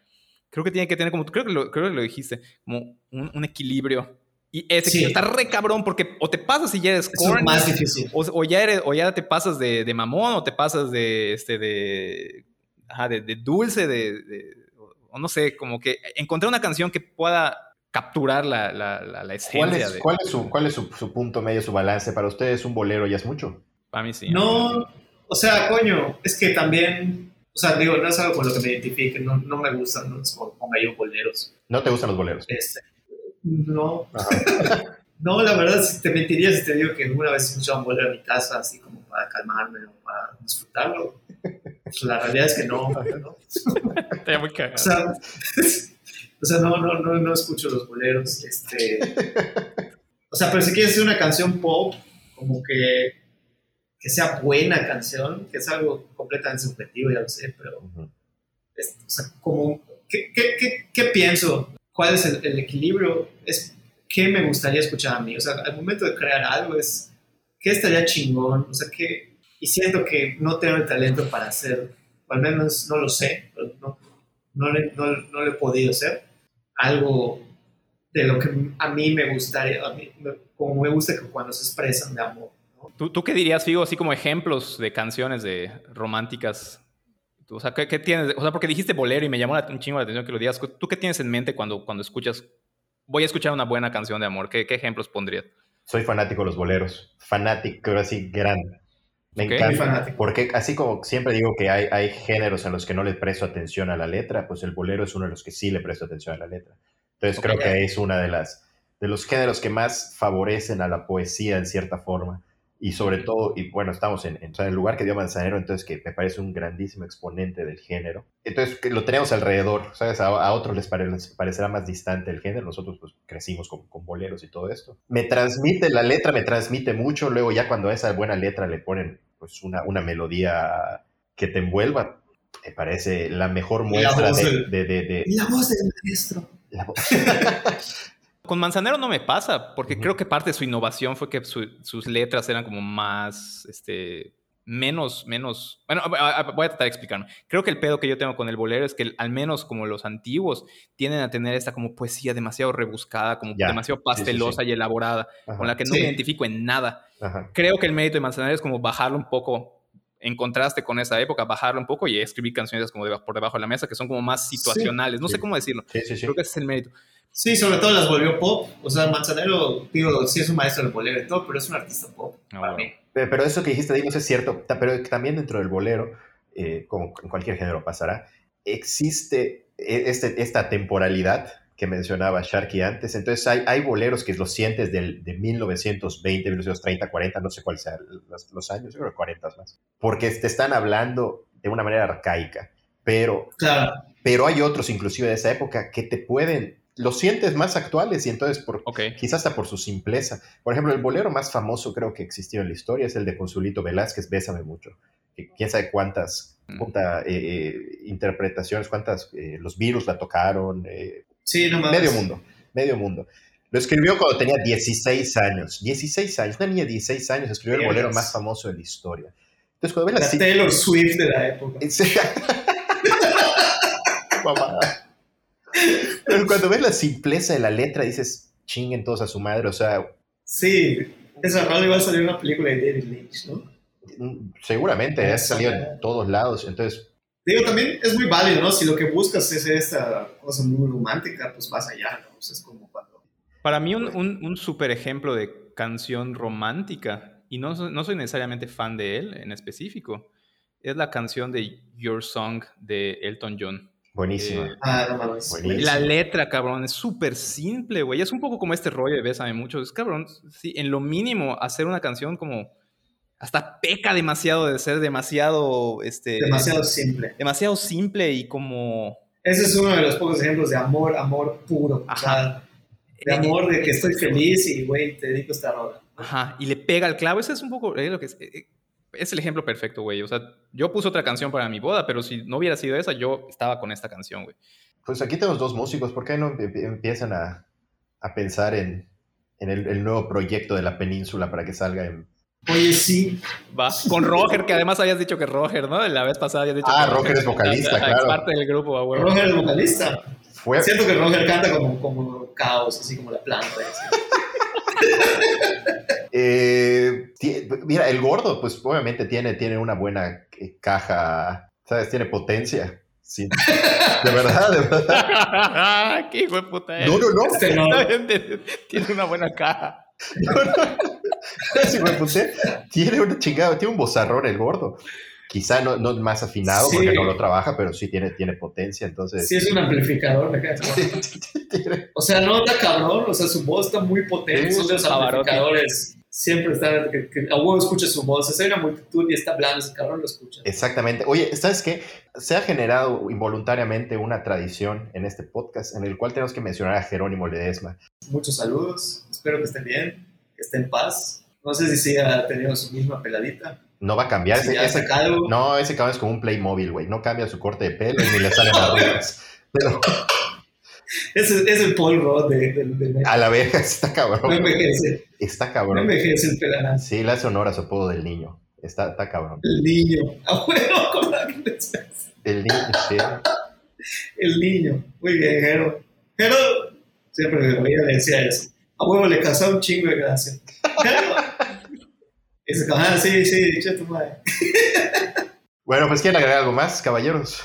creo que tiene que tener como, creo que lo, creo que lo dijiste, como un, un equilibrio. Y ese Sí. está re cabrón porque o te pasas y ya eres Es corny, más difícil. o, o ya eres, o ya te pasas de, de mamón, o te pasas de, este, de, ajá, de, de dulce, de, de- o, no sé, como que encontrar una canción que pueda capturar la, la, la, la ¿Cuál esencia es, de... cuál es, su, cuál es su, su punto medio, su balance? Para ustedes un bolero ya es mucho. Para mí sí. No, o sea, coño, es que también, o sea, digo, no es algo con lo que me identifique, no, no me gustan los ponga yo boleros. ¿No te gustan los boleros? Este, no, no, la verdad, si te mentiría si te digo que alguna vez he escuchado un bolero en mi casa, así como para calmarme o para disfrutarlo. Pues la realidad es que no, ¿no? Estaría muy cagado. O sea, o sea no, no, no, no escucho los boleros. Este, o sea, pero si quieres hacer una canción pop, como que, que sea buena canción, que es algo completamente subjetivo, ya lo sé, pero Ujú. es- o sea, como, ¿qué, qué, qué, qué pienso? ¿Cuál es el, el equilibrio? Es qué me gustaría escuchar a mí. O sea, al momento de crear algo es qué estaría chingón. O sea, que, y siento que no tengo el talento para hacer, o al menos no lo sé, no, no, le, no, no lo he podido hacer. Algo de lo que a mí me gustaría, a mí, como me gusta que cuando se expresan de amor. ¿no? ¿Tú, ¿Tú qué dirías, Figo, así como ejemplos de canciones de románticas? Tú, O sea, ¿qué, qué tienes? O sea, porque dijiste bolero y me llamó la- un chingo la atención que lo digas. ¿Tú qué tienes en mente cuando, cuando escuchas, voy a escuchar una buena canción de amor? ¿Qué, qué ejemplos pondrías? Soy fanático de los boleros. Fanático, así grande. Me Ok. Muy encanta. Porque así como siempre digo que hay, hay géneros en los que no le presto atención a la letra, pues el bolero es uno de los que sí le presto atención a la letra. Entonces Ok. creo que es una de las de los géneros que más favorecen a la poesía en cierta forma. Y sobre todo, y bueno, estamos en, en, el lugar que dio Manzanero, entonces que me parece un grandísimo exponente del género. Entonces que lo tenemos alrededor, ¿sabes? A, a otros les, pare- les parecerá más distante el género, nosotros pues crecimos con, con boleros y todo esto. Me transmite, la letra me transmite mucho, luego ya cuando a esa buena letra le ponen pues una, una melodía que te envuelva, me parece la mejor muestra voz de, del- de- de- la voz del maestro. la voz. Con Manzanero no me pasa, porque Ujú. creo que parte de su innovación fue que su- sus letras eran como más, este, menos, menos... Bueno, voy a tratar de explicarme. Creo que el pedo que yo tengo con el bolero es que al menos como los antiguos tienden a tener esta como poesía demasiado rebuscada, como Ya, demasiado sí, sí, pastelosa y elaborada, Ajá, con la que no Sí. me identifico en nada. ajá. Creo que el mérito de Manzanero es como bajarlo un poco en contraste con esa época, bajarlo un poco y escribir canciones como deba- por debajo de la mesa que son como más situacionales. no sí. sé cómo decirlo. Sí, sí, sí. Creo que ese es el mérito. Sí, sobre todo las volvió pop. O sea, Manzanero, digo, sí es un maestro del bolero y todo, pero es un artista pop Ah, para bueno. mí. Pe- Pero eso que dijiste, Dinos, es cierto. Pero también dentro del bolero, eh, como en cualquier género pasará, existe e- este, esta temporalidad que mencionaba Sharky antes. Entonces hay, hay boleros que los sientes del, de 1920, 1930, 40, no sé cuáles sean los, los años, yo creo que 40 más. Porque te están hablando de una manera arcaica. Pero Claro, pero hay otros, inclusive de esa época, que te pueden, los sientes más actuales y entonces por, Ok. quizás hasta por su simpleza. Por ejemplo, el bolero más famoso creo que existió en la historia es el de Consulito Velázquez, Bésame mucho. Que quién sabe cuántas Mm. cuánta, eh, eh, interpretaciones, cuántas, eh, los virus la tocaron, eh, sí, no medio mundo, medio mundo. Lo escribió cuando tenía 16 años, 16 años, una niña de 16 años escribió el bolero más famoso de la historia. Entonces, cuando ves La la, Taylor Swift de la época. Pero cuando ves la simpleza de la letra, dices, chinguen todos a su madre. O sea, Sí, esa rola iba a salir una película de David Lynch, ¿no? mm, seguramente ha salido en todos lados. Entonces, Digo, también es muy válido, ¿no? Si lo que buscas es esta cosa muy romántica, pues vas allá, ¿no? O sea, es como cuando... Para mí un, un, un super ejemplo de canción romántica, y no, no soy necesariamente fan de él en específico, es la canción de Your Song de Elton John. Buenísima. Eh, Ah, no mames. Buenísimo. La letra, cabrón, es súper simple, güey. Es un poco como este rollo de Bésame mucho. Es cabrón, sí, en lo mínimo, hacer una canción como hasta peca demasiado de ser demasiado, este, Demasiado simple. demasiado simple y como... Ese es uno de los pocos ejemplos de amor, amor puro. O sea, de amor de que estoy feliz y, güey, te dedico esta rola. Ajá, y le pega al clavo. Ese es un poco eh, lo que es, eh, es el ejemplo perfecto, güey. O sea, yo puse otra canción para mi boda, pero si no hubiera sido esa, yo estaba con esta canción, güey. Pues aquí tenemos dos músicos, ¿por qué no empie- empiezan a, a pensar en, en el, el nuevo proyecto de la península para que salga en... Oye, sí. Va. Con Roger, que además habías dicho que Roger, ¿no? La vez pasada habías dicho Ah, que Roger es vocalista, claro. Es parte del grupo, huevo. Roger es vocalista. Fue, Siento que Roger canta como, como caos, así como la planta. así. eh, mira, el gordo, pues obviamente tiene, tiene una buena eh, caja, ¿sabes? Tiene potencia. Sí. De verdad, de verdad. ¡Qué hijo de puta No, no, no. Este no. Tiene una buena caja. Sí, güey, pues, eh, tiene una chingada, tiene un bozarrón el gordo. Quizá no, no más afinado Sí. porque no lo trabaja, pero sí tiene, tiene potencia, entonces... Sí, es un amplificador. O sea, no está cabrón, o sea, su voz está muy potente. Son de los amplificadores. Siempre está, que, que a huevo escucha su voz. O sea, hay una multitud y está hablando, ese cabrón lo escucha. Exactamente. Oye, ¿sabes qué? Se ha generado involuntariamente una tradición en este podcast en el cual tenemos que mencionar a Jerónimo Ledesma. Muchos saludos, espero que estén bien, que estén en paz. No sé si siga teniendo su misma peladita. No va a cambiar. Si Ese, ese- saca algo. no, ese cabrón es como un Playmobil, güey. No cambia su corte de pelo ni le salen arrugas. Pero Ese es el Paul Rudd de, de, de- a la vez está No cabrón. envejece, Está no cabrón. envejece el pelanazo. Sí, le hace honor a su apodo del niño. Está, está cabrón. El niño. A huevo con la que. El niño, sí. El niño. Muy bien, Jero. Jero, siempre me le decía eso. A huevo le causaba un chingo de gracia. Jero. Ah, sí, sí, tu madre. Bueno, pues quieren agregar algo más, caballeros.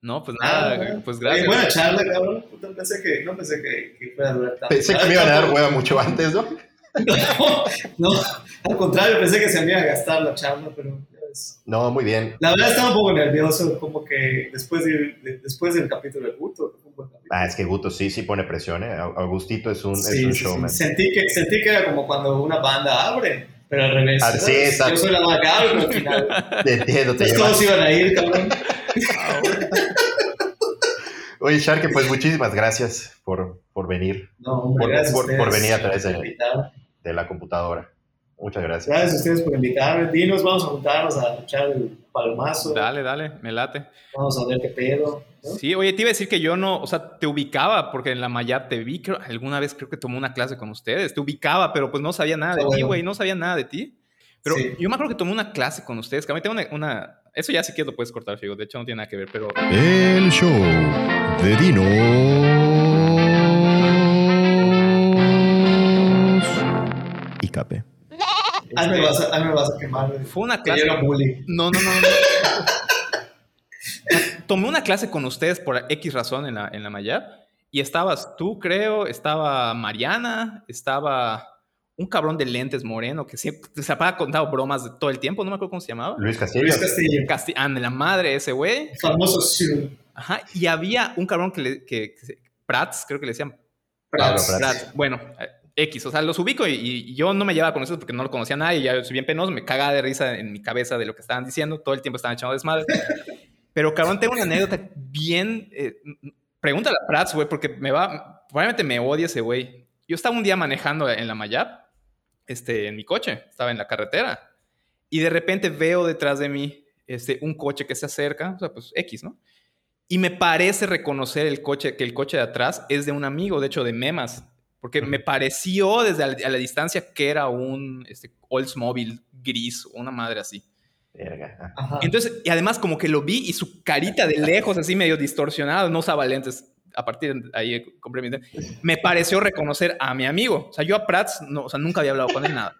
No, pues nada, Ah, güey, pues gracias. buena charla, cabrón. Puta, pensé que, no pensé que, que fuera a durar tanto. Pensé que me iban a dar hueva mucho antes, ¿no? No, no, al contrario, pensé que se me iba a gastar la charla, pero ya ves. No, muy bien. La verdad estaba un poco nervioso, como que después, de, de- después del capítulo de Guto, capítulo. Ah, es que Guto sí, sí pone presión, ¿eh? Augustito es un, es Sí, un sí, sí. showman. Sentí, que, sentí que era como cuando una banda abre, pero al revés. Ah, sí, exacto. Yo soy la pero al final. Te entiendo, te Entonces todos iban a ir, cabrón. Oye, Sharky, pues muchísimas gracias por, por venir No, hombre, Por- gracias por- por venir a través de- la computadora. Muchas gracias. Gracias a ustedes por invitarme. Dinos, vamos a juntarnos a echar el palomazo. Dale, dale, me late. Vamos a ver qué pedo. ¿no? Sí, oye, te iba a decir que yo no, o sea, te ubicaba porque en la Mayap te vi, creo, alguna vez creo que tomé una clase con ustedes, te ubicaba, pero pues no sabía nada de ti, bueno. güey, no sabía nada de ti. Pero Sí. yo me acuerdo que tomé una clase con ustedes, que a mí tengo una, una- eso ya sí que lo puedes cortar, Figo, de hecho no tiene nada que ver, pero El show de Dinos y Cape. Ahí me vas a, ahí me vas a quemar. fue una Que yo clase... era bully. No, no, no. no. Tomé una clase con ustedes por X razón en la, en la Mayap y estabas tú, creo, estaba Mariana, estaba un cabrón de lentes moreno que siempre se ha contado bromas de todo el tiempo, no me acuerdo cómo se llamaba. Luis Castillo. Luis Castillo. Casti ah, de la madre ese güey. Famoso Sue. Ajá. Y había un cabrón que, le, que, que Prats, creo que le decían Prats. Prats. Prats. Bueno, eh, X, o sea, los ubico y, y yo no me llevaba con eso porque no lo conocía nadie, ya soy bien penoso, me cagaba de risa en mi cabeza de lo que estaban diciendo, todo el tiempo estaban echando desmadre. Pero cabrón, tengo una anécdota bien... eh, pregúntale a Prats, güey, porque me va... Probablemente me odia ese güey. Yo estaba un día manejando en la Mayap, este, en mi coche, estaba en la carretera, y de repente veo detrás de mí este, un coche que se acerca, o sea, pues X, ¿no? Y me parece reconocer el coche, que el coche de atrás es de un amigo, de hecho, de Memas, porque me pareció desde a la, a la distancia que era un este, Oldsmobile gris o una madre así. Verga. Entonces, y además como que lo vi y su carita de lejos, así medio distorsionada, no usaba lentes. A partir de ahí compré mi. Me pareció reconocer a mi amigo. O sea, yo a Prats, no, o sea, nunca había hablado con él nada.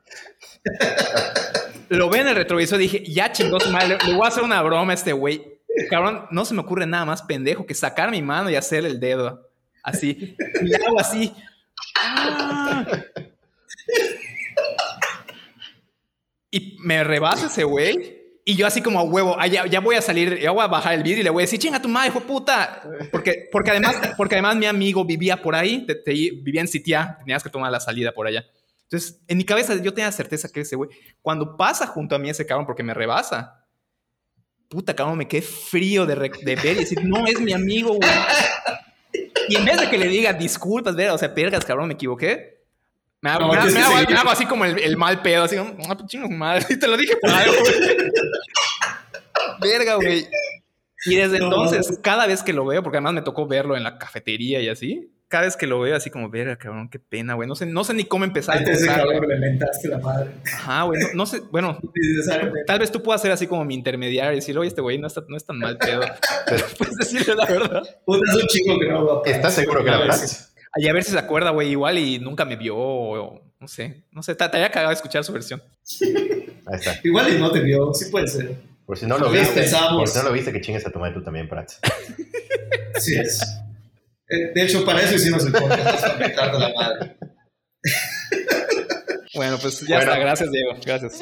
Lo ve en el retrovisor y dije, ya chingó su madre, le, voy a hacer una broma a este güey. Cabrón, no se me ocurre nada más pendejo que sacar mi mano y hacerle el dedo. Así. Y hago así. Ah. Y me rebasa ese güey. Y yo así como a huevo, ah, ya, ya voy a salir, ya voy a bajar el vídeo y le voy a decir, chinga tu madre, hijo puta. Porque, porque, además, porque además mi amigo vivía por ahí, vivía en Sitia, tenías que tomar la salida por allá. Entonces, en mi cabeza yo tenía certeza que ese güey, cuando pasa junto a mí ese cabrón porque me rebasa, puta cabrón, me quedé frío de, de ver y decir, no es mi amigo, güey. Y en vez de que le diga disculpas, ver, o sea, pergas, cabrón, me equivoqué. Me hago, No, me me hago- me hago así como el, el mal pedo, así, como, ah, pues chingos madre, y te lo dije por algo, güey. Verga, güey. Y desde No, entonces, cada vez que lo veo, porque además me tocó verlo en la cafetería y así, cada vez que lo veo así como, verga, cabrón, qué pena, güey. No sé, no sé ni cómo empezar a ese empezarle. cabrón que le mentaste la madre. Ajá, güey. No, no sé, bueno, tal vez tú puedas ser así como mi intermediario y decir, oye, este güey no, está, no es tan mal pedo. Pero puedes decirle la verdad. Puta, es un chico que no lo va a ¿Estás seguro que A era ver Prats? si- Y a ver si se acuerda, güey, igual y nunca me vio o no sé. No sé, te había cagado escuchar su versión. Ahí está. Igual y no te vio, sí puede ser. Por si no lo viste, pensamos. por si no lo viste, que chingues a tu madre tú también, Prats. Sí es. Eh, De hecho, para eso hicimos el podcast, para la madre. Bueno, pues ya Bueno. está. Gracias, Diego. Gracias.